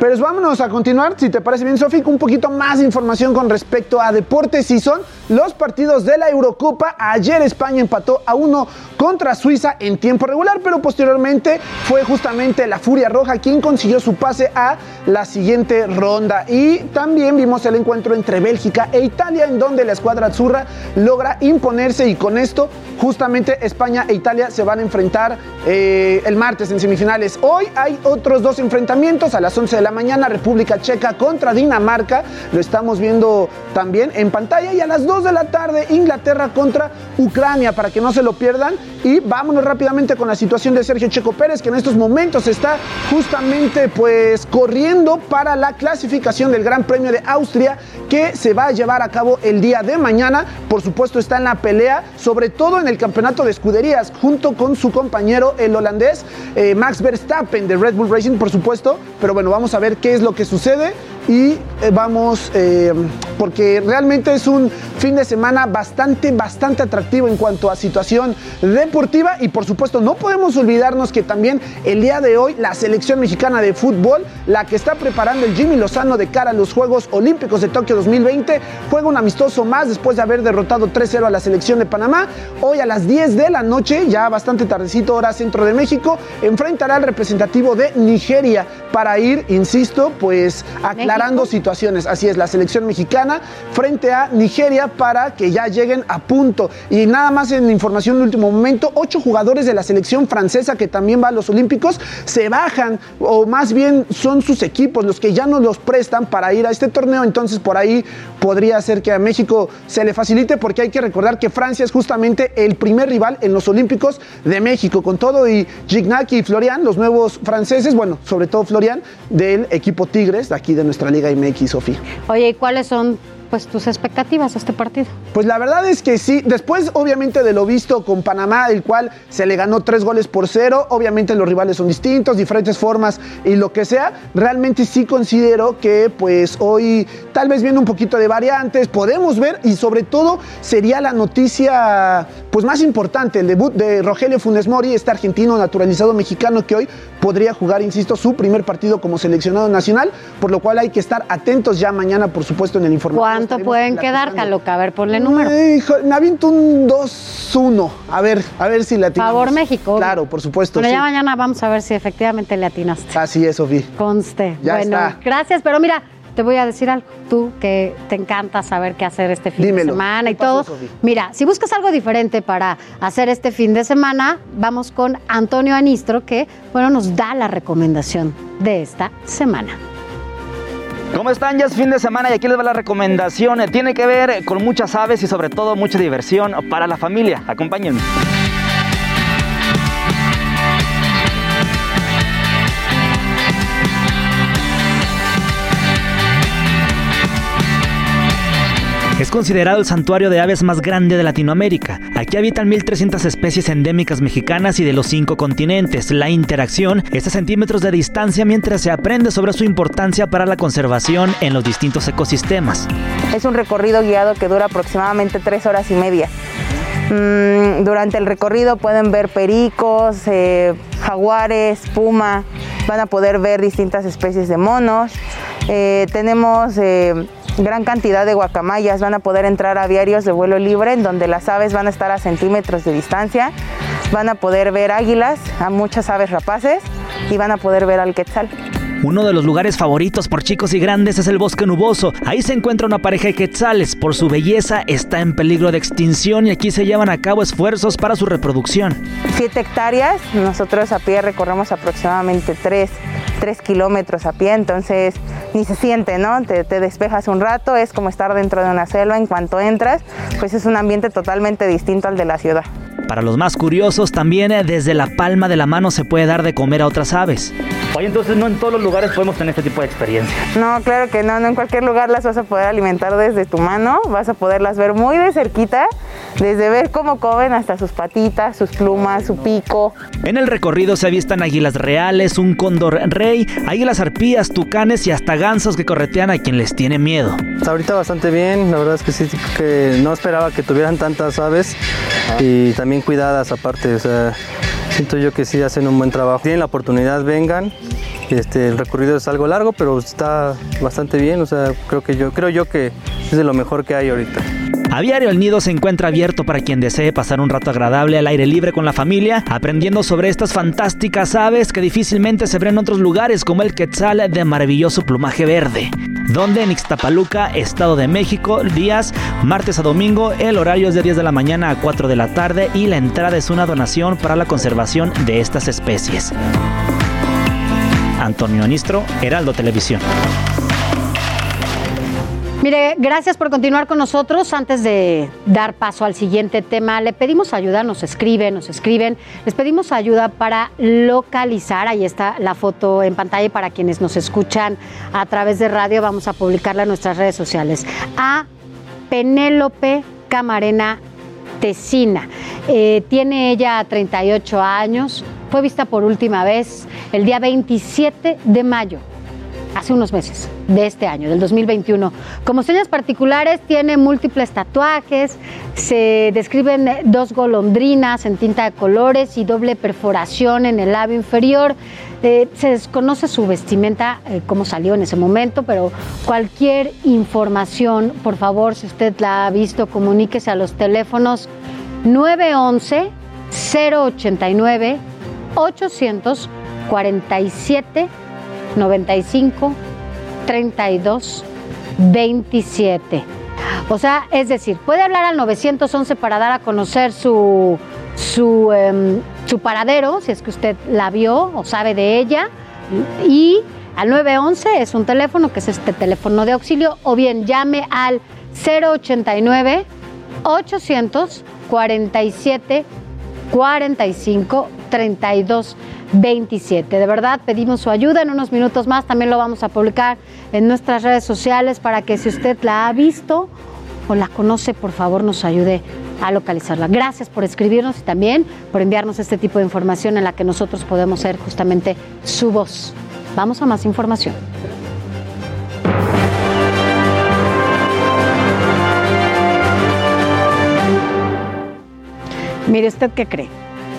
Pero vámonos a continuar, si te parece bien, Sofi, un poquito más de información con respecto a deportes y son los partidos de la Eurocopa. Ayer España empató a uno contra Suiza en tiempo regular, pero posteriormente fue justamente la Furia Roja quien consiguió su pase a la siguiente ronda. Y también vimos el encuentro entre Bélgica e Italia, en donde la escuadra azurra logra imponerse y con esto justamente España e Italia se van a enfrentar eh, el martes en semifinales. Hoy hay otros dos enfrentamientos a las 11 de la mañana, República Checa contra Dinamarca, lo estamos viendo también en pantalla y a las 2 2 de la tarde, Inglaterra contra Ucrania, para que no se lo pierdan. Y vámonos rápidamente con la situación de Sergio Checo Pérez, que en estos momentos está justamente pues corriendo para la clasificación del Gran Premio de Austria, que se va a llevar a cabo el día de mañana. Por supuesto está en la pelea, sobre todo en el campeonato de escuderías, junto con su compañero el holandés eh, Max Verstappen de Red Bull Racing, por supuesto. Pero bueno, vamos a ver qué es lo que sucede y eh, vamos, eh, porque realmente es un fin de semana bastante, bastante atractivo en cuanto a situación deportiva y por supuesto no podemos olvidarnos que también el día de hoy la selección mexicana de fútbol, la que está preparando el Jimmy Lozano de cara a los Juegos Olímpicos de Tokio 2020, juega un amistoso más después de haber derrotado 3-0 a la selección de Panamá. Hoy a las 10 de la noche, ya bastante tardecito hora centro de México, enfrentará al representativo de Nigeria para ir, insisto, pues aclarando situaciones. Así es, la selección mexicana frente a Nigeria para que ya lleguen a punto. Y nada más en información de último momento, ocho jugadores de la selección francesa que también va a los Olímpicos se bajan, o más bien son sus equipos los que ya no los prestan para ir a este torneo. Entonces por ahí podría ser que a México se le facilite porque hay que recordar que Francia es justamente el primer rival en los Olímpicos de México. Con todo y Gignac y Florian, los nuevos franceses, bueno, sobre todo Florian, del equipo Tigres, de aquí de nuestra Liga MX, Sofía. Oye, ¿y cuáles son pues tus expectativas a este partido? Pues la verdad es que sí, después obviamente de lo visto con Panamá, el cual se le ganó tres goles por cero, obviamente los rivales son distintos, diferentes formas y lo que sea, realmente sí considero que pues hoy tal vez viendo un poquito de variantes, podemos ver y sobre todo sería la noticia pues más importante, el debut de Rogelio Funes Mori, este argentino naturalizado mexicano que hoy podría jugar, insisto, su primer partido como seleccionado nacional, por lo cual hay que estar atentos ya mañana, por supuesto, en el informativo. ¿Cuánto pueden quedar, Caloca? A ver, ponle número. Eh, hijo, me aviento un 2-1. A ver, a ver si le atinamos. Favor México. Claro, por supuesto. Bueno, sí. ya mañana vamos a ver si efectivamente le atinaste. Así es, Sofía. Conste. Ya bueno, está. gracias, pero mira, te voy a decir algo. Tú que te encanta saber qué hacer este fin de semana y ¿Qué pasó, todo. Sofi? Mira, si buscas algo diferente para hacer este fin de semana, vamos con Antonio Anistro, que bueno, nos da la recomendación de esta semana. ¿Cómo están? Ya es fin de semana y aquí les va la recomendación. Tiene que ver con muchas aves y sobre todo mucha diversión para la familia. Acompáñenme. Es considerado el santuario de aves más grande de Latinoamérica. Aquí habitan 1.300 especies endémicas mexicanas y de los cinco continentes. La interacción es a centímetros de distancia mientras se aprende sobre su importancia para la conservación en los distintos ecosistemas. Es un recorrido guiado que dura aproximadamente tres horas y media. Mm, durante el recorrido pueden ver pericos, eh, jaguares, puma, van a poder ver distintas especies de monos. Eh, tenemos eh, gran cantidad de guacamayas, van a poder entrar a aviarios de vuelo libre en donde las aves van a estar a centímetros de distancia. Van a poder ver águilas, a muchas aves rapaces y van a poder ver al quetzal. Uno de los lugares favoritos por chicos y grandes es el bosque nuboso. Ahí se encuentra una pareja de quetzales. Por su belleza está en peligro de extinción y aquí se llevan a cabo esfuerzos para su reproducción. 7 hectáreas, nosotros a pie recorremos aproximadamente 3, kilómetros a pie, entonces ni se siente, ¿no? Te, te despejas un rato, es como estar dentro de una selva, en cuanto entras, pues es un ambiente totalmente distinto al de la ciudad. Para los más curiosos, también eh, desde la palma de la mano se puede dar de comer a otras aves. Oye, entonces no en todos los lugares podemos tener este tipo de experiencia. No, claro que no, no en cualquier lugar las vas a poder alimentar desde tu mano, vas a poderlas ver muy de cerquita, desde ver cómo comen hasta sus patitas, sus plumas, su pico. En el recorrido se avistan águilas reales, un cóndor rey, águilas arpías, tucanes y hasta gansos que corretean a quien les tiene miedo. Hasta ahorita bastante bien, la verdad es que sí, que no esperaba que tuvieran tantas aves y también cuidadas aparte, o sea, siento yo que sí hacen un buen trabajo. Tienen la oportunidad, vengan. Este, el recorrido es algo largo, pero está bastante bien, o sea, creo que yo creo yo que es de lo mejor que hay ahorita. Aviario El Nido se encuentra abierto para quien desee pasar un rato agradable al aire libre con la familia, aprendiendo sobre estas fantásticas aves que difícilmente se ven en otros lugares como el quetzal de maravilloso plumaje verde. Donde en Ixtapaluca, Estado de México, días martes a domingo, el horario es de 10 de la mañana a 4 de la tarde y la entrada es una donación para la conservación de estas especies. Antonio Anistro, Heraldo Televisión. Mire, gracias por continuar con nosotros. Antes de dar paso al siguiente tema, le pedimos ayuda, nos escriben, nos escriben. Les pedimos ayuda para localizar, ahí está la foto en pantalla y para quienes nos escuchan a través de radio, vamos a publicarla en nuestras redes sociales. A Penélope Camarena Tecina. Eh, tiene ella 38 años, fue vista por última vez el día 27 de mayo hace unos meses de este año, del 2021. Como señas particulares tiene múltiples tatuajes, se describen dos golondrinas en tinta de colores y doble perforación en el labio inferior. Eh, se desconoce su vestimenta, eh, cómo salió en ese momento, pero cualquier información, por favor, si usted la ha visto, comuníquese a los teléfonos 911 089 847 95 32 27. O sea, es decir, puede hablar al 911 para dar a conocer su, su, em, su paradero, si es que usted la vio o sabe de ella, y al 911 es un teléfono que es este teléfono de auxilio, o bien llame al 089 847 45 32 27. De verdad, pedimos su ayuda. En unos minutos más también lo vamos a publicar en nuestras redes sociales para que si usted la ha visto o la conoce, por favor nos ayude a localizarla. Gracias por escribirnos y también por enviarnos este tipo de información en la que nosotros podemos ser justamente su voz. Vamos a más información. Mire usted qué cree,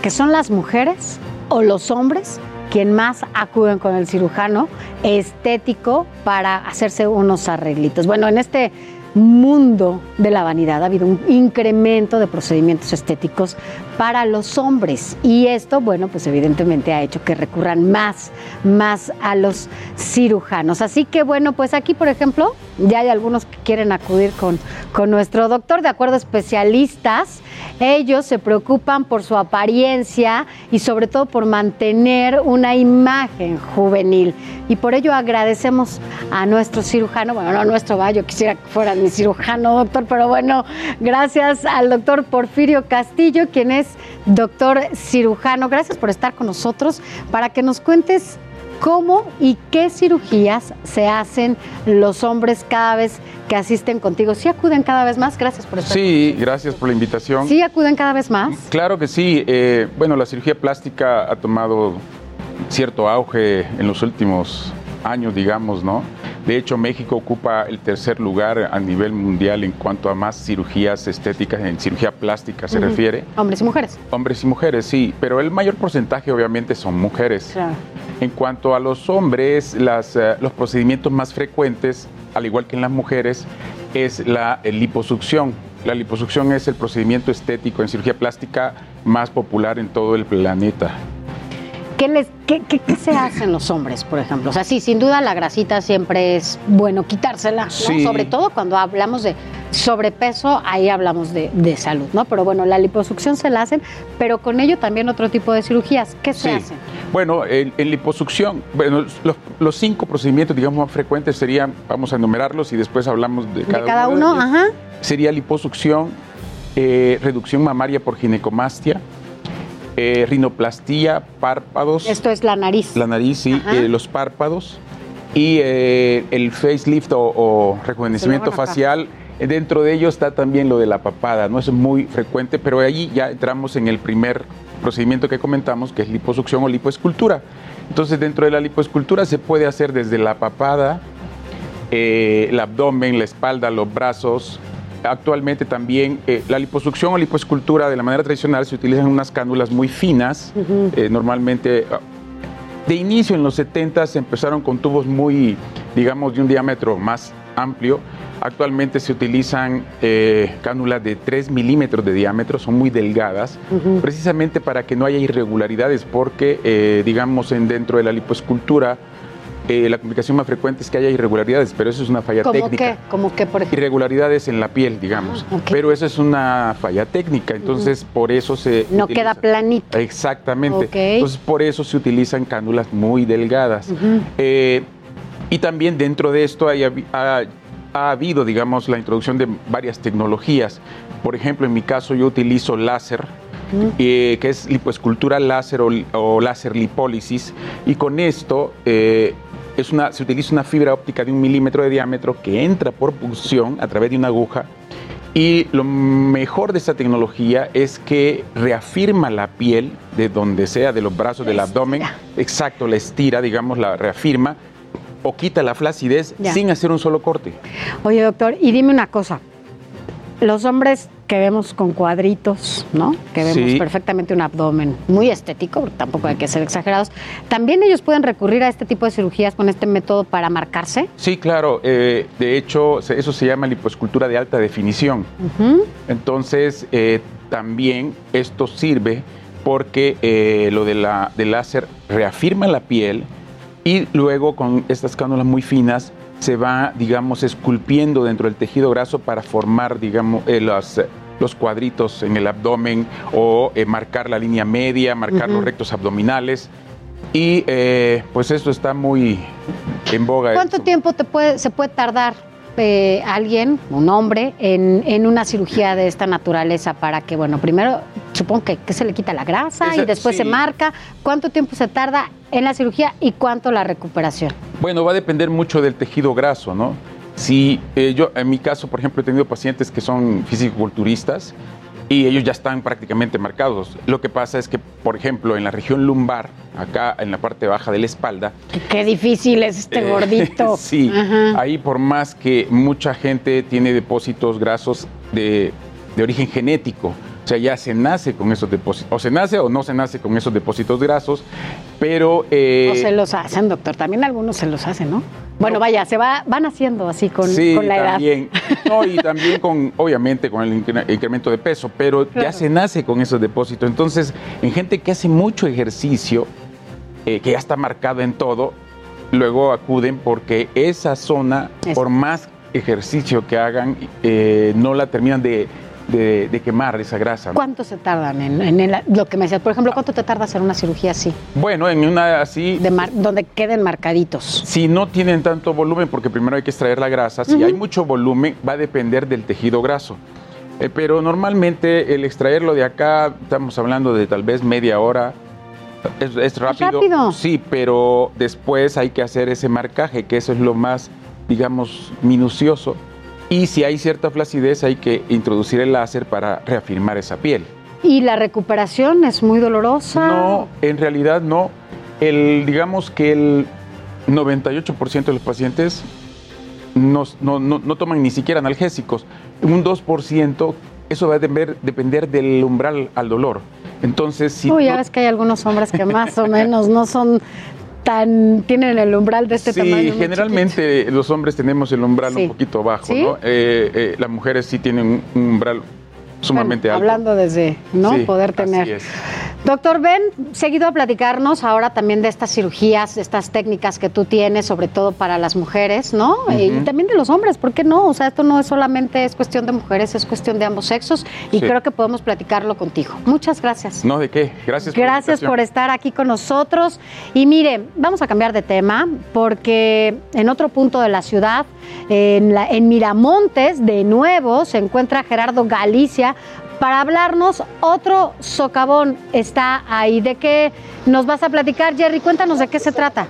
que son las mujeres o los hombres quien más acuden con el cirujano estético para hacerse unos arreglitos. Bueno, en este mundo de la vanidad ha habido un incremento de procedimientos estéticos para los hombres y esto, bueno, pues evidentemente ha hecho que recurran más, más a los cirujanos. Así que bueno, pues aquí, por ejemplo, ya hay algunos que quieren acudir con, con nuestro doctor, de acuerdo a especialistas, ellos se preocupan por su apariencia y sobre todo por mantener una imagen juvenil. Y por ello agradecemos a nuestro cirujano, bueno, no a nuestro, va, yo quisiera que fuera mi cirujano, doctor, pero bueno, gracias al doctor Porfirio Castillo, quien es doctor cirujano. Gracias por estar con nosotros para que nos cuentes cómo y qué cirugías se hacen los hombres cada vez que asisten contigo. ¿Sí acuden cada vez más? Gracias por estar. Sí, gracias por la invitación. ¿Sí acuden cada vez más? Claro que sí. Eh, bueno, la cirugía plástica ha tomado cierto auge en los últimos años, digamos, ¿no? De hecho, México ocupa el tercer lugar a nivel mundial en cuanto a más cirugías estéticas, en cirugía plástica se refiere. Hombres y mujeres. Hombres y mujeres, sí, pero el mayor porcentaje obviamente son mujeres. Claro. En cuanto a los hombres, las, eh, los procedimientos más frecuentes, al igual que en las mujeres, es la eh, liposucción. La liposucción es el procedimiento estético en cirugía plástica más popular en todo el planeta. ¿Qué, les, qué, qué- qué se hacen los hombres, por ejemplo? O sea, sí, sin duda la grasita siempre es bueno quitársela, ¿no? Sí. Sobre todo cuando hablamos de sobrepeso, ahí hablamos de, de salud, ¿no? Pero bueno, la liposucción se la hacen, pero con ello también otro tipo de cirugías. ¿Qué se Sí. hacen? Bueno, en, en liposucción, bueno, los, los cinco procedimientos, digamos, más frecuentes serían, vamos a enumerarlos y después hablamos de cada, de cada uno, ajá. Sería liposucción, eh, reducción mamaria por ginecomastia, eh, rinoplastía, párpados, Esto es la nariz. la nariz, sí, eh, los párpados y eh, el facelift o, o rejuvenecimiento facial. Dentro de ello está también lo de la papada, no es muy frecuente, pero ahí ya entramos en el primer procedimiento que comentamos, que es liposucción o lipoescultura. Entonces, dentro de la lipoescultura se puede hacer desde la papada, eh, el abdomen, la espalda, los brazos. Actualmente también eh, la liposucción o lipoescultura de la manera tradicional se utilizan unas cánulas muy finas, eh, normalmente ah, de inicio en los 70 se empezaron con tubos muy, digamos, de un diámetro más amplio. Actualmente se utilizan eh, cánulas de 3 milímetros de diámetro, son muy delgadas, precisamente para que no haya irregularidades, porque, eh, digamos, en, dentro de la lipoescultura, eh, la complicación más frecuente es que haya irregularidades, pero eso es una falla ¿Cómo técnica qué? ¿Cómo qué, por ejemplo? irregularidades en la piel, digamos. Ah. Pero eso es una falla técnica, entonces por eso se... No utiliza- queda planito. Exactamente. Entonces por eso se utilizan cánulas muy delgadas. Eh, y también dentro de esto hay, ha ha habido, digamos, la introducción de varias tecnologías. Por ejemplo, en mi caso yo utilizo láser, eh, que es lipoescultura láser o, o láser lipólisis, y con esto eh, es una, se utiliza una fibra óptica de un milímetro de diámetro que entra por punción a través de una aguja. Y lo mejor de esta tecnología es que reafirma la piel de donde sea, de los brazos, del abdomen. Exacto, la estira, digamos, la reafirma o quita la flacidez Ya. sin hacer un solo corte. Oye, doctor, y dime una cosa. Los hombres que vemos con cuadritos, ¿no? Que vemos Sí. perfectamente un abdomen muy estético, tampoco hay que ser exagerados. ¿También ellos pueden recurrir a este tipo de cirugías con este método para marcarse? Sí, claro. eh, de hecho, eso se llama lipoescultura de alta definición. Entonces, eh, también esto sirve porque eh, lo de la, del láser reafirma la piel y luego con estas cánulas muy finas se va, digamos, esculpiendo dentro del tejido graso para formar, digamos, eh, los, los cuadritos en el abdomen o eh, marcar la línea media, marcar los rectos abdominales. Y eh, pues esto está muy en boga. ¿Cuánto tiempo te puede, se puede tardar eh, alguien, un hombre, en, en una cirugía de esta naturaleza para que, bueno, primero supongo que, que se le quita la grasa Esa- y después se marca? ¿Cuánto tiempo se tarda en la cirugía y cuánto la recuperación? Bueno, va a depender mucho del tejido graso, ¿no? Si eh, yo, en mi caso, por ejemplo, he tenido pacientes que son fisiculturistas y ellos ya están prácticamente marcados. Lo que pasa es que, por ejemplo, en la región lumbar, acá en la parte baja de la espalda, Qué difícil es este eh, gordito. sí, Ajá. ahí por más que mucha gente tiene depósitos grasos de, de origen genético, o sea, ya se nace con esos depósitos, o se nace o no se nace con esos depósitos grasos, pero... eh, O se los hacen, doctor. También algunos se los hacen, ¿no? Bueno, vaya, se va, van haciendo así con, sí, con la edad. también. No, y también con, obviamente, con el incre- incremento de peso, pero ya se nace con esos depósitos. Entonces, en gente que hace mucho ejercicio, eh, que ya está marcado en todo, luego acuden porque esa zona, por más ejercicio que hagan, eh, no la terminan de, de- de quemar esa grasa. ¿no? ¿Cuánto se tardan en, en el- lo que me decías? Por ejemplo, ¿cuánto te tarda hacer una cirugía así? Bueno, en una así, De mar- donde queden marcaditos. Si no tienen tanto volumen, porque primero hay que extraer la grasa, si hay mucho volumen, va a depender del tejido graso. Eh, pero normalmente el extraerlo de acá, estamos hablando de tal vez media hora. Es, es rápido. rápido. Sí, pero después hay que hacer ese marcaje, que eso es lo más, digamos, minucioso. Y si hay cierta flacidez, hay que introducir el láser para reafirmar esa piel. ¿Y la recuperación es muy dolorosa? No, en realidad no. El, digamos que el 98% de los pacientes no, no- no- no toman ni siquiera analgésicos. Un 2%, eso va a depender, depender del umbral al dolor. Entonces, si Uy, ya ves que hay algunos hombres que más o menos no son tan... tienen el umbral de este sí, tamaño. muy generalmente los hombres tenemos el umbral Sí. un poquito bajo, ¿Sí? ¿no? Eh, eh, las mujeres sí tienen un umbral sumamente Bueno, alto. Hablando desde, ¿no? Sí, Poder así tener. es. Doctor Ben, seguido a platicarnos ahora también de estas cirugías, de estas técnicas que tú tienes, sobre todo para las mujeres, ¿no? Eh, Y también de los hombres, ¿por qué no? O sea, esto no es solamente es cuestión de mujeres, es cuestión de ambos sexos y Sí. creo que podemos platicarlo contigo. Muchas gracias. No, ¿de qué? Gracias Gracias por estar aquí con nosotros. Y mire, vamos a cambiar de tema porque en otro punto de la ciudad, en, Miramontes, de nuevo se encuentra Gerardo Galicia para hablarnos otro socavón. Está ahí. ¿De qué nos vas a platicar, Jerry? Cuéntanos de qué se trata.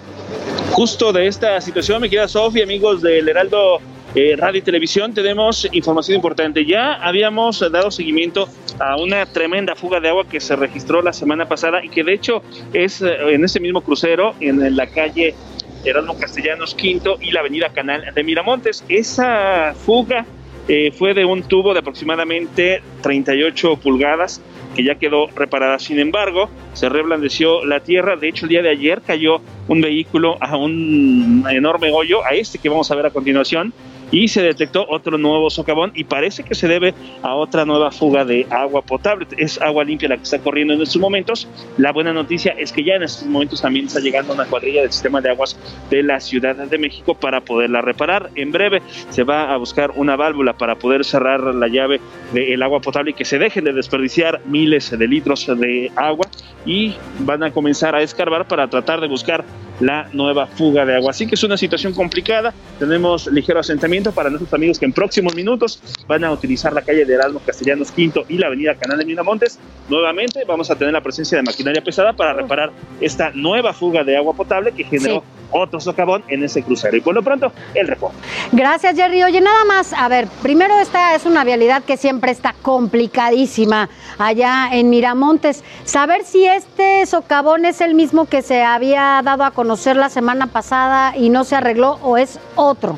Justo de esta situación, mi querida Sofi, amigos del Heraldo eh, Radio y Televisión, tenemos información importante. Ya habíamos dado seguimiento a una tremenda fuga de agua que se registró la semana pasada y que de hecho es eh, en ese mismo crucero, en la calle Erasmo Castellanos Quinto y la avenida Canal de Miramontes. Esa fuga eh, fue de un tubo de aproximadamente 38 pulgadas que ya quedó reparada. Sin embargo, se reblandeció la tierra. De hecho, el día de ayer cayó un vehículo a un enorme hoyo, a este que vamos a ver a continuación, y se detectó otro nuevo socavón y parece que se debe a otra nueva fuga de agua potable. Es agua limpia la que está corriendo en estos momentos. La buena noticia es que ya en estos momentos también está llegando una cuadrilla del sistema de aguas de la Ciudad de México para poderla reparar. En breve se va a buscar una válvula para poder cerrar la llave del agua potable y que se dejen de desperdiciar miles de litros de agua y van a comenzar a escarbar para tratar de buscar la nueva fuga de agua. Así que es una situación complicada. Tenemos ligero asentamiento para nuestros amigos que en próximos minutos van a utilizar la calle de Erasmo Castellanos Quinto y la avenida Canal de Minamontes. Nuevamente vamos a tener la presencia de maquinaria pesada para reparar esta nueva fuga de agua potable que generó. Otro socavón en ese crucero. Y por lo pronto, el reporte. Gracias, Jerry. Oye, nada más, a ver, primero esta es una vialidad que siempre está complicadísima allá en Miramontes. Saber si este socavón es el mismo que se había dado a conocer la semana pasada y no se arregló o es otro.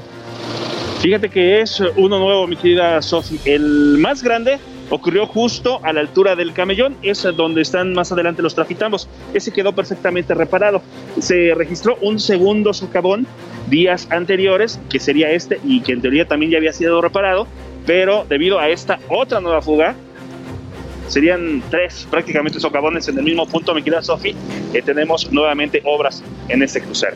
Fíjate que es uno nuevo, mi querida Sofi. El más grande ocurrió justo a la altura del camellón, es donde están más adelante los trafitambos. Ese quedó perfectamente reparado. Se registró un segundo socavón días anteriores, que sería este, y que en teoría también ya había sido reparado, pero debido a esta otra nueva fuga, serían tres prácticamente socavones en el mismo punto, mi querida Sofi, que tenemos nuevamente obras en este crucero.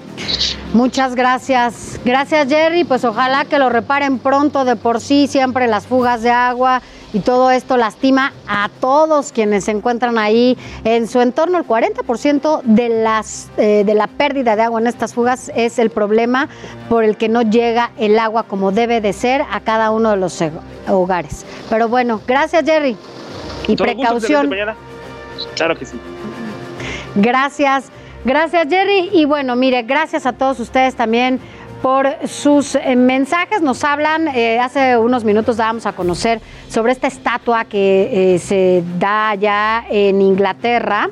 Muchas gracias. Gracias, Jerry. Pues ojalá que lo reparen pronto. De por sí, siempre las fugas de agua y todo esto lastima a todos quienes se encuentran ahí en su entorno. El 40% de, las, eh, de la pérdida de agua en estas fugas es el problema por el que no llega el agua como debe de ser a cada uno de los eh, hogares. Pero bueno, gracias, Jerry. Y Todo precaución. Claro que sí. Gracias, gracias Jerry. Y bueno, mire, gracias a todos ustedes también por sus eh, mensajes. Nos hablan, eh, hace unos minutos dábamos a conocer sobre esta estatua que eh, se da allá en Inglaterra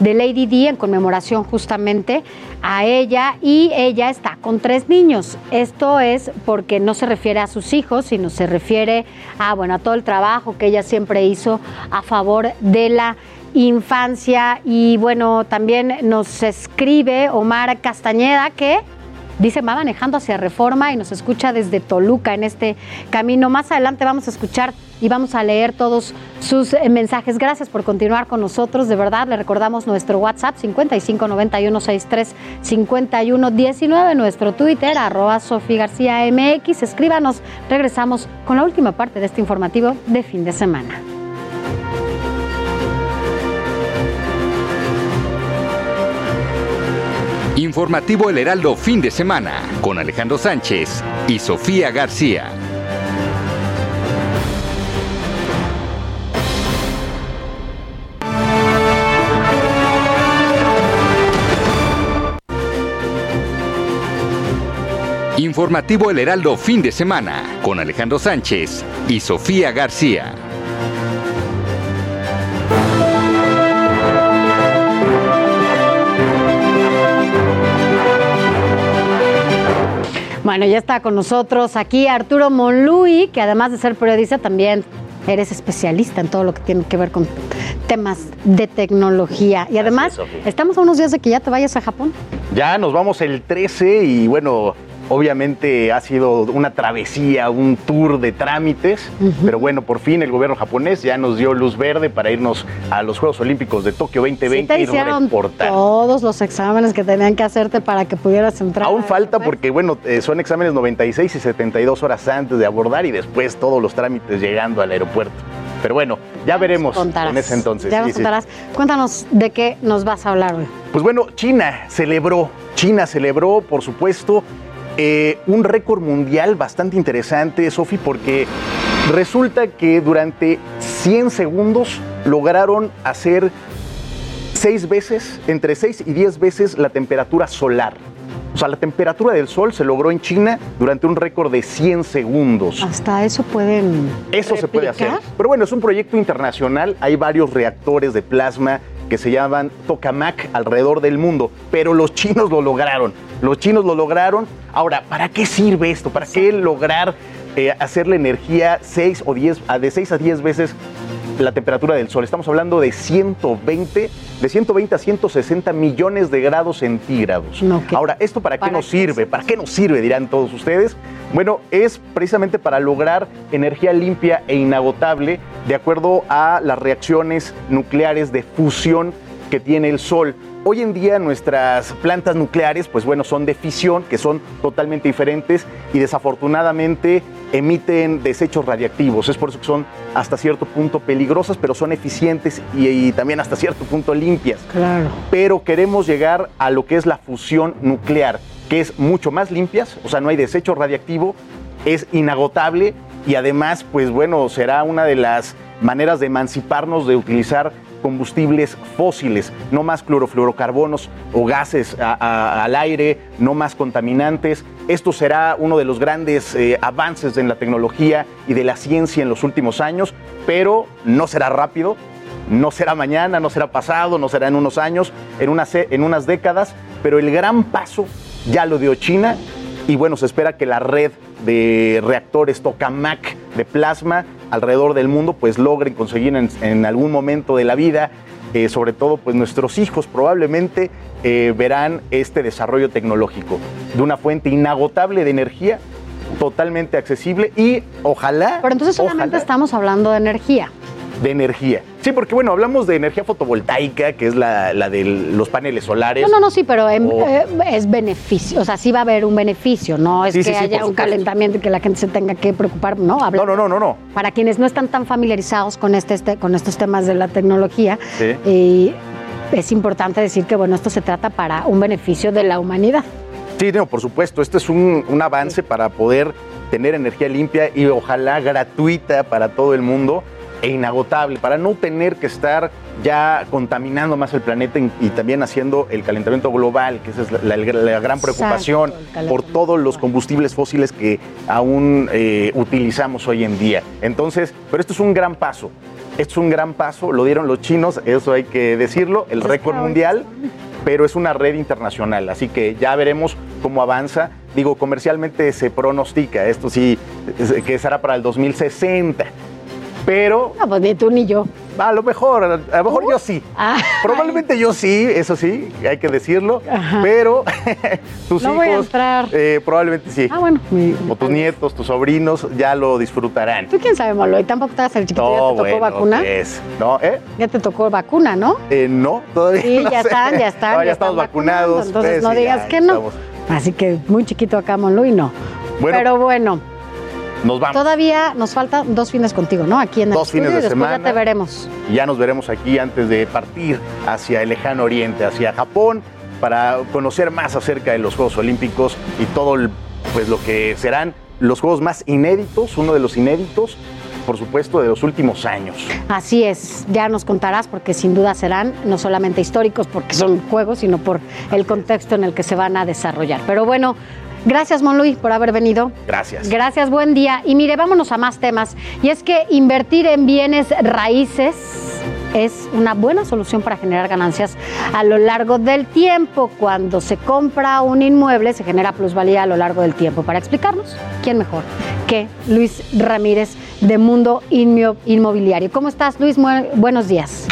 de Lady Di en conmemoración justamente a ella y ella está con tres niños. Esto es porque no se refiere a sus hijos, sino se refiere a bueno, a todo el trabajo que ella siempre hizo a favor de la infancia y bueno, también nos escribe Omar Castañeda que dice va manejando hacia Reforma y nos escucha desde Toluca en este camino. Más adelante vamos a escuchar y vamos a leer todos sus eh, mensajes. Gracias por continuar con nosotros, de verdad. Le recordamos nuestro WhatsApp 5591635119, nuestro Twitter arroba Sofía García MX. Escríbanos, regresamos con la última parte de este informativo de fin de semana. Informativo El Heraldo fin de semana con Alejandro Sánchez y Sofía García. Informativo El Heraldo fin de semana con Alejandro Sánchez y Sofía García. Bueno, ya está con nosotros aquí Arturo Monluy, que además de ser periodista también eres especialista en todo lo que tiene que ver con temas de tecnología. Y además, estamos a unos días de que ya te vayas a Japón. Ya nos vamos el 13 y bueno, obviamente ha sido una travesía, un tour de trámites, pero bueno, por fin el gobierno japonés ya nos dio luz verde para irnos a los Juegos Olímpicos de Tokio Sí 2020 te y reportar. todos los exámenes que tenían que hacerte para que pudieras entrar. Aún falta porque, bueno, eh, son exámenes 96 y 72 horas antes de abordar y después todos los trámites llegando al aeropuerto. Pero bueno, ya veremos contarás. en ese entonces. Ya sí, nos sí. contarás. Cuéntanos de qué nos vas a hablar hoy. Pues bueno, China celebró, China celebró, por supuesto, eh, un récord mundial bastante interesante, Sofi, porque resulta que durante 100 segundos lograron hacer seis veces, entre 6 y 10 veces la temperatura solar. O sea, la temperatura del sol se logró en China durante un récord de 100 segundos. Hasta eso pueden. Eso se puede hacer. Pero bueno, es un proyecto internacional. Hay varios reactores de plasma que se llaman tokamak alrededor del mundo, pero los chinos lo lograron. Los chinos lo lograron. Ahora, ¿para qué sirve esto? ¿Para qué lograr eh, hacer la energía 6 o 10, a- de 6 a 10 veces la temperatura del sol? Estamos hablando de 120, de 120 a 160 millones de grados centígrados. Ahora, ¿esto para qué ¿Para nos sirve? ¿Para qué nos sirve? Dirán todos ustedes. Bueno, es precisamente para lograr energía limpia e inagotable de acuerdo a las reacciones nucleares de fusión que tiene el Sol. Hoy en día nuestras plantas nucleares, pues bueno, son de fisión, que son totalmente diferentes y desafortunadamente emiten desechos radiactivos. Es por eso que son hasta cierto punto peligrosas, pero son eficientes y, y también hasta cierto punto limpias. Claro. Pero queremos llegar a lo que es la fusión nuclear, que es mucho más limpias, o sea, no hay desecho radiactivo, es inagotable y además, pues bueno, será una de las maneras de emanciparnos de utilizar combustibles fósiles, no más clorofluorocarbonos o gases al aire, no más contaminantes. Esto será uno de los grandes eh, avances en la tecnología y de la ciencia en los últimos años, pero no será rápido, no será mañana, no será pasado, no será en unos años, en unas, en unas décadas, pero el gran paso ya lo dio China y bueno, se espera que la red de reactores tokamak de plasma alrededor del mundo pues logren conseguir en, en algún momento de la vida, eh, sobre todo pues nuestros hijos probablemente eh, verán este desarrollo tecnológico de una fuente inagotable de energía totalmente accesible y ojalá Pero entonces solamente estamos hablando de energía. De energía. Sí, porque bueno, hablamos de energía fotovoltaica, que es la, la de los paneles solares. No, no, no, sí, pero em, O- eh, es beneficio, o sea, sí va a haber un beneficio, no es Sí, que sí, haya un calentamiento y que la gente se tenga que preocupar, ¿no? No, no, no, no, no. Para quienes no están tan familiarizados con, este, este- con estos temas de la tecnología, eh, es importante decir que, bueno, esto se trata para un beneficio de la humanidad. Sí, no, por supuesto. Este es un, un avance para poder tener energía limpia y ojalá gratuita para todo el mundo e inagotable, para no tener que estar ya contaminando más el planeta y, y también haciendo el calentamiento global, que esa es la, la- la gran preocupación por todos los combustibles fósiles que aún eh, utilizamos hoy en día. Entonces, pero esto es un gran paso. Esto es un gran paso, lo dieron los chinos, eso hay que decirlo, el récord mundial pero es una red internacional, así que ya veremos cómo avanza. Digo, comercialmente se pronostica, esto sí, que será para el 2060, pero... No, pues ni tú ni yo. A lo mejor, a lo mejor yo sí. Probablemente yo sí, eso sí, hay que decirlo, pero tus No voy a entrar. eh, probablemente sí. Ah, bueno. mi- O tus nietos, tus sobrinos ya lo disfrutarán. ¿Tú quién sabe, Molo? Y tampoco te vas el chiquito, ¿ya te tocó vacuna? pues, ¿no? ¿Eh? Ya te tocó vacuna, ¿no? Eh, no, todavía Sí, no ya sé. están, ya están. No, ya, estamos vacunados. Entonces pues, no digas ya que no. estamos. Así que muy chiquito acá, Monluy, no. Bueno. Pero bueno, Nos vamos. todavía nos faltan dos fines contigo, ¿no? Aquí en el Dos fines de y después semana. ya te veremos. Ya nos veremos aquí antes de partir hacia el lejano oriente, hacia Japón, para conocer más acerca de los Juegos Olímpicos y todo el- pues, lo que serán los Juegos más inéditos, uno de los inéditos, por supuesto, de los últimos años. Así es, ya nos contarás porque sin duda serán no solamente históricos porque son juegos, sino por el contexto en el que se van a desarrollar. Pero bueno, gracias Monluy por haber venido. Gracias. Gracias, buen día. Y mire, vámonos a más temas. Y es que invertir en bienes raíces es una buena solución para generar ganancias a lo largo del tiempo. Cuando se compra un inmueble, se genera plusvalía a lo largo del tiempo. Para explicarnos, ¿quién mejor que Luis Ramírez de Mundo Inmobiliario? ¿Cómo estás, Luis? Buenos días.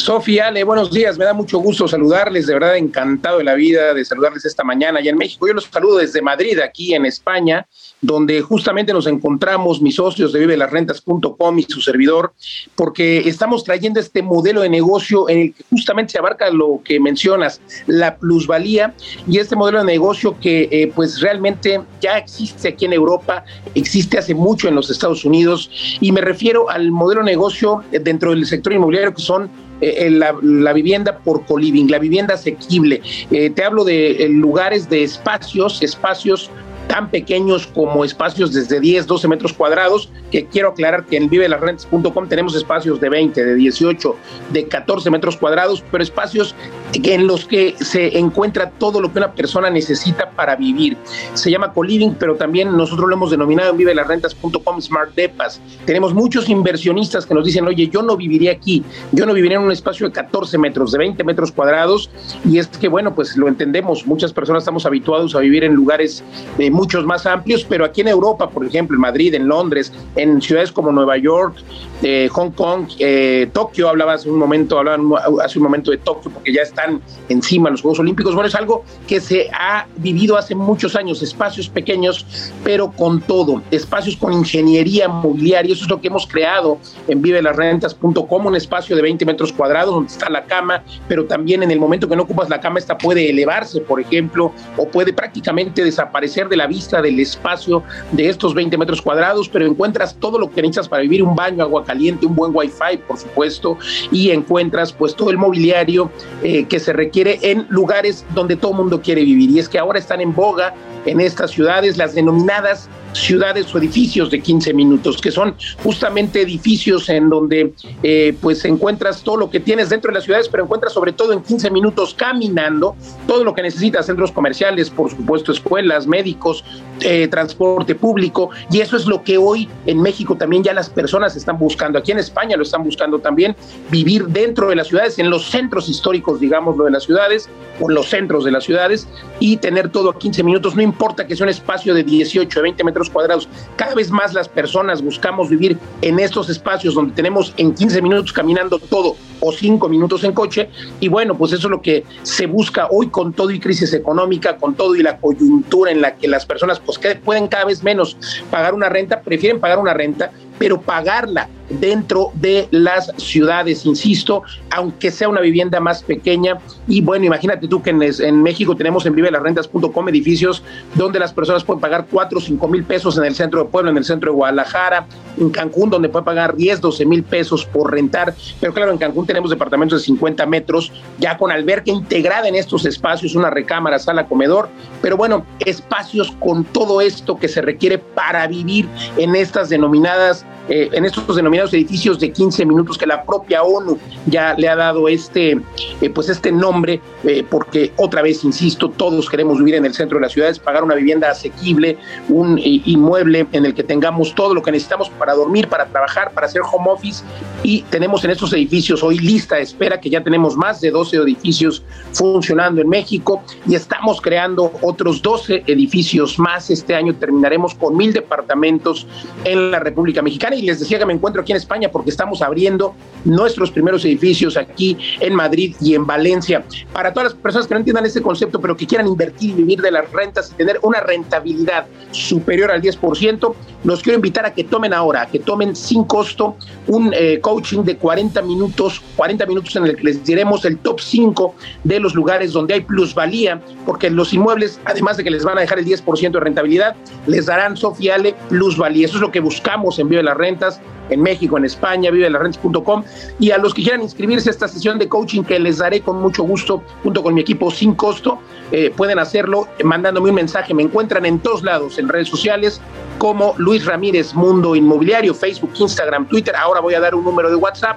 Sofía, Ale, buenos días. Me da mucho gusto saludarles. De verdad, encantado de la vida de saludarles esta mañana allá en México. Yo los saludo desde Madrid, aquí en España, donde justamente nos encontramos mis socios de vivelasrentas.com y su servidor, porque estamos trayendo este modelo de negocio en el que justamente se abarca lo que mencionas, la plusvalía y este modelo de negocio que eh, pues realmente ya existe aquí en Europa, existe hace mucho en los Estados Unidos y me refiero al modelo de negocio dentro del sector inmobiliario que son eh, la, la vivienda por coliving, la vivienda asequible. Eh, te hablo de eh, lugares de espacios, espacios tan pequeños como espacios desde 10, 12 metros cuadrados, que quiero aclarar que en vivelasrentas.com tenemos espacios de 20, de 18, de 14 metros cuadrados, pero espacios en los que se encuentra todo lo que una persona necesita para vivir. Se llama co-living, pero también nosotros lo hemos denominado en vivelasrentas.com Smart Depas. Tenemos muchos inversionistas que nos dicen, oye, yo no viviría aquí, yo no viviría en un espacio de 14 metros, de 20 metros cuadrados, y es que, bueno, pues lo entendemos, muchas personas estamos habituados a vivir en lugares eh, muchos más amplios, pero aquí en Europa, por ejemplo, en Madrid, en Londres, en ciudades como Nueva York, eh, Hong Kong, eh, Tokio, hablaba hace un momento, hablaban hace un momento de Tokio porque ya están encima los Juegos Olímpicos. Bueno, es algo que se ha vivido hace muchos años, espacios pequeños, pero con todo, espacios con ingeniería mobiliaria, eso es lo que hemos creado en vivelasrentas.com, un espacio de 20 metros cuadrados donde está la cama, pero también en el momento que no ocupas la cama, esta puede elevarse, por ejemplo, o puede prácticamente desaparecer de la vista del espacio de estos 20 metros cuadrados, pero encuentras todo lo que necesitas para vivir, un baño, agua caliente, un buen wifi, por supuesto, y encuentras pues todo el mobiliario eh, que se requiere en lugares donde todo el mundo quiere vivir. Y es que ahora están en boga en estas ciudades las denominadas ciudades o edificios de 15 minutos, que son justamente edificios en donde eh, pues encuentras todo lo que tienes dentro de las ciudades, pero encuentras sobre todo en 15 minutos caminando todo lo que necesitas, centros comerciales, por supuesto, escuelas, médicos, eh, transporte público, y eso es lo que hoy en México también ya las personas están buscando, aquí en España lo están buscando también, vivir dentro de las ciudades, en los centros históricos, digamos, lo de las ciudades, o en los centros de las ciudades, y tener todo a 15 minutos, no importa que sea un espacio de 18, 20 metros cuadrados. Cada vez más las personas buscamos vivir en estos espacios donde tenemos en 15 minutos caminando todo o 5 minutos en coche. Y bueno, pues eso es lo que se busca hoy con todo y crisis económica, con todo y la coyuntura en la que las personas pues pueden cada vez menos pagar una renta, prefieren pagar una renta pero pagarla dentro de las ciudades, insisto, aunque sea una vivienda más pequeña. Y bueno, imagínate tú que en, México tenemos en vivelasrentas.com edificios donde las personas pueden pagar 4 o 5 mil pesos en el centro de Puebla, en el centro de Guadalajara, en Cancún, donde pueden pagar 10, 12 mil pesos por rentar. Pero claro, en Cancún tenemos departamentos de 50 metros, ya con alberca integrada en estos espacios, una recámara, sala, comedor. Pero bueno, espacios con todo esto que se requiere para vivir en estas denominadas eh, en estos denominados edificios de 15 minutos que la propia ONU ya le ha dado este, eh, pues este nombre, eh, porque otra vez, insisto, todos queremos vivir en el centro de las ciudades, pagar una vivienda asequible, un inmueble en el que tengamos todo lo que necesitamos para dormir, para trabajar, para hacer home office. Y tenemos en estos edificios hoy lista de espera que ya tenemos más de 12 edificios funcionando en México y estamos creando otros 12 edificios más. Este año terminaremos con mil departamentos en la República Mexicana y les decía que me encuentro aquí en España porque estamos abriendo nuestros primeros edificios aquí en Madrid y en Valencia. Para todas las personas que no entiendan este concepto, pero que quieran invertir y vivir de las rentas y tener una rentabilidad superior al 10%, los quiero invitar a que tomen ahora, a que tomen sin costo un eh, coaching de 40 minutos, 40 minutos en el que les diremos el top 5 de los lugares donde hay plusvalía, porque los inmuebles, además de que les van a dejar el 10% de rentabilidad, les darán, Sofiale, plusvalía. Eso es lo que buscamos en Vive las Rentas en México, en España, vivelasrentas.com. Y a los que quieran inscribirse a esta sesión de coaching que les daré con mucho gusto junto con mi equipo sin costo, eh, pueden hacerlo mandándome un mensaje. Me encuentran en todos lados, en redes sociales, como Luis Ramírez Mundo Inmobiliario, Facebook, Instagram, Twitter. Ahora voy a dar un número de WhatsApp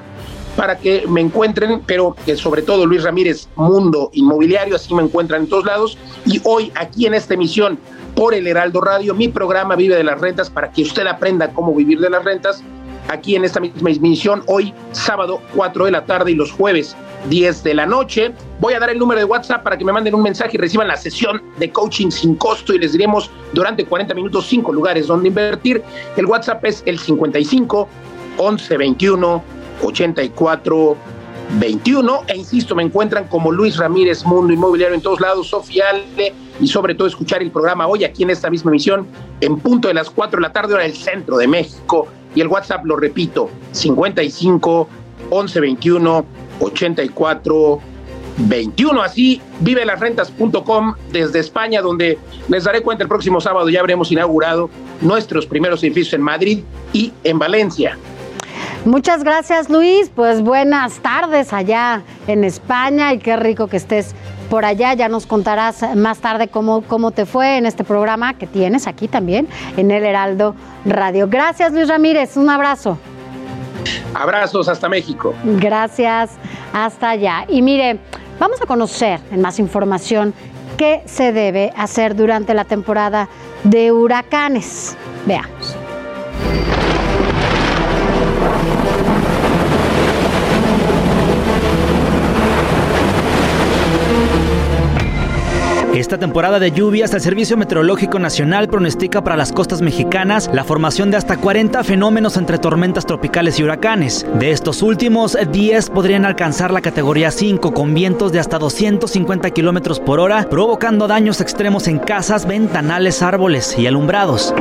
para que me encuentren, pero que sobre todo Luis Ramírez Mundo Inmobiliario, así me encuentran en todos lados. Y hoy aquí en esta emisión por el Heraldo Radio, mi programa Vive de las Rentas, para que usted aprenda cómo vivir de las rentas, aquí en esta misma emisión, hoy sábado 4 de la tarde y los jueves 10 de la noche. Voy a dar el número de WhatsApp para que me manden un mensaje y reciban la sesión de coaching sin costo y les diremos durante 40 minutos cinco lugares donde invertir. El WhatsApp es el 55 11 21 84 21 e insisto, me encuentran como Luis Ramírez Mundo Inmobiliario en todos lados, Sofía Ale y sobre todo escuchar el programa hoy aquí en esta misma emisión en punto de las 4 de la tarde hora del centro de México y el WhatsApp lo repito 55 11 21 84 21 así vive las rentas.com desde España donde les daré cuenta el próximo sábado ya habremos inaugurado nuestros primeros edificios en Madrid y en Valencia. Muchas gracias Luis, pues buenas tardes allá en España y qué rico que estés por allá. Ya nos contarás más tarde cómo, cómo te fue en este programa que tienes aquí también en el Heraldo Radio. Gracias Luis Ramírez, un abrazo. Abrazos hasta México. Gracias, hasta allá. Y mire, vamos a conocer en más información qué se debe hacer durante la temporada de huracanes. Veamos. Esta temporada de lluvias, el Servicio Meteorológico Nacional pronostica para las costas mexicanas la formación de hasta 40 fenómenos entre tormentas tropicales y huracanes. De estos últimos, 10 podrían alcanzar la categoría 5 con vientos de hasta 250 kilómetros por hora, provocando daños extremos en casas, ventanales, árboles y alumbrados.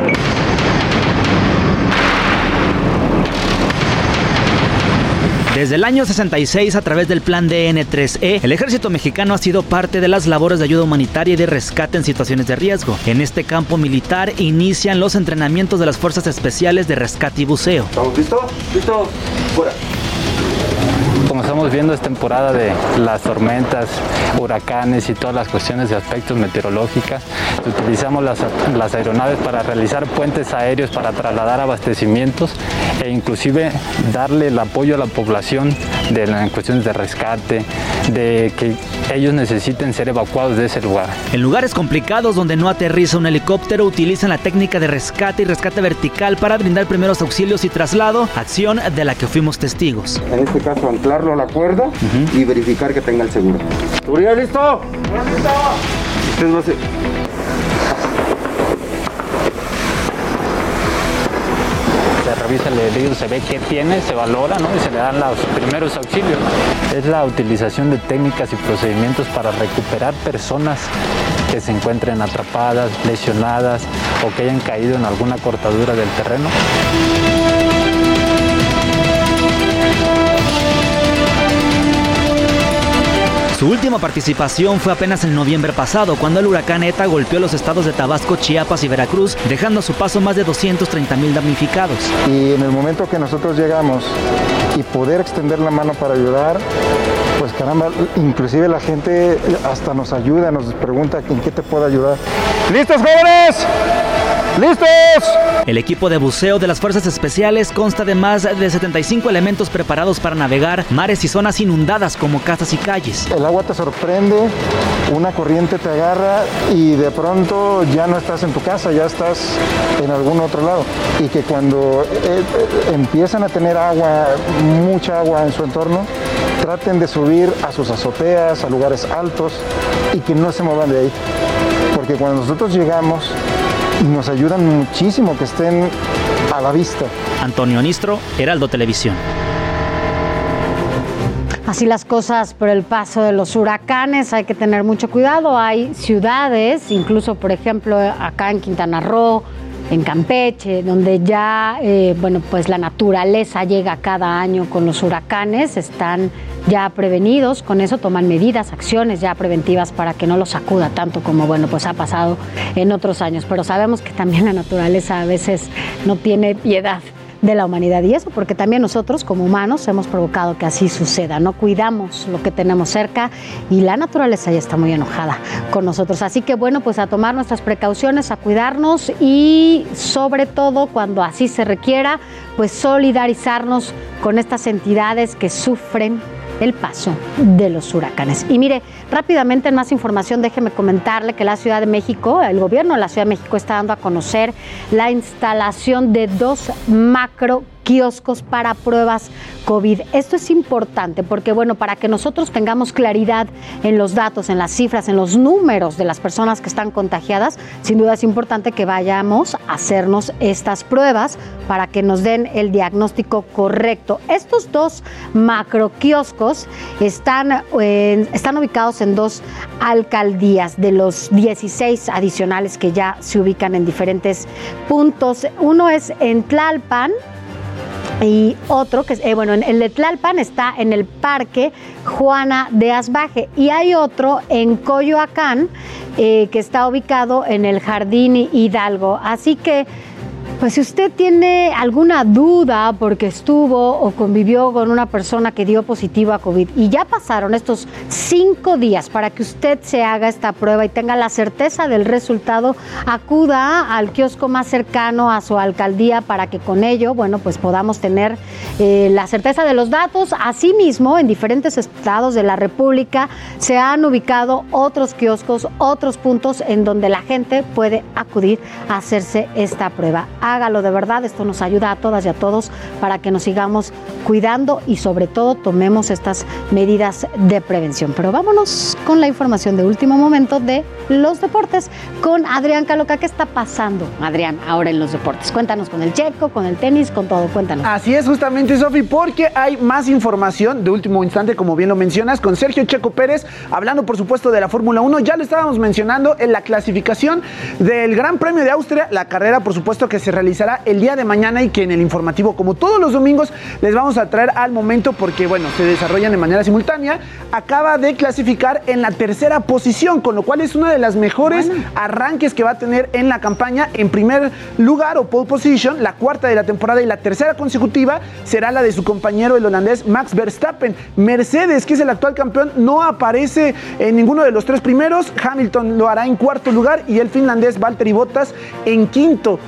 Desde el año 66, a través del plan DN3E, el ejército mexicano ha sido parte de las labores de ayuda humanitaria y de rescate en situaciones de riesgo. En este campo militar inician los entrenamientos de las fuerzas especiales de rescate y buceo. ¿Estamos listos? ¿Listos? Fuera. Estamos viendo es temporada de las tormentas, huracanes y todas las cuestiones de aspectos meteorológicas. Utilizamos las, las aeronaves para realizar puentes aéreos para trasladar abastecimientos e inclusive darle el apoyo a la población de, en cuestiones de rescate, de que ellos necesiten ser evacuados de ese lugar. En lugares complicados donde no aterriza un helicóptero, utilizan la técnica de rescate y rescate vertical para brindar primeros auxilios y traslado, acción de la que fuimos testigos. En este caso, anclarlo a la cuerda y verificar que tenga el seguro. ¿Seguridad listo? Ustedes va a ser- Se revisa el herido, se ve qué tiene, se valora ¿no? y se le dan los primeros auxilios. Es la utilización de técnicas y procedimientos para recuperar personas que se encuentren atrapadas, lesionadas o que hayan caído en alguna cortadura del terreno. Su última participación fue apenas en noviembre pasado, cuando el huracán ETA golpeó los estados de Tabasco, Chiapas y Veracruz, dejando a su paso más de 230 mil damnificados. Y en el momento que nosotros llegamos y poder extender la mano para ayudar, pues caramba, inclusive la gente hasta nos ayuda, nos pregunta en qué te puedo ayudar. ¿Listos jóvenes? ¿Listos? El equipo de buceo de las Fuerzas Especiales consta de más de 75 elementos preparados para navegar mares y zonas inundadas como casas y calles. El agua te sorprende, una corriente te agarra y de pronto ya no estás en tu casa, ya estás en algún otro lado. Y que cuando eh, eh, empiezan a tener agua, mucha agua en su entorno, traten de subir a sus azoteas, a lugares altos y que no se muevan de ahí. Porque cuando nosotros llegamos, nos ayudan muchísimo que estén a la vista. Antonio Nistro, Heraldo Televisión. Así las cosas por el paso de los huracanes, hay que tener mucho cuidado. Hay ciudades, incluso por ejemplo acá en Quintana Roo, en Campeche, donde ya, eh, bueno, pues la naturaleza llega cada año con los huracanes, están ya prevenidos, con eso toman medidas, acciones ya preventivas para que no los sacuda tanto como, bueno, pues ha pasado en otros años. Pero sabemos que también la naturaleza a veces no tiene piedad de la humanidad y eso porque también nosotros como humanos hemos provocado que así suceda, no cuidamos lo que tenemos cerca y la naturaleza ya está muy enojada con nosotros. Así que bueno, pues a tomar nuestras precauciones, a cuidarnos y sobre todo cuando así se requiera, pues solidarizarnos con estas entidades que sufren el paso de los huracanes. Y mire, rápidamente en más información déjeme comentarle que la Ciudad de México, el gobierno de la Ciudad de México está dando a conocer la instalación de dos macro kioscos para pruebas COVID. Esto es importante porque, bueno, para que nosotros tengamos claridad en los datos, en las cifras, en los números de las personas que están contagiadas, sin duda es importante que vayamos a hacernos estas pruebas para que nos den el diagnóstico correcto. Estos dos macro kioscos están, eh, están ubicados en dos alcaldías de los 16 adicionales que ya se ubican en diferentes puntos. Uno es en Tlalpan, y otro que es, eh, bueno, en el de Tlalpan está en el Parque Juana de Asbaje y hay otro en Coyoacán eh, que está ubicado en el Jardín Hidalgo. Así que, pues si usted tiene alguna duda porque estuvo o convivió con una persona que dio positivo a COVID y ya pasaron estos cinco días para que usted se haga esta prueba y tenga la certeza del resultado, acuda al kiosco más cercano a su alcaldía para que con ello, bueno, pues podamos tener eh, la certeza de los datos. Asimismo, en diferentes estados de la República se han ubicado otros kioscos, otros puntos en donde la gente puede acudir a hacerse esta prueba. Hágalo de verdad, esto nos ayuda a todas y a todos para que nos sigamos cuidando y sobre todo tomemos estas medidas de prevención. Pero vámonos con la información de último momento de los deportes con Adrián Caloca. ¿Qué está pasando, Adrián, ahora en los deportes? Cuéntanos con el checo, con el tenis, con todo, cuéntanos. Así es, justamente, Sofi, porque hay más información de último instante, como bien lo mencionas, con Sergio Checo Pérez, hablando por supuesto de la Fórmula 1. Ya lo estábamos mencionando en la clasificación del Gran Premio de Austria, la carrera, por supuesto, que se realizará el día de mañana y que en el informativo, como todos los domingos, les vamos a traer al momento porque, bueno, se desarrollan de manera simultánea. Acaba de clasificar en la tercera posición, con lo cual es una de las mejores arranques que va a tener en la campaña. En primer lugar, o pole position, la cuarta de la temporada y la tercera consecutiva será la de su compañero, el holandés Max Verstappen. Mercedes, que es el actual campeón, no aparece en ninguno de los tres primeros. Hamilton lo hará en cuarto lugar y el finlandés Valtteri Bottas en quinto.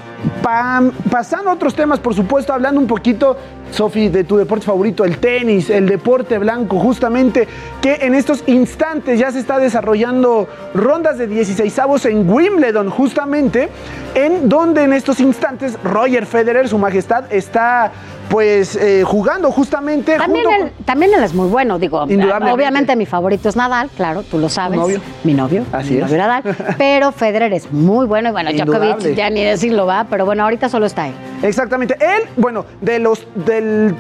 Pasando a otros temas, por supuesto, hablando un poquito, Sofi, de tu deporte favorito, el tenis, el deporte blanco, justamente, que en estos instantes ya se está desarrollando rondas de 16 avos en Wimbledon, justamente, en donde en estos instantes Roger Federer, su majestad, está pues eh, jugando justamente. También, él, también él es muy bueno, digo. Obviamente mi favorito es Nadal, claro, tú lo sabes. novio? Mi novio. Así mi es. Novio Nadal. Pero Federer es muy bueno y bueno, Djokovic ya ni decirlo va, pero bueno, ahorita solo está él. Exactamente. Él, bueno, de los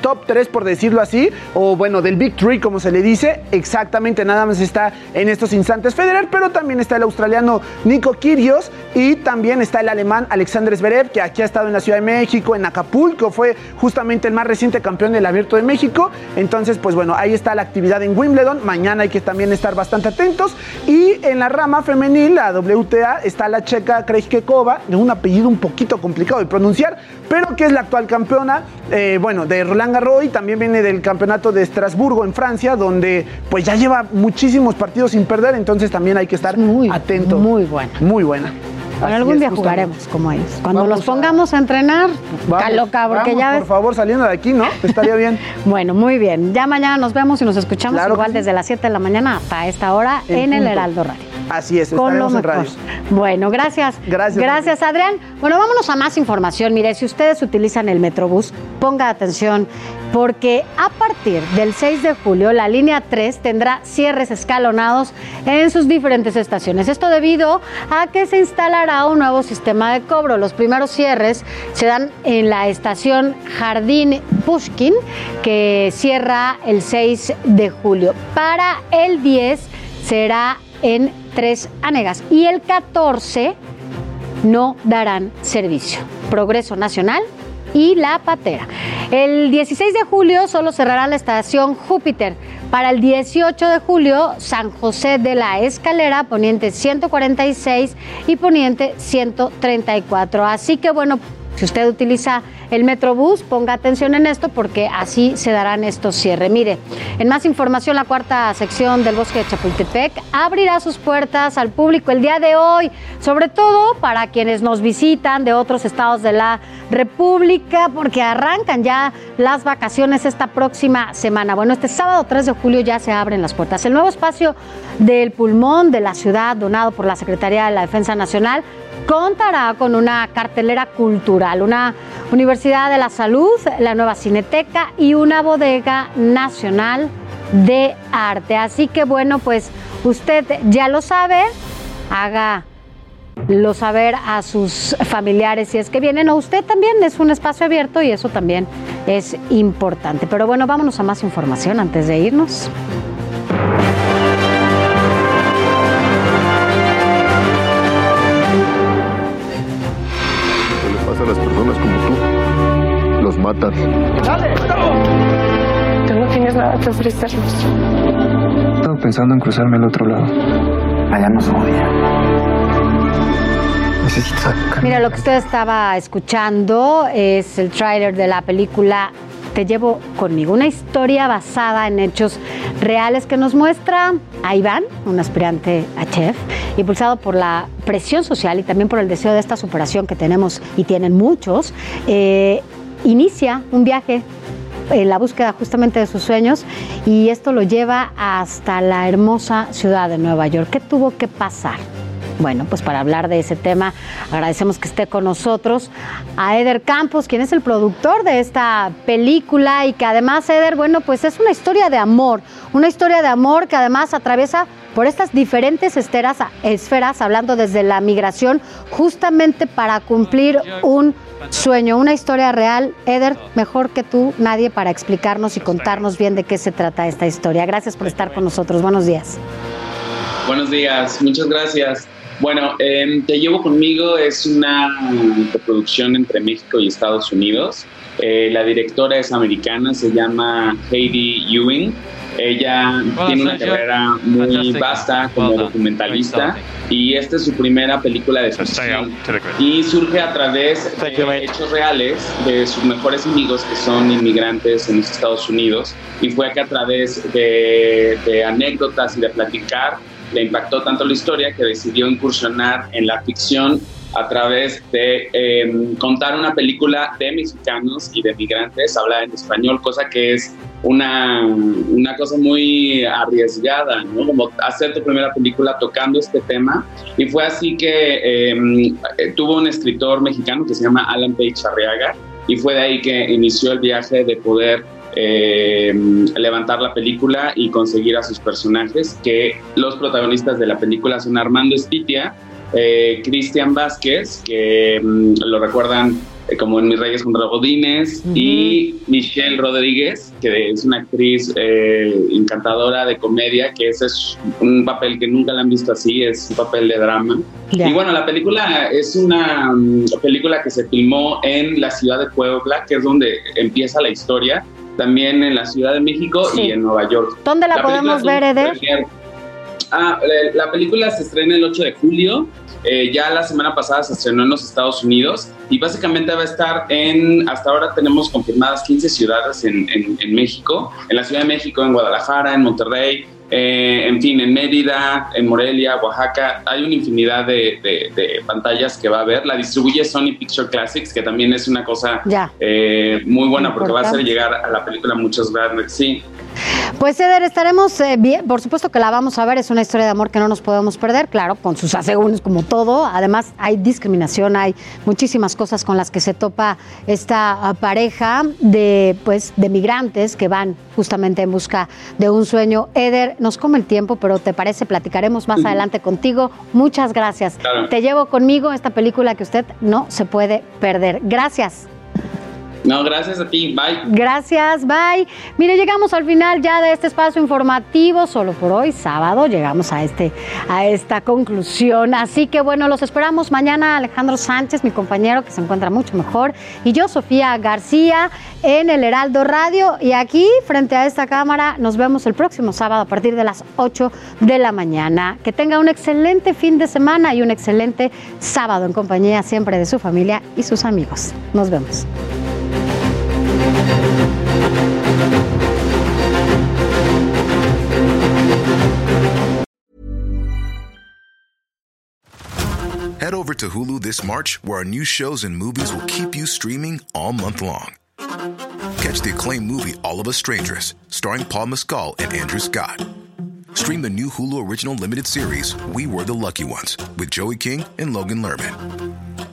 top 3, por decirlo así, o bueno, del Big Three, como se le dice, exactamente nada más está en estos instantes Federer, pero también está el australiano Nico Kyrgios y también está el alemán Alexander Zverev, que aquí ha estado en la Ciudad de México, en Acapulco, fue justamente el más reciente campeón del Abierto de México. Entonces, pues bueno, ahí está la actividad en Wimbledon. Mañana hay que también estar bastante atentos. Y en la rama femenil, la WTA, está la checa Krejcikova, de un apellido un poquito complicado de pronunciar, pero que es la actual campeona, eh, bueno, de Roland Garros y también viene del campeonato de Estrasburgo en Francia, donde pues ya lleva muchísimos partidos sin perder, entonces también hay que estar muy atento. Muy buena. Muy buena. Bueno, algún día jugaremos como ellos. Cuando los pongamos a, entrenar, vamos, loca, porque vamos, ya ves. Por favor, saliendo de aquí, ¿no? Estaría bien. bueno, muy bien. Ya mañana nos vemos y nos escuchamos igual desde las 7 de la mañana hasta esta hora en, el Heraldo Radio. Así es, Con lo estaremos en radio. Bueno, gracias. Gracias. Gracias, Adrián. Bueno, vámonos a más información. Mire, si ustedes utilizan el Metrobús, ponga atención, porque a partir del 6 de julio, la línea 3 tendrá cierres escalonados en sus diferentes estaciones. Esto debido a que se instalará un nuevo sistema de cobro. Los primeros cierres se dan en la estación Jardín Pushkin, que cierra el 6 de julio. Para el 10 será en Tres Anegas y el 14 no darán servicio. Progreso Nacional y La Patera. El 16 de julio solo cerrará la estación Júpiter. Para el 18 de julio, San José de la Escalera, poniente 146 y poniente 134. Así que bueno, si usted utiliza el Metrobús, ponga atención en esto porque así se darán estos cierres. Mire, en más información, la cuarta sección del bosque de Chapultepec abrirá sus puertas al público el día de hoy, sobre todo para quienes nos visitan de otros estados de la República, porque arrancan ya las vacaciones esta próxima semana. Bueno, este sábado 3 de julio ya se abren las puertas. El nuevo espacio del pulmón de la ciudad, donado por la Secretaría de la Defensa Nacional, contará con una cartelera cultural, una Universidad de la Salud, la nueva Cineteca y una bodega nacional de arte. Así que bueno, pues usted ya lo sabe, haga lo saber a sus familiares si es que vienen o usted también es un espacio abierto y eso también es importante. Pero bueno, vámonos a más información antes de irnos. ¿Qué le pasa a las personas como tú? Los matas. Tú no tienes nada que ofrecernos. Estaba pensando en cruzarme al otro lado. Allá nos odia. Mira, lo que usted estaba escuchando es el tráiler de la película Te llevo conmigo, una historia basada en hechos reales que nos muestra a Iván, un aspirante a chef, impulsado por la presión social y también por el deseo de esta superación que tenemos y tienen muchos, eh, inicia un viaje en la búsqueda justamente de sus sueños y esto lo lleva hasta la hermosa ciudad de Nueva York. ¿Qué tuvo que pasar? Bueno, pues para hablar de ese tema, agradecemos que esté con nosotros a Eder Campos, quien es el productor de esta película y que además, Eder, bueno, pues es una historia de amor, una historia de amor que además atraviesa por estas diferentes esferas, hablando desde la migración, justamente para cumplir un sueño, una historia real. Eder, mejor que tú, nadie para explicarnos y contarnos bien de qué se trata esta historia. Gracias por estar con nosotros. Buenos días. Buenos días, muchas gracias. Bueno, eh, Te Llevo Conmigo es una producción entre México y Estados Unidos. Eh, la directora es americana, se llama Heidi Ewing. Ella tiene una carrera muy vasta como documentalista y esta es su primera película de ficción y surge a través de hechos reales de sus mejores amigos que son inmigrantes en los Estados Unidos y fue que a través de, de anécdotas y de platicar le impactó tanto la historia que decidió incursionar en la ficción a través de em, contar una película de mexicanos y de migrantes, habla en español, cosa que es una, una cosa muy arriesgada, ¿no? Como hacer tu primera película tocando este tema. Y fue así que em, tuvo un escritor mexicano que se llama Alan Page Arriaga, y fue de ahí que inició el viaje de poder em, levantar la película y conseguir a sus personajes, que los protagonistas de la película son Armando Espitia, eh, Cristian Vázquez, que mm, lo recuerdan eh, como en Mis Reyes contra Godines, y Michelle Rodríguez, que es una actriz eh, encantadora de comedia, que ese es un papel que nunca la han visto así, es un papel de drama. Y bueno, la película es una mm, película que se filmó en la ciudad de Puebla, que es donde empieza la historia, también en la Ciudad de México y en Nueva York. ¿Dónde la, podemos ver, Eder? Ah, la película se estrena el 8 de julio eh, ya la semana pasada se estrenó en los Estados Unidos y básicamente va a estar en, hasta ahora tenemos confirmadas 15 ciudades en, en, México, en la Ciudad de México, en Guadalajara, en Monterrey, eh, en fin, en Mérida, en Morelia, Oaxaca, hay una infinidad de, de, pantallas que va a haber. La distribuye Sony Picture Classics, que también es una cosa eh, muy buena porque va a hacer llegar a la película muchos grandes. Sí, pues Eder, estaremos eh, bien, por supuesto que la vamos a ver, es una historia de amor que no nos podemos perder, claro, con sus asegúnes como todo, además hay discriminación, hay muchísimas cosas con las que se topa esta ah, pareja de pues de migrantes que van justamente en busca de un sueño. Eder, nos come el tiempo, pero te parece platicaremos más adelante contigo. Muchas gracias. Te llevo conmigo esta película que usted no se puede perder. Gracias. No, gracias a ti. Bye. Gracias, bye. Mire, llegamos al final ya de este espacio informativo, solo por hoy, sábado, llegamos a, este, a esta conclusión. Así que bueno, los esperamos mañana Alejandro Sánchez, mi compañero, que se encuentra mucho mejor, y yo, Sofía García, en el Heraldo Radio. Y aquí, frente a esta cámara, nos vemos el próximo sábado a partir de las 8 de la mañana. Que tenga un excelente fin de semana y un excelente sábado en compañía siempre de su familia y sus amigos. Nos vemos. Head over to Hulu this March, where our new shows and movies will keep you streaming all month long. Catch the acclaimed movie All of Us Strangers, starring Paul Mescal and Andrew Scott. Stream the new Hulu original limited series We Were the Lucky Ones with Joey King and Logan Lerman.